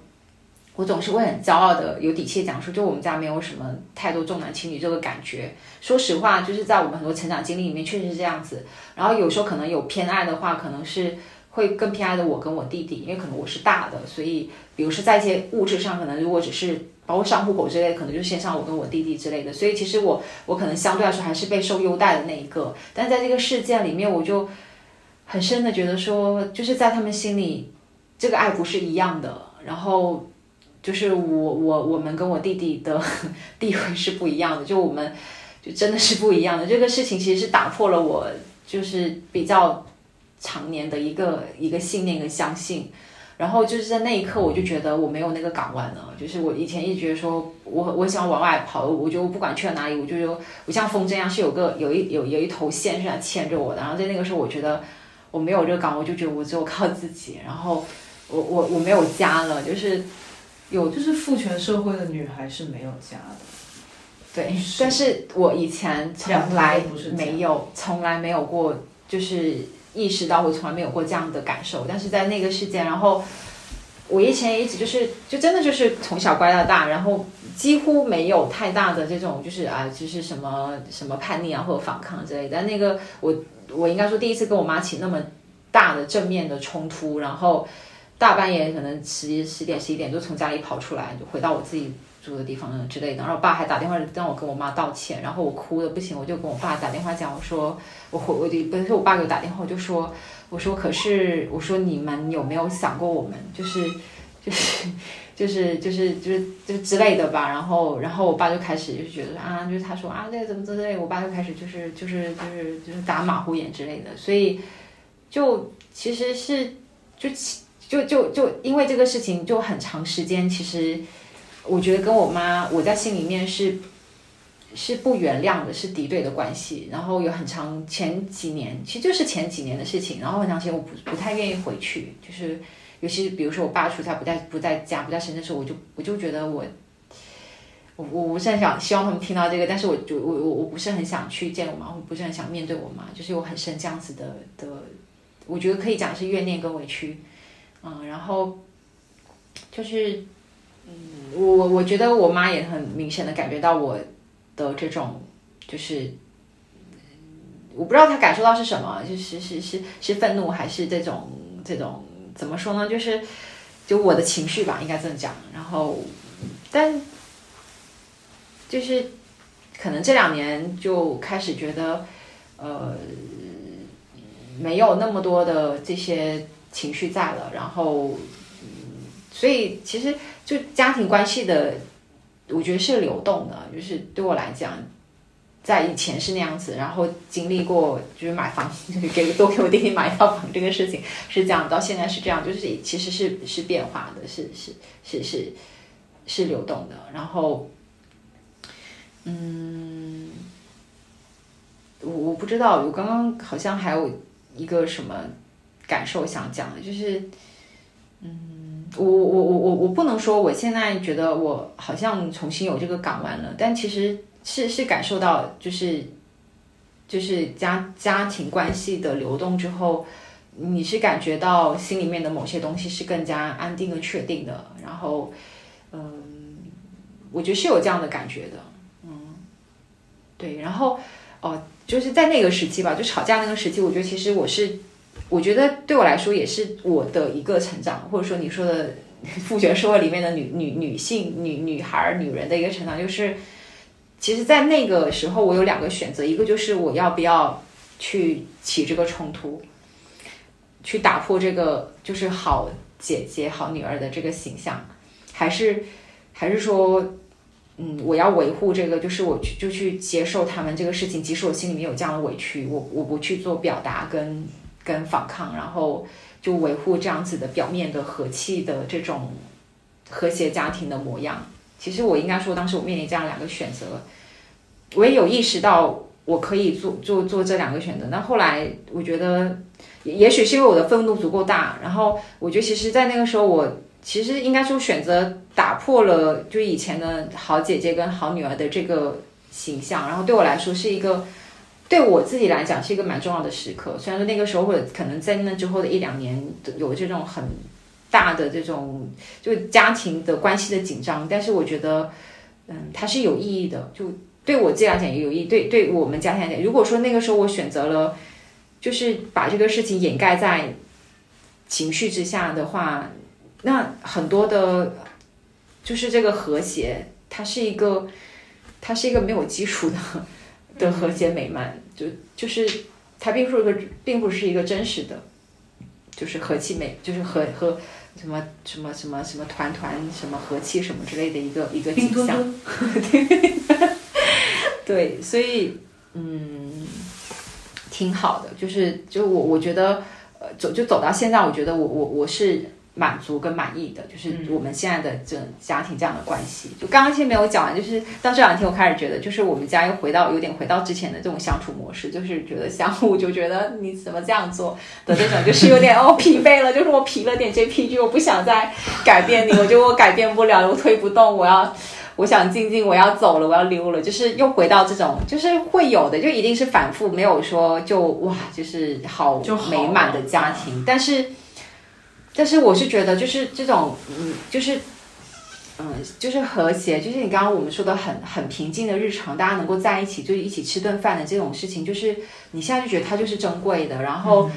我总是会很骄傲的、有底气讲说，就我们家没有什么太多重男轻女这个感觉。说实话，就是在我们很多成长经历里面，确实是这样子。然后有时候可能有偏爱的话，可能是会更偏爱的我跟我弟弟，因为可能我是大的，所以比如说在一些物质上，可能如果只是包括上户口之类，可能就先上我跟我弟弟之类的。所以其实我我可能相对来说还是被受优待的那一个。但在这个事件里面，我就很深的觉得说，就是在他们心里，这个爱不是一样的。然后。就是我我我们跟我弟弟的 地位是不一样的，就我们就真的是不一样的。这个事情其实是打破了我就是比较常年的一个一个信念跟相信。然后就是在那一刻，我就觉得我没有那个港湾了。就是我以前一直说我我想往外跑，我就不管去了哪里，我就我像风筝一样是有个有一有有一头线是牵着我的。然后在那个时候，我觉得我没有这个港，我就觉得我只有靠自己。然后我我我没有家了，就是。有，就是父权社会的女孩是没有家的，对。但是我以前从来没有，从来没有过，就是意识到我从来没有过这样的感受。但是在那个事件，然后我以前也一直就是，就真的就是从小乖到大，然后几乎没有太大的这种，就是啊，就是什么什么叛逆啊或者反抗之类的。但那个我，我应该说第一次跟我妈起那么。大的正面的冲突，然后大半夜可能十十点十一点就从家里跑出来，就回到我自己住的地方之类的。然后我爸还打电话让我跟我妈道歉，然后我哭的不行，我就跟我爸打电话讲，我说我回我就不是我爸给我打电话，我就说我说可是我说你们有没有想过我们就是 就是。就是就是就是就之类的吧，然后然后我爸就开始就觉得啊，就是他说啊这个怎么之类，我爸就开始就是就是就是就是打马虎眼之类的，所以就其实是就就就就因为这个事情就很长时间，其实我觉得跟我妈我在心里面是是不原谅的，是敌对的关系，然后有很长前几年，其实就是前几年的事情，然后很长时间我不不太愿意回去，就是。尤其是比如说我爸出差不在不在家不在深圳的时候，我就我就觉得我我我不是很想希望他们听到这个，但是我就我我我不是很想去见我妈，我不是很想面对我妈，就是有很深这样子的的，我觉得可以讲是怨念跟委屈，嗯，然后就是嗯，我我觉得我妈也很明显的感觉到我的这种就是我不知道她感受到是什么，就是是是是愤怒还是这种这种。怎么说呢？就是，就我的情绪吧，应该这么讲。然后，但就是，可能这两年就开始觉得，呃，没有那么多的这些情绪在了。然后，嗯所以其实就家庭关系的，我觉得是流动的。就是对我来讲。在以前是那样子，然后经历过就是买房，给多给我弟弟买一套房这个事情是这样，到现在是这样，就是其实是是变化的，是是是是是流动的。然后，嗯，我我不知道，我刚刚好像还有一个什么感受想讲的，就是，嗯，我我我我我不能说我现在觉得我好像重新有这个港湾了，但其实。是是感受到就是就是家家庭关系的流动之后，你是感觉到心里面的某些东西是更加安定和确定的，然后嗯，我觉得是有这样的感觉的，嗯，对，然后哦，就是在那个时期吧，就吵架那个时期，我觉得其实我是我觉得对我来说也是我的一个成长，或者说你说的 父权社会里面的女女女性女女孩女人的一个成长，就是。其实，在那个时候，我有两个选择，一个就是我要不要去起这个冲突，去打破这个就是好姐姐、好女儿的这个形象，还是还是说，嗯，我要维护这个，就是我去就去接受他们这个事情，即使我心里面有这样的委屈，我我不去做表达跟跟反抗，然后就维护这样子的表面的和气的这种和谐家庭的模样。其实我应该说，当时我面临这样两个选择，我也有意识到我可以做做做这两个选择。但后来我觉得，也许是因为我的愤怒足够大，然后我觉得其实，在那个时候，我其实应该说选择打破了就以前的好姐姐跟好女儿的这个形象。然后对我来说是一个，对我自己来讲是一个蛮重要的时刻。虽然说那个时候或者可能在那之后的一两年有这种很。大的这种就家庭的关系的紧张，但是我觉得，嗯，它是有意义的。就对我自己来讲也有意义，对对我们家庭来讲，如果说那个时候我选择了，就是把这个事情掩盖在情绪之下的话，那很多的，就是这个和谐，它是一个，它是一个没有基础的的和谐美满，就就是它并不是一个，并不是一个真实的，就是和气美，就是和和。什么什么什么什么团团什么和气什么之类的一个一个景象，对，所以嗯，挺好的，就是就我我觉得呃走就走到现在，我觉得我我我是。满足跟满意的，就是我们现在的这家庭这样的关系。就刚刚先没有讲完，就是到这两天我开始觉得，就是我们家又回到有点回到之前的这种相处模式，就是觉得相互就觉得你怎么这样做的这种，就是有点 哦疲惫了，就是我疲了点 JPG，我不想再改变你，我觉得我改变不了，我推不动，我要我想静静，我要走了，我要溜了，就是又回到这种，就是会有的，就一定是反复，没有说就哇，就是好美满的家庭，但是。但是我是觉得，就是这种，嗯，就是，嗯，就是和谐，就是你刚刚我们说的很很平静的日常，大家能够在一起，就是一起吃顿饭的这种事情，就是你现在就觉得它就是珍贵的。然后，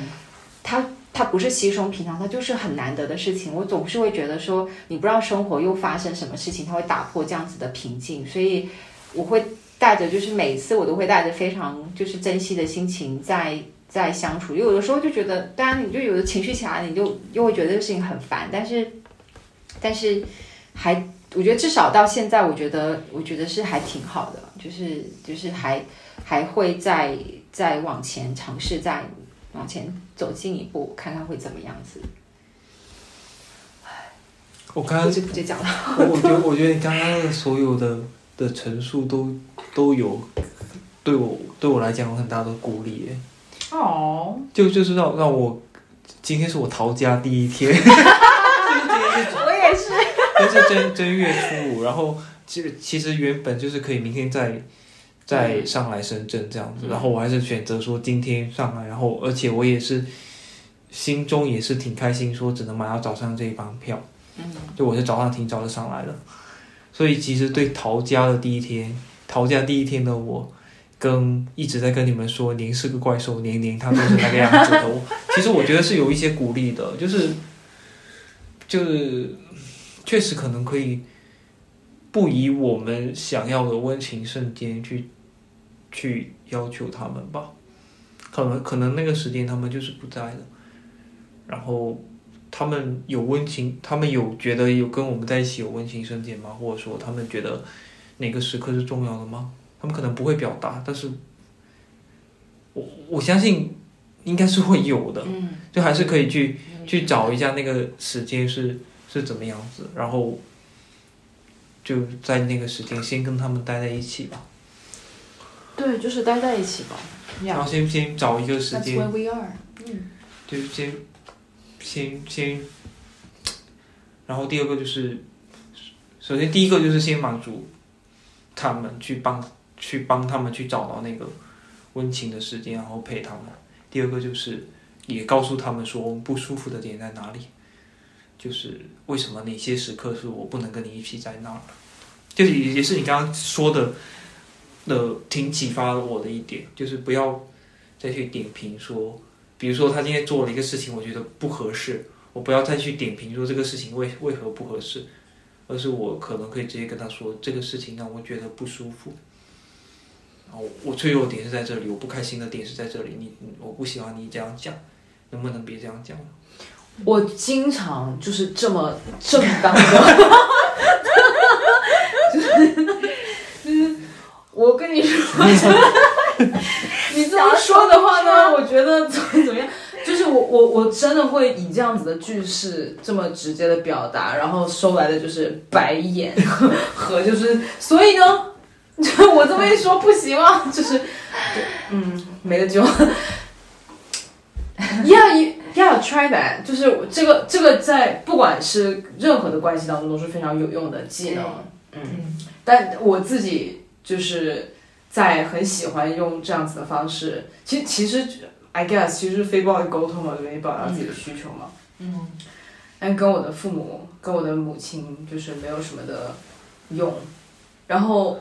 它它不是稀松平常，它就是很难得的事情。我总是会觉得说，你不知道生活又发生什么事情，它会打破这样子的平静，所以我会带着，就是每次我都会带着非常就是珍惜的心情在在相处。有的时候就觉得，当然你就有的情绪起来，你就又会觉得这个事情很烦，但是但是还。我觉得至少到现在，我觉得我觉得是还挺好的，就是就是还还会再再往前尝试，再往前走进一步，看看会怎么样子。我刚刚不知不觉讲了，我觉得我觉得你刚刚的所有的的陈述都都有对我对我来讲有很大的鼓励耶，哦，就就是让让我今天是我逃家第一天，我也是。就是正正月初五，然后其实其实原本就是可以明天再再上来深圳这样子，然后我还是选择说今天上来，然后而且我也是心中也是挺开心，说只能买到早上这一班票，嗯，就我是早上挺早就上来了，所以其实对逃家的第一天，逃家第一天的我，跟一直在跟你们说您是个怪兽，年年他都是那个样子的我，其实我觉得是有一些鼓励的，就是就是。确实可能可以不以我们想要的温情瞬间去去要求他们吧，可能可能那个时间他们就是不在的，然后他们有温情，他们有觉得有跟我们在一起有温情瞬间吗？或者说他们觉得哪个时刻是重要的吗？他们可能不会表达，但是我我相信应该是会有的，嗯，就还是可以去去找一下那个时间是。是怎么样子？然后就在那个时间先跟他们待在一起吧。对，就是待在一起吧。然后先先找一个时间。That's where we are。嗯。就先先先，然后第二个就是，首先第一个就是先满足他们，去帮去帮他们去找到那个温情的时间，然后陪他们。第二个就是也告诉他们说我们不舒服的点在哪里。就是为什么哪些时刻是我不能跟你一起在那儿？就也也是你刚刚说的，的挺启发我的一点，就是不要再去点评说，比如说他今天做了一个事情，我觉得不合适，我不要再去点评说这个事情为为何不合适，而是我可能可以直接跟他说这个事情让我觉得不舒服，后我脆弱点是在这里，我不开心的点是在这里，你我不喜欢你这样讲，能不能别这样讲？我经常就是这么正当的，就是就是我跟你说，你这么说的话呢，我觉得怎么怎么样，就是我我我真的会以这样子的句式这么直接的表达，然后收来的就是白眼和就是，所以呢，就 我这么一说不行吗？就是嗯，没得救。Yeah. Yeah, try that. 就是这个，这个在不管是任何的关系当中都是非常有用的技能。嗯，但我自己就是在很喜欢用这样子的方式。其实，其实，I guess，其实是非暴力沟通嘛，就表达自己的需求嘛。嗯。但跟我的父母，跟我的母亲，就是没有什么的用。然后。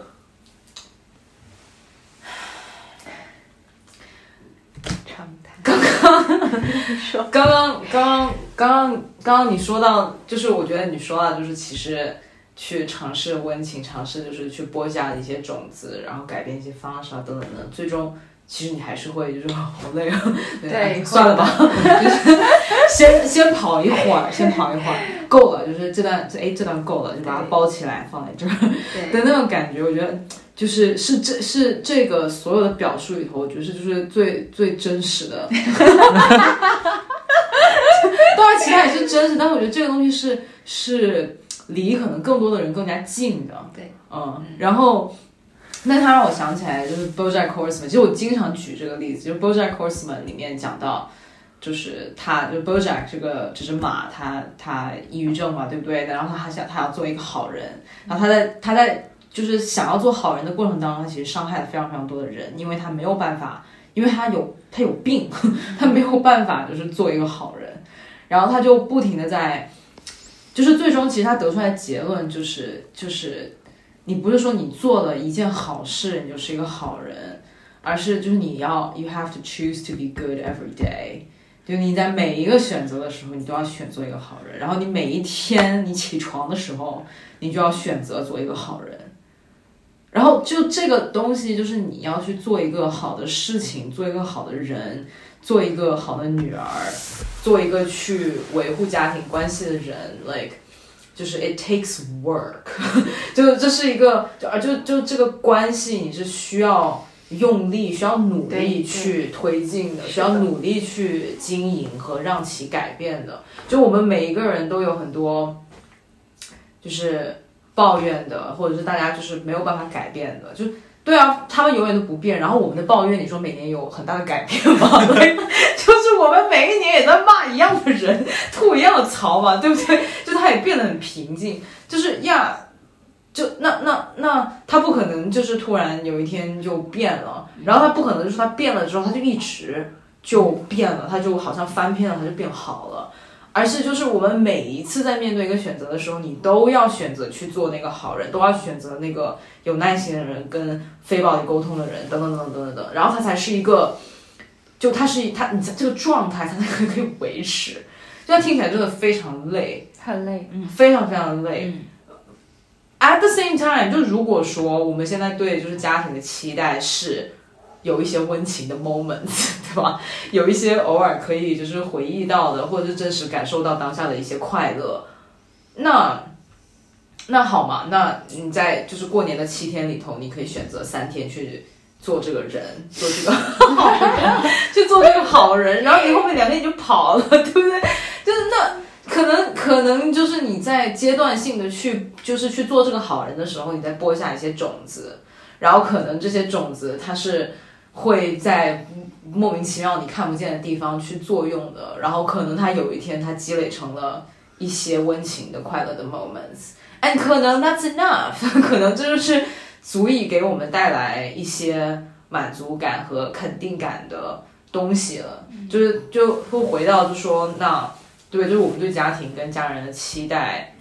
刚刚，刚刚，刚刚，刚刚，刚刚你说到，就是我觉得你说到，就是其实去尝试温情，尝试就是去播下一些种子，然后改变一些方式啊，等等的，最终其实你还是会就是好累啊，对，算了吧，就是先先跑一会儿，先跑一会儿，够了，就是这段，哎，这段够了，就把它包起来放在这儿 的那种感觉，我觉得。就是是这是这个所有的表述里头，我觉得是就是最最真实的。当然，其他也是真实，但是我觉得这个东西是是离可能更多的人更加近的。对，嗯，然后那他让我想起来就是 BoJack Horseman，其实我经常举这个例子，就是 BoJack Horseman 里面讲到，就是他就 BoJack 这个这只马，他他抑郁症嘛，对不对？然后他还想他要做一个好人，然后他在他在。就是想要做好人的过程当中，他其实伤害了非常非常多的人，因为他没有办法，因为他有他有病，他没有办法就是做一个好人，然后他就不停的在，就是最终其实他得出来结论就是就是你不是说你做了一件好事你就是一个好人，而是就是你要 you have to choose to be good every day，就你在每一个选择的时候，你都要选做一个好人，然后你每一天你起床的时候，你就要选择做一个好人。然后就这个东西，就是你要去做一个好的事情，做一个好的人，做一个好的女儿，做一个去维护家庭关系的人，like。就是 it takes work，就这是一个，就啊就就这个关系你是需要用力、需要努力去推进的，需要努力去经营和让其改变的。就我们每一个人都有很多，就是抱怨的，或者是大家就是没有办法改变的，就。对啊，他们永远都不变。然后我们的抱怨，你说每年有很大的改变吗？就是我们每一年也在骂一样的人，吐一样的槽嘛，对不对？就他也变得很平静。就是呀，就那那那他不可能就是突然有一天就变了，然后他不可能就是他变了之后他就一直就变了，他就好像翻篇了，他就变好了。而是就是我们每一次在面对一个选择的时候，你都要选择去做那个好人，都要选择那个有耐心的人，跟非暴力沟通的人，等等等等等等等，然后他才是一个，就他是他你这个状态他才能可以维持。这样听起来真的非常累，很累，嗯，非常非常累。At the same time，就如果说我们现在对就是家庭的期待是。有一些温情的 moments，对吧？有一些偶尔可以就是回忆到的，或者是真实感受到当下的一些快乐。那那好嘛，那你在就是过年的七天里头，你可以选择三天去做这个人，做这个好人，去做这个好人，然后你后面两天你就跑了，对不对？就是那可能可能就是你在阶段性的去就是去做这个好人的时候，你在播下一些种子，然后可能这些种子它是。会在莫名其妙你看不见的地方去作用的，然后可能它有一天它积累成了一些温情的快乐的 moments，and 可能 that's enough，可能这就是足以给我们带来一些满足感和肯定感的东西了。就是就会回到就说那对，就是我们对家庭跟家人的期待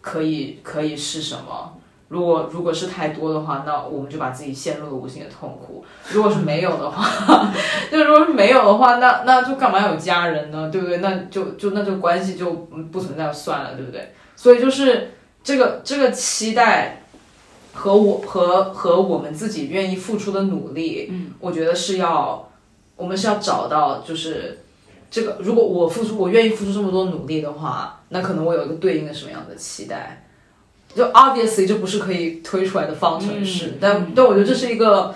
可以可以是什么？如果如果是太多的话，那我们就把自己陷入了无尽的痛苦。如果是没有的话，就如果是没有的话，那那就干嘛有家人呢？对不对？那就就那就关系就不存在算了，对不对？所以就是这个这个期待和我和和我们自己愿意付出的努力，嗯，我觉得是要我们是要找到就是这个。如果我付出，我愿意付出这么多努力的话，那可能我有一个对应的什么样的期待？就 obviously 这不是可以推出来的方程式，但但我觉得这是一个，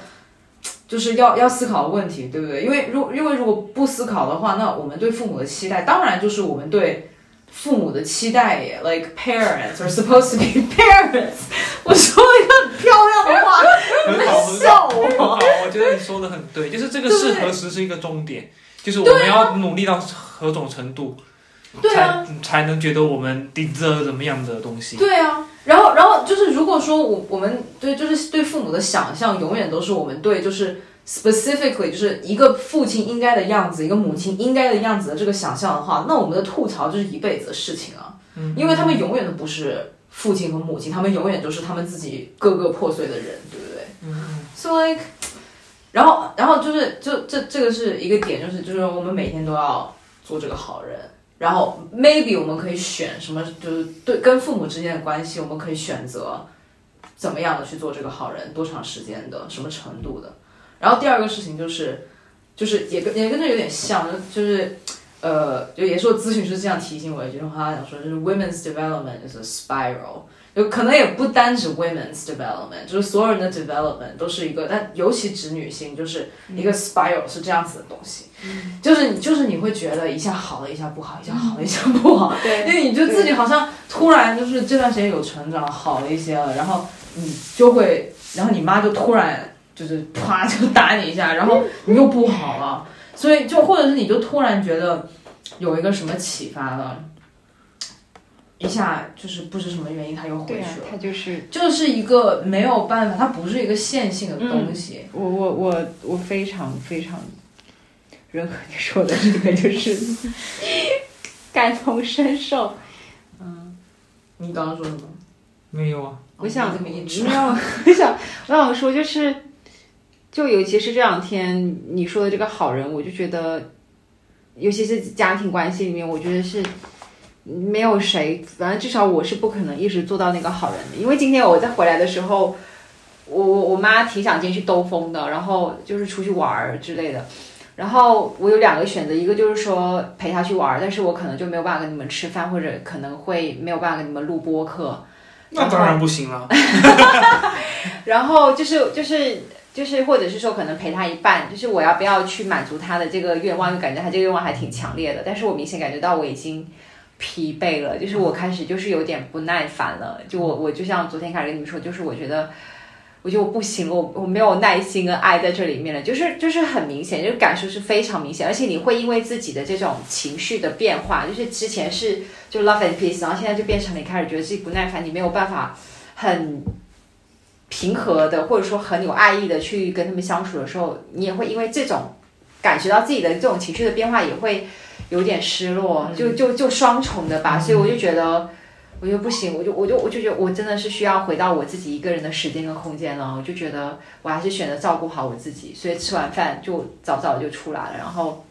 就是要要思考的问题，对不对？因为如因为如果不思考的话，那我们对父母的期待，当然就是我们对父母的期待也，like parents are supposed to be parents。我说一个很漂亮的话，很好，笑我。很好，我觉得你说的很对，就是这个是何时是一个终点，就是我们要努力到何种程度，才才能觉得我们顶着怎么样的东西？对啊。然后，然后就是，如果说我我们对就是对父母的想象，永远都是我们对就是 specifically 就是一个父亲应该的样子，一个母亲应该的样子的这个想象的话，那我们的吐槽就是一辈子的事情啊。嗯，因为他们永远都不是父亲和母亲，他们永远都是他们自己各个破碎的人，对不对？嗯。So like，然后，然后就是就这这个是一个点，就是就是我们每天都要做这个好人。然后 maybe 我们可以选什么，就是对跟父母之间的关系，我们可以选择怎么样的去做这个好人，多长时间的，什么程度的。然后第二个事情就是，就是也跟也跟这有点像，就是呃，就也是我咨询师这样提醒我一句话，他讲说就是 women's development is a spiral。有可能也不单指 women's development，就是所有人的 development 都是一个，但尤其指女性，就是一个 spiral 是这样子的东西，就是你就是你会觉得一下好了一下不好，一下好了一下不好，对，因为你就自己好像突然就是这段时间有成长好了一些了，然后你就会，然后你妈就突然就是啪就打你一下，然后你又不好了，所以就或者是你就突然觉得有一个什么启发了。一下就是不知什么原因，他又回去了。他就是就是一个没有办法，它不是一个线性的东西。我我我我非常非常认可你说的这个，就是 感同身受。嗯，你刚刚说什么？没有啊，我想没有，我想我想说就是，就尤其是这两天你说的这个好人，我就觉得尤其是家庭关系里面，我觉得是没有谁，反正至少我是不可能一直做到那个好人的。因为今天我在回来的时候，我我我妈挺想进去兜风的，然后就是出去玩儿之类的。然后我有两个选择，一个就是说陪她去玩儿，但是我可能就没有办法跟你们吃饭，或者可能会没有办法跟你们录播客。那当然不行了。然后就是就是就是，或者是说可能陪他一半，就是我要不要去满足他的这个愿望，就感觉他这个愿望还挺强烈的。但是我明显感觉到我已经疲惫了，就是我开始就是有点不耐烦了。就我我就像昨天开始跟你们说，就是我觉得。我觉得我不行了，我我没有耐心跟爱在这里面了，就是就是很明显，就是感受是非常明显，而且你会因为自己的这种情绪的变化，就是之前是就 love and peace，然后现在就变成你开始觉得自己不耐烦，你没有办法很平和的或者说很有爱意的去跟他们相处的时候，你也会因为这种感觉到自己的这种情绪的变化，也会有点失落，就就就双重的吧，所以我就觉得。我就不行，我就我就我就觉得我真的是需要回到我自己一个人的时间跟空间了。我就觉得我还是选择照顾好我自己，所以吃完饭就早早就出来了。然后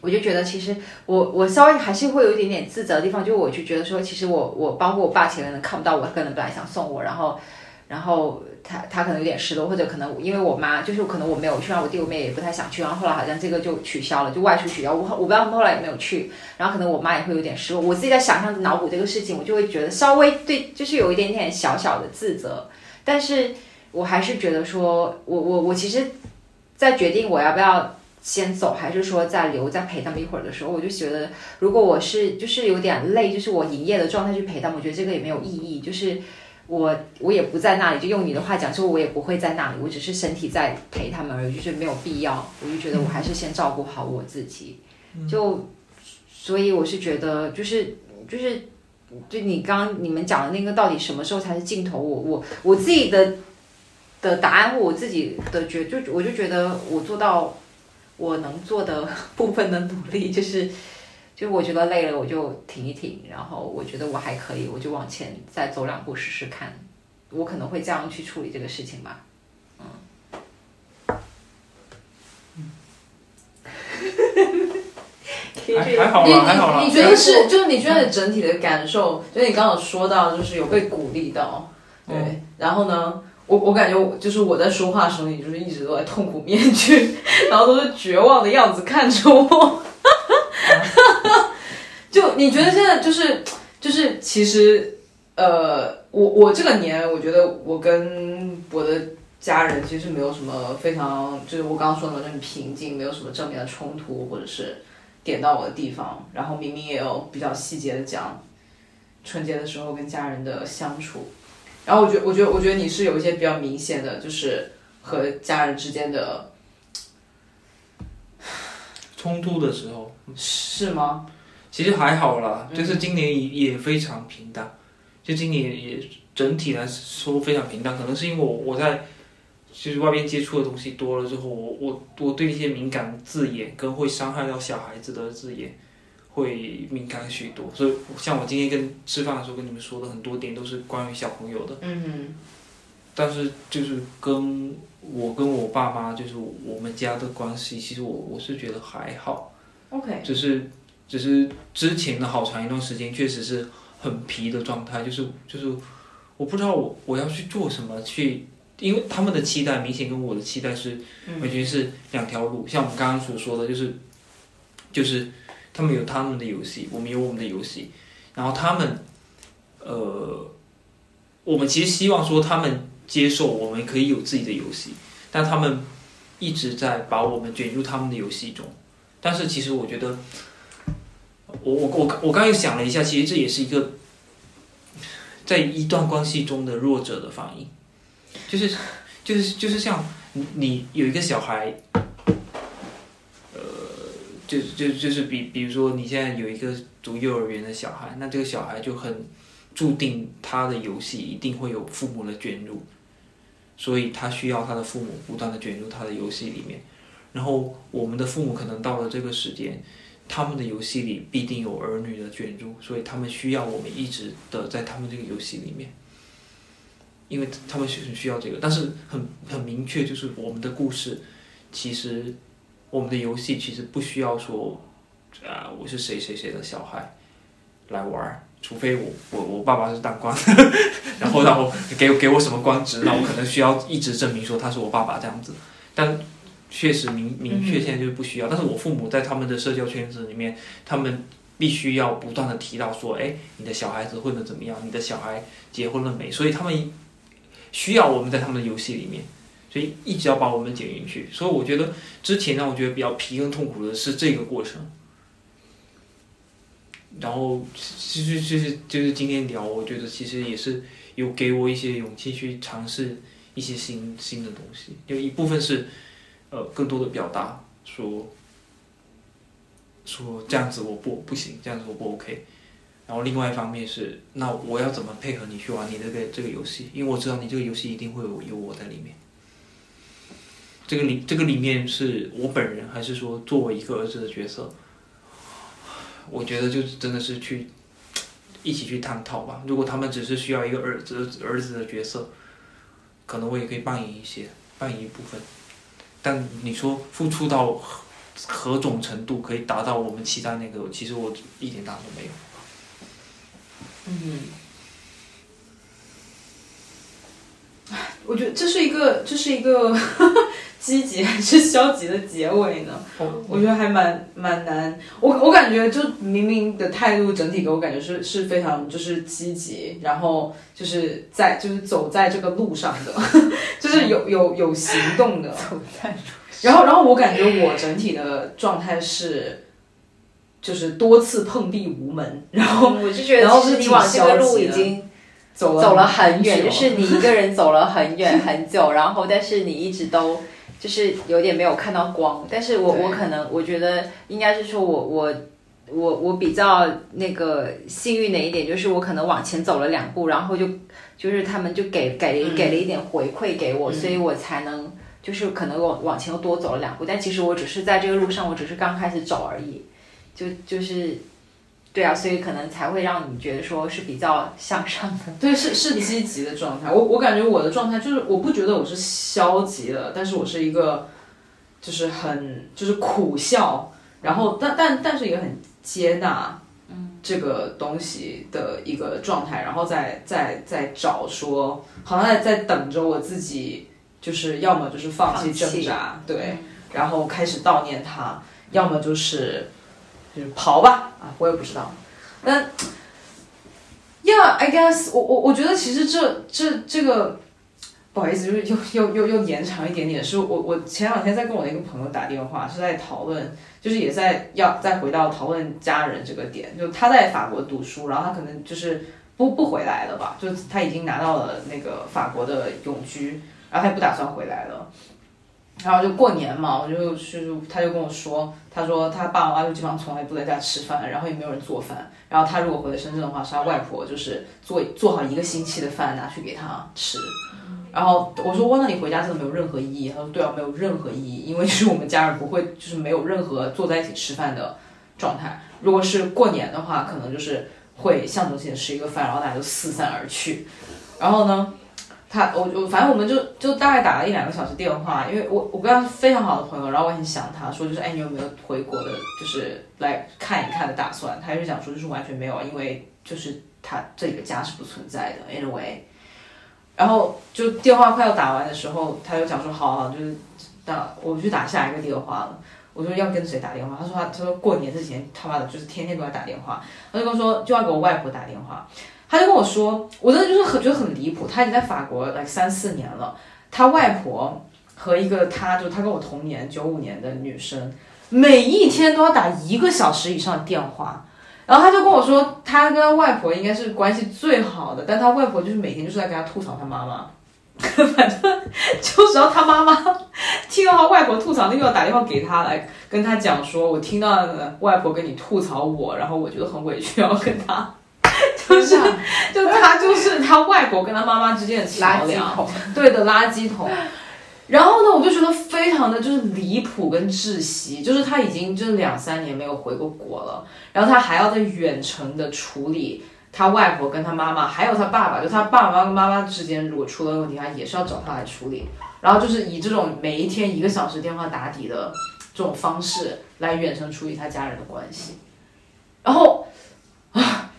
我就觉得其实我我稍微还是会有一点点自责的地方，就我就觉得说，其实我我包括我爸前面能看不到我，可能本来想送我，然后然后他他可能有点失落，或者可能因为我妈就是可能我没有去，然后我弟我妹也不太想去，然后后来好像这个就取消了，就外出取消。我我不知道他们后来有没有去。然后可能我妈也会有点失落，我自己在想象脑补这个事情，我就会觉得稍微对，就是有一点点小小的自责，但是我还是觉得说，我我我其实，在决定我要不要先走，还是说再留再陪他们一会儿的时候，我就觉得，如果我是就是有点累，就是我营业的状态去陪他们，我觉得这个也没有意义，就是我我也不在那里，就用你的话讲，就我也不会在那里，我只是身体在陪他们而已，就是没有必要，我就觉得我还是先照顾好我自己，就。所以我是觉得，就是就是，就你刚你们讲的那个，到底什么时候才是尽头？我我我自己的的答案，或我自己的觉，就我就觉得我做到我能做的 部分的努力，就是就我觉得累了，我就停一停，然后我觉得我还可以，我就往前再走两步试试看，我可能会这样去处理这个事情吧。还 还好啦，还好啦。你觉得是？就是你觉得整体的感受，就是你刚刚说到，就是有被鼓励到，对。然后呢，我我感觉就是我在说话的时候，你就是一直都在痛苦面具，然后都是绝望的样子看着我。就你觉得现在就是就是其实呃，我我这个年，我觉得我跟我的家人其实没有什么非常，就是我刚刚说的那种平静，没有什么正面的冲突，或者是。点到我的地方，然后明明也有比较细节的讲春节的时候跟家人的相处，然后我觉我觉得我觉得你是有一些比较明显的，就是和家人之间的冲突的时候，是吗？其实还好啦，就是今年也也非常平淡，就今年也整体来说非常平淡，可能是因为我我在。就是外边接触的东西多了之后，我我我对一些敏感字眼跟会伤害到小孩子的字眼会敏感许多，所以像我今天跟吃饭的时候跟你们说的很多点都是关于小朋友的。嗯。但是就是跟我跟我爸妈就是我们家的关系，其实我我是觉得还好。OK。只是只是之前的好长一段时间确实是很皮的状态，就是就是我不知道我我要去做什么去。因为他们的期待明显跟我的期待是完全是两条路，像我们刚刚所说的，就是就是他们有他们的游戏，我们有我们的游戏，然后他们呃，我们其实希望说他们接受我们可以有自己的游戏，但他们一直在把我们卷入他们的游戏中，但是其实我觉得，我我我我刚又想了一下，其实这也是一个在一段关系中的弱者的反应。就是，就是就是像你你有一个小孩，呃，就就就是比比如说你现在有一个读幼儿园的小孩，那这个小孩就很注定他的游戏一定会有父母的卷入，所以他需要他的父母不断的卷入他的游戏里面，然后我们的父母可能到了这个时间，他们的游戏里必定有儿女的卷入，所以他们需要我们一直的在他们这个游戏里面。因为他们很需要这个，但是很很明确，就是我们的故事，其实我们的游戏其实不需要说啊、我是谁谁谁的小孩来玩儿，除非我我我爸爸是当官，然后让我给给我什么官职，那我可能需要一直证明说他是我爸爸这样子。但确实明明确现在就是不需要，但是我父母在他们的社交圈子里面，他们必须要不断的提到说，哎，你的小孩子混得怎么样？你的小孩结婚了没？所以他们需要我们在他们的游戏里面，所以一直要把我们卷进去。所以我觉得之前让我觉得比较疲跟痛苦的是这个过程。然后其实就是就是今天聊，我觉得其实也是有给我一些勇气去尝试一些新新的东西。有一部分是呃更多的表达，说说这样子我不不行，这样子我不 OK。然后另外一方面是，那我要怎么配合你去玩你这个这个游戏？因为我知道你这个游戏一定会有有我在里面。这个里这个里面是我本人，还是说作为一个儿子的角色？我觉得就是真的是去一起去探讨吧。如果他们只是需要一个儿子儿子的角色，可能我也可以扮演一些，扮演一部分。但你说付出到何何种程度可以达到我们期待那个，其实我一点答案都没有。嗯，我觉得这是一个，这是一个积极还是消极的结尾呢？我觉得还蛮蛮难。我我感觉就明明的态度整体给我感觉是是非常就是积极，然后就是在就是走在这个路上的，就是有有有行动的。走在然后然后我感觉我整体的状态是。就是多次碰壁无门，然后我就觉得，其实你往这个路已经走了走了很远，就是你一个人走了很远 很久，然后但是你一直都就是有点没有看到光。但是我我可能我觉得应该是说我我我我比较那个幸运的一点就是我可能往前走了两步，然后就就是他们就给给了嗯给了一点回馈给我，嗯所以我才能就是可能往往前又多走了两步。但其实我只是在这个路上，我只是刚开始走而已，就就是。对啊，所以可能才会让你觉得说是比较向上的。对，是是积极的状态。我我感觉我的状态就是，我不觉得我是消极的，但是我是一个，就是很就是苦笑，然后但但但是也很接纳，嗯，这个东西的一个状态，然后再再再找说，好像在在等着我自己，就是要么就是放弃挣扎，对，然后开始悼念他，要么就是就是刨吧啊，我也不知道，但。Yeah, I guess 我我我觉得其实这这这个不好意思，就是又又又又延长一点点。是我我前两天在跟我的一个朋友打电话，是在讨论，就是也在要再回到讨论家人这个点。就他在法国读书，然后他可能就是不不回来了吧，就他已经拿到了那个法国的永居，然后他也不打算回来了。然后就过年嘛，我就就是他就跟我说，他说他爸爸妈妈就基本上从来不在家吃饭，然后也没有人做饭。然后他如果回了深圳的话，是他外婆就是做做好一个星期的饭拿去给他吃。然后我说哇，那你回家真的没有任何意义？他说对啊，没有任何意义，因为就是我们家人不会，就是没有任何坐在一起吃饭的状态。如果是过年的话，可能就是会象征性的吃一个饭，然后大家就四散而去。然后呢，他我我反正我们就就大概打了一两个小时电话，因为我我跟他非常好的朋友，然后我很想他，说就是哎你有没有回国的，就是来看一看的打算？他就讲说就是完全没有，因为就是他这里的家是不存在的，anyway。然后就电话快要打完的时候，他就讲说好好就是打我去打下一个电话了。我说要跟谁打电话？他说他他说过年之前他妈的就是天天都在打电话，他就跟我说就要给我外婆打电话。他就跟我说，我真的就是很觉得很离谱。他已经在法国来三四年了，他外婆和一个他就他跟我同年九五年的女生，每一天都要打一个小时以上的电话。然后他就跟我说，他跟他外婆应该是关系最好的，但他外婆就是每天就是在跟他吐槽他妈妈。反正就只要他妈妈 听到他外婆吐槽，那就要打电话给他来跟他讲说，我听到外婆跟你吐槽我，然后我觉得很委屈，要跟他。就是，就他就是他外婆跟他妈妈之间的桥梁，对的垃圾桶。然后呢，我就觉得非常的就是离谱跟窒息，就是他已经就是两三年没有回过国了，然后他还要在远程的处理他外婆跟他妈妈，还有他爸爸，就他爸爸跟妈妈之间如果出了问题，他也是要找他来处理。然后就是以这种每一天一个小时电话打底的这种方式来远程处理他家人的关系。然后啊，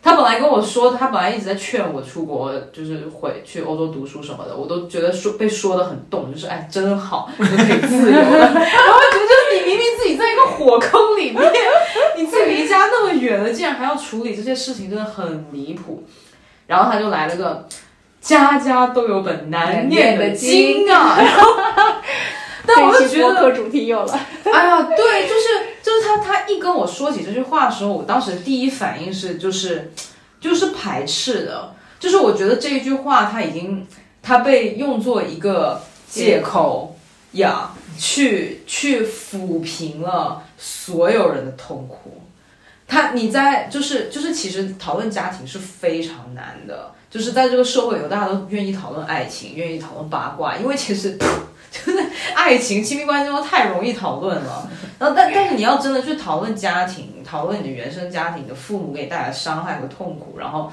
他本来跟我说，他本来一直在劝我出国，就是回去欧洲读书什么的，我都觉得说被说的很动，就是哎真好，就可以自由了。然后觉得就是你明明自己在一个火坑里面，你自己离家那么远了，竟然还要处理这些事情，真的很离谱。然后他就来了个。家家都有本难念的经啊，然后，但我就觉得课主题有了。哎呀，对，就是就是他他一跟我说起这句话的时候，我当时第一反应是就是就是排斥的，就是我觉得这一句话他已经他被用作一个借口呀，去去抚平了所有人的痛苦。他你在就是就是其实讨论家庭是非常难的。就是在这个社会里，大家都愿意讨论爱情，愿意讨论八卦，因为其实 就是爱情、亲密关系中太容易讨论了。然后，但但是你要真的去讨论家庭，讨论你的原生家庭你的父母给你带来的伤害和痛苦，然后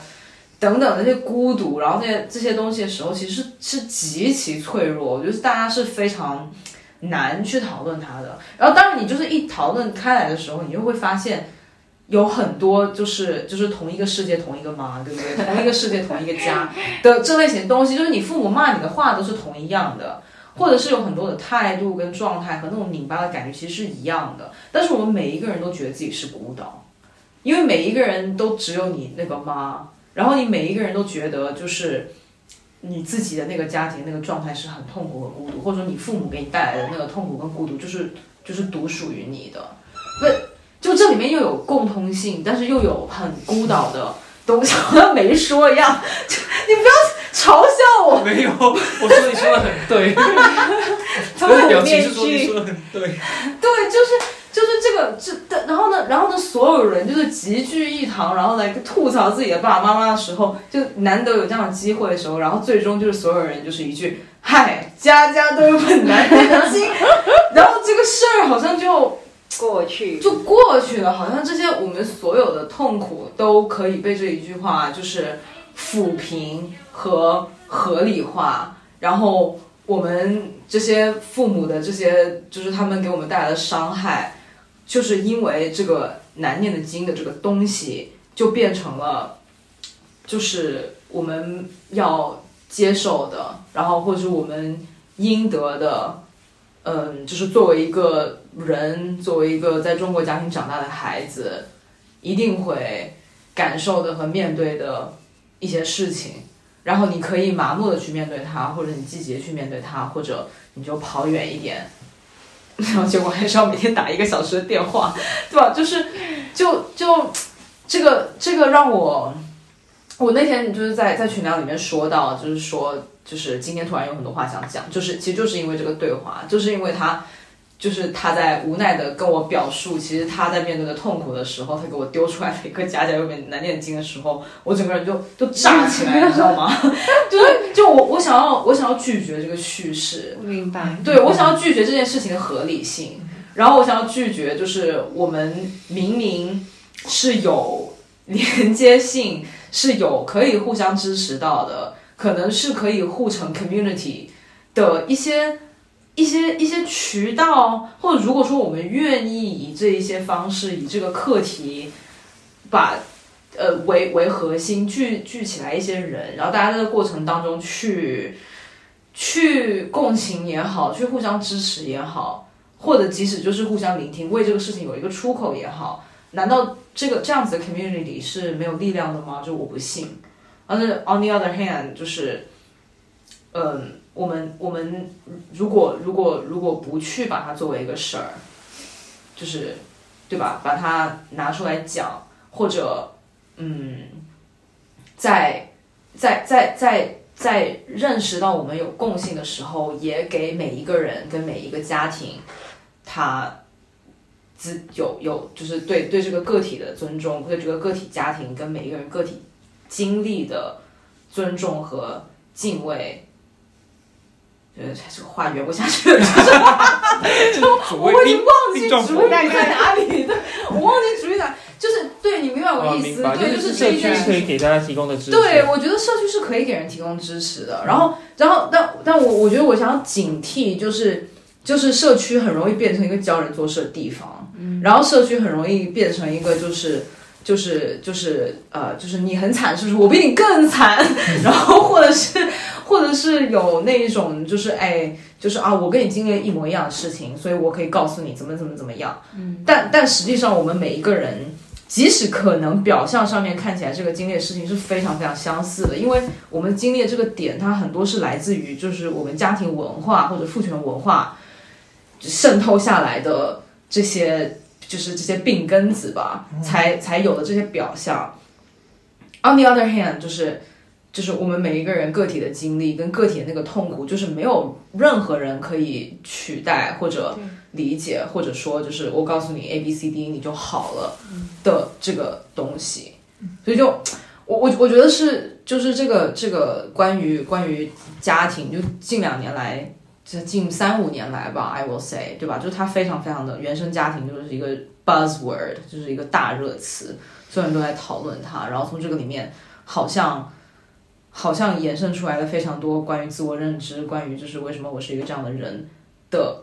等等那些孤独，然后那些这些东西的时候，其实是极其脆弱。我觉得大家是非常难去讨论它的。然后，当然你就是一讨论开来的时候，你就会发现。有很多就是就是同一个世界同一个妈，对不对？同一个世界同一个家的这类型东西，就是你父母骂你的话都是同一样的，或者是有很多的态度跟状态和那种拧巴的感觉其实是一样的。但是我们每一个人都觉得自己是孤岛，因为每一个人都只有你那个妈，然后你每一个人都觉得就是你自己的那个家庭那个状态是很痛苦和孤独，或者说你父母给你带来的那个痛苦跟孤独就是就是独属于你的，不。就这里面又有共通性，但是又有很孤岛的东西，好像没说一样。就你不要嘲笑我。没有，我说你说的很对。他的表情是说你说的很对。对，就是就是这个这，然后呢，然后呢，所有人就是集聚一堂，然后来吐槽自己的爸爸妈妈的时候，就难得有这样的机会的时候，然后最终就是所有人就是一句“嗨，家家都有本难念的经”，然后这个事儿好像就。过去就过去了，好像这些我们所有的痛苦都可以被这一句话就是抚平和合理化。然后我们这些父母的这些，就是他们给我们带来的伤害，就是因为这个难念的经的这个东西，就变成了就是我们要接受的，然后或者我们应得的。嗯，就是作为一个人，作为一个在中国家庭长大的孩子，一定会感受的和面对的一些事情。然后你可以麻木的去面对它，或者你积极的去面对它，或者你就跑远一点。然后结果还是要每天打一个小时的电话，对吧？就是，就就这个这个让我，我那天就是在在群聊里面说到，就是说。就是今天突然有很多话想讲，就是其实就是因为这个对话，就是因为他，就是他在无奈的跟我表述，其实他在面对的痛苦的时候，他给我丢出来了一个家家有本难念经的时候，我整个人就 就炸起来，你知道吗？就是就我我想要我想要拒绝这个叙事，明白？对我想要拒绝这件事情的合理性，然后我想要拒绝，就是我们明明是有连接性，是有可以互相支持到的。可能是可以互成 community 的一些一些一些渠道，或者如果说我们愿意以这一些方式，以这个课题把呃为为核心聚聚起来一些人，然后大家在这个过程当中去去共情也好，去互相支持也好，或者即使就是互相聆听，为这个事情有一个出口也好，难道这个这样子的 community 是没有力量的吗？就我不信。而是 on the other hand，就是，嗯，我们我们如果如果如果不去把它作为一个事儿，就是，对吧？把它拿出来讲，或者，嗯，在在在在在认识到我们有共性的时候，也给每一个人跟每一个家庭，他自有有就是对对这个个体的尊重，对这个个体家庭跟每一个人个体。经历的尊重和敬畏，呃，这个话圆不下去了。就是我已经忘记主语在哪里了，我忘记主语哪，就是对你明白我的意思，对，就是社区可以给大家提供的支持。对，我觉得社区是可以给人提供支持的。然后，然后，但但我我觉得我想要警惕，就是就是社区很容易变成一个教人做事的地方，嗯然后社区很容易变成一个就是就是就是呃就是你很惨，是不是？我比你更惨，然后或者是或者是有那一种就是哎就是啊我跟你经历了一模一样的事情，所以我可以告诉你怎么怎么怎么样，嗯，但但实际上我们每一个人。即使可能表象上面看起来这个经历的事情是非常非常相似的，因为我们经历的这个点，它很多是来自于就是我们家庭文化或者父权文化渗透下来的这些，就是这些病根子吧，才才有的这些表象。On the other hand，就是就是我们每一个人个体的经历跟个体的那个痛苦，就是没有任何人可以取代或者。理解或者说就是我告诉你 A B C D 你就好了的这个东西，所以就我我我觉得是就是这个这个关于关于家庭就近两年来这近三五年来吧 I will say 对吧？就是它非常非常的原生家庭就是一个 buzzword 就是一个大热词，所有人都在讨论它，然后从这个里面好像好像延伸出来了非常多关于自我认知，关于就是为什么我是一个这样的人的。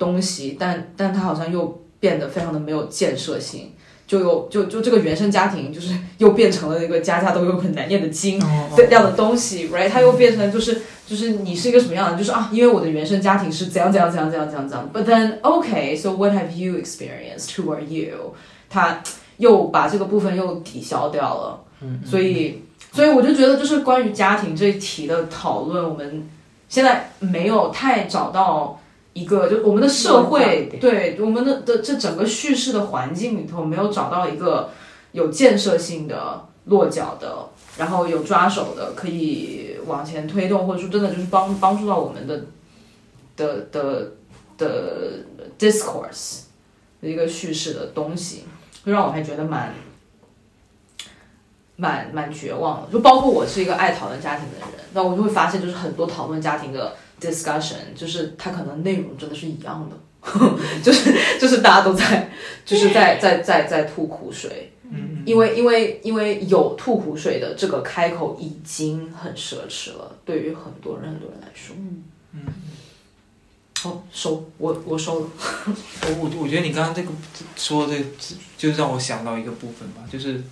东西，但但他好像又变得非常的没有建设性，就有就就这个原生家庭就是又变成了一个家家都有很难念的经这样的东西，right？他又变成就是就是你是一个什么样的？就是啊，因为我的原生家庭是怎样怎样怎样怎样怎样怎样。But then okay, so what have you experienced? Who are you? 他又把这个部分又抵消掉了。嗯，所以所以我就觉得就是关于家庭这一题的讨论，我们现在没有太找到。一个就我们的社会，对我们的的这整个叙事的环境里头，没有找到一个有建设性的落脚的，然后有抓手的，可以往前推动，或者说真的就是帮帮助到我们的的的的 discourse 的一个叙事的东西，会让我还觉得蛮蛮蛮绝望的。就包括我是一个爱讨论家庭的人，那我就会发现，就是很多讨论家庭的。discussion 就是它可能内容真的是一样的，就是就是大家都在就是在在在在吐苦水，嗯，因为因为因为有吐苦水的这个开口已经很奢侈了，对于很多人很多人来说，嗯嗯，好收我我收了，我我我觉得你刚刚这个说的就让我想到一个部分吧，就是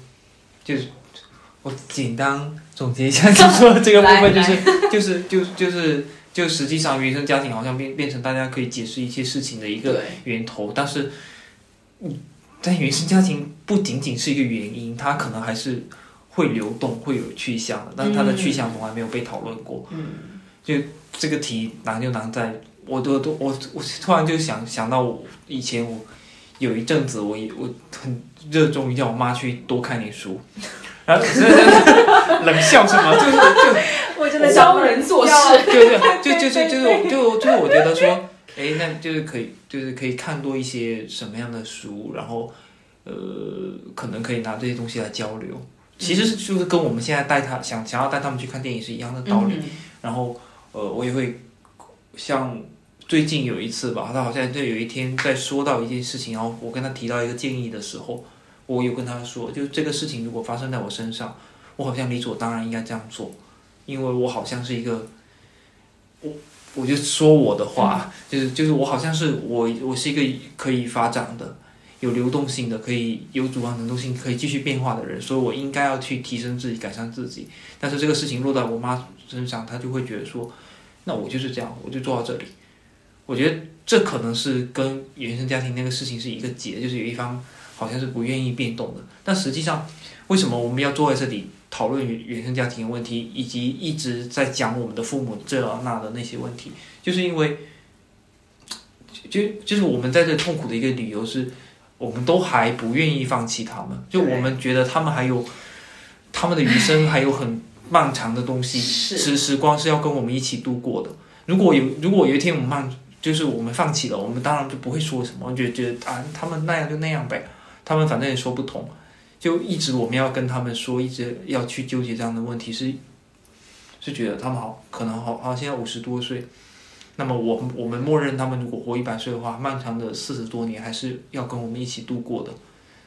就是我简单总结一下就说这个部分，就是就是就就是。就实际上，原生家庭好像变变成大家可以解释一些事情的一个源头，但是，但原生家庭不仅仅是一个原因，它可能还是会流动、会有去向的，但是它的去向从来没有被讨论过。嗯，就这个题难就难在，我都都我我突然就想想到，我以前我有一阵子，我我很热衷于叫我妈去多看点书。然后 冷笑什么？就是就我真的教人做事，对对，就就就就是就就我觉得说，哎，那就是可以，就是可以看多一些什么样的书，然后呃，可能可以拿这些东西来交流。其实就是跟我们现在带他想想要带他们去看电影是一样的道理。然后呃，我也会像最近有一次吧，他好像就有一天在说到一件事情，然后我跟他提到一个建议的时候。我有跟他说，就这个事情如果发生在我身上，我好像理所当然应该这样做，因为我好像是一个，我我就说我的话，就是就是我好像是我我是一个可以发展的、有流动性的、可以有主观能动性、可以继续变化的人，所以我应该要去提升自己、改善自己。但是这个事情落到我妈身上，她就会觉得说，那我就是这样，我就做到这里。我觉得这可能是跟原生家庭那个事情是一个结，就是有一方。好像是不愿意变动的，但实际上，为什么我们要坐在这里讨论原原生家庭的问题，以及一直在讲我们的父母这那的那些问题？就是因为，就就是我们在这痛苦的一个理由是，我们都还不愿意放弃他们，就我们觉得他们还有他们的余生还有很漫长的东西，时时光是要跟我们一起度过的。如果有如果有一天我们放就是我们放弃了，我们当然就不会说什么，就觉得啊，他们那样就那样呗。他们反正也说不通，就一直我们要跟他们说，一直要去纠结这样的问题，是是觉得他们好可能好好现在五十多岁，那么我我们默认他们如果活一百岁的话，漫长的四十多年还是要跟我们一起度过的，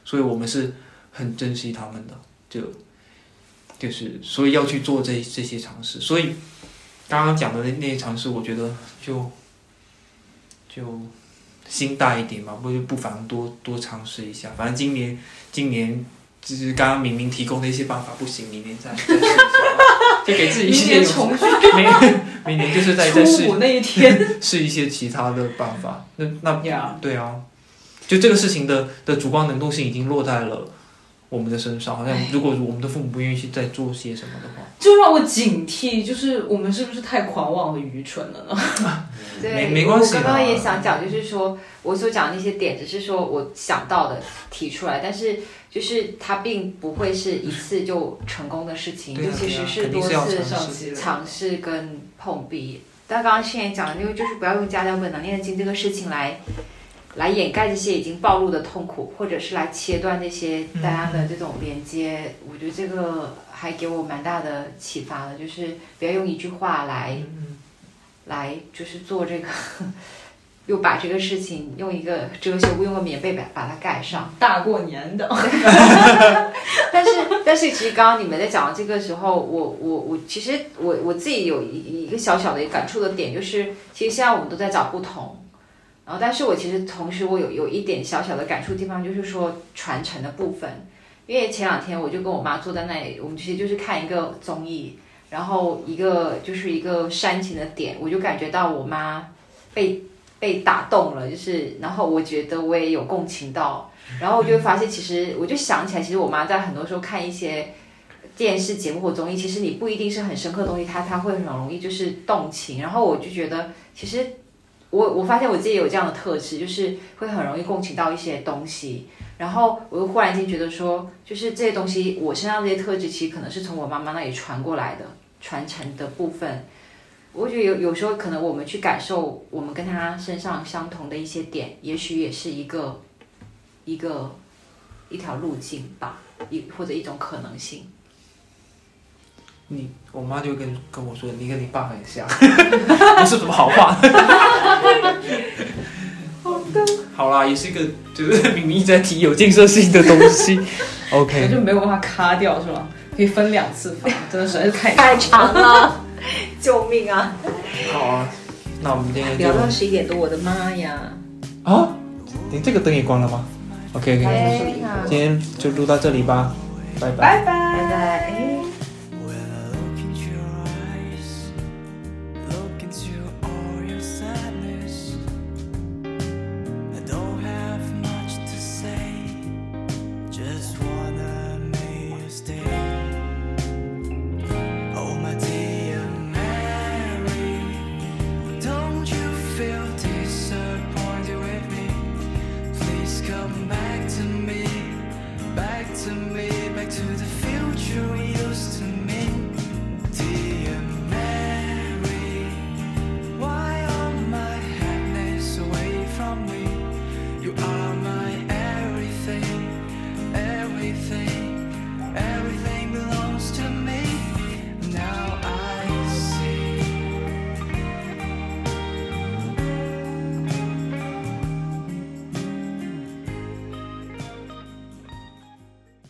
所以我们是很珍惜他们的，就就是所以要去做这这些尝试，所以刚刚讲的那那些尝试，我觉得就就心大一点嘛，不就不妨多多尝试一下。反正今年今年就是刚刚明明提供的一些办法不行，明年再再试一下，就给自己一明些年重续明明年就是再再试初五那一天，试一些其他的办法。那那呀，对啊，就这个事情的的主观能动性已经落在了我们的身上。好像如果我们的父母不愿意去再做些什么的话，就让我警惕，就是我们是不是太狂妄和愚蠢了呢？对，没没关系我刚刚也想讲，就是说我所讲的那些点，只是说我想到的提出来，但是就是它并不会是一次就成功的事情，就其实对啊肯定多次尝试尝试跟碰壁。但刚刚现在讲的那个，就是不要用家教本能念经这个事情来来掩盖这些已经暴露的痛苦，或者是来切断这些大家的这种连接。我觉得这个还给我蛮大的启发的，就是不要用一句话来。来就是做这个，又把这个事情用一个遮羞布，用个棉被把把它盖上。大过年的，但 是但是，其实刚刚你们在讲到这个时候，我我我其实我我自己有一一个小小的感触的点，就是其实现在我们都在找不同，然后但是我其实同时我有有一点小小的感触地方，就是说传承的部分，因为前两天我就跟我妈坐在那里，我们其实就是看一个综艺。然后一个就是一个煽情的点，我就感觉到我妈被被打动了，就是然后我觉得我也有共情到，然后我就发现其实我就想起来，其实我妈在很多时候看一些电视节目或综艺，其实你不一定是很深刻的东西，她她会很容易就是动情，然后我就觉得其实我我发现我自己有这样的特质，就是会很容易共情到一些东西。然后我又忽然间觉得说，就是这些东西，我身上这些特质，其实可能是从我妈妈那里传过来的。传承的部分，我觉得有有时候可能我们去感受我们跟他身上相同的一些点，也许也是一个一个一条路径吧，一或者一种可能性。你我妈就跟跟我说，你跟你爸很像，不是什么好话。好的。好啦，也是一个就是明明一直在提有建设性的东西。OK，就没有办法卡掉是吗？可以分两次发，真的实在是太太长了，救命啊！好啊，那我们今天聊到十一点多，我的妈呀！啊，你这个灯也关了吗？OK OK，哎今天就录到这里吧，拜拜。拜拜。拜拜。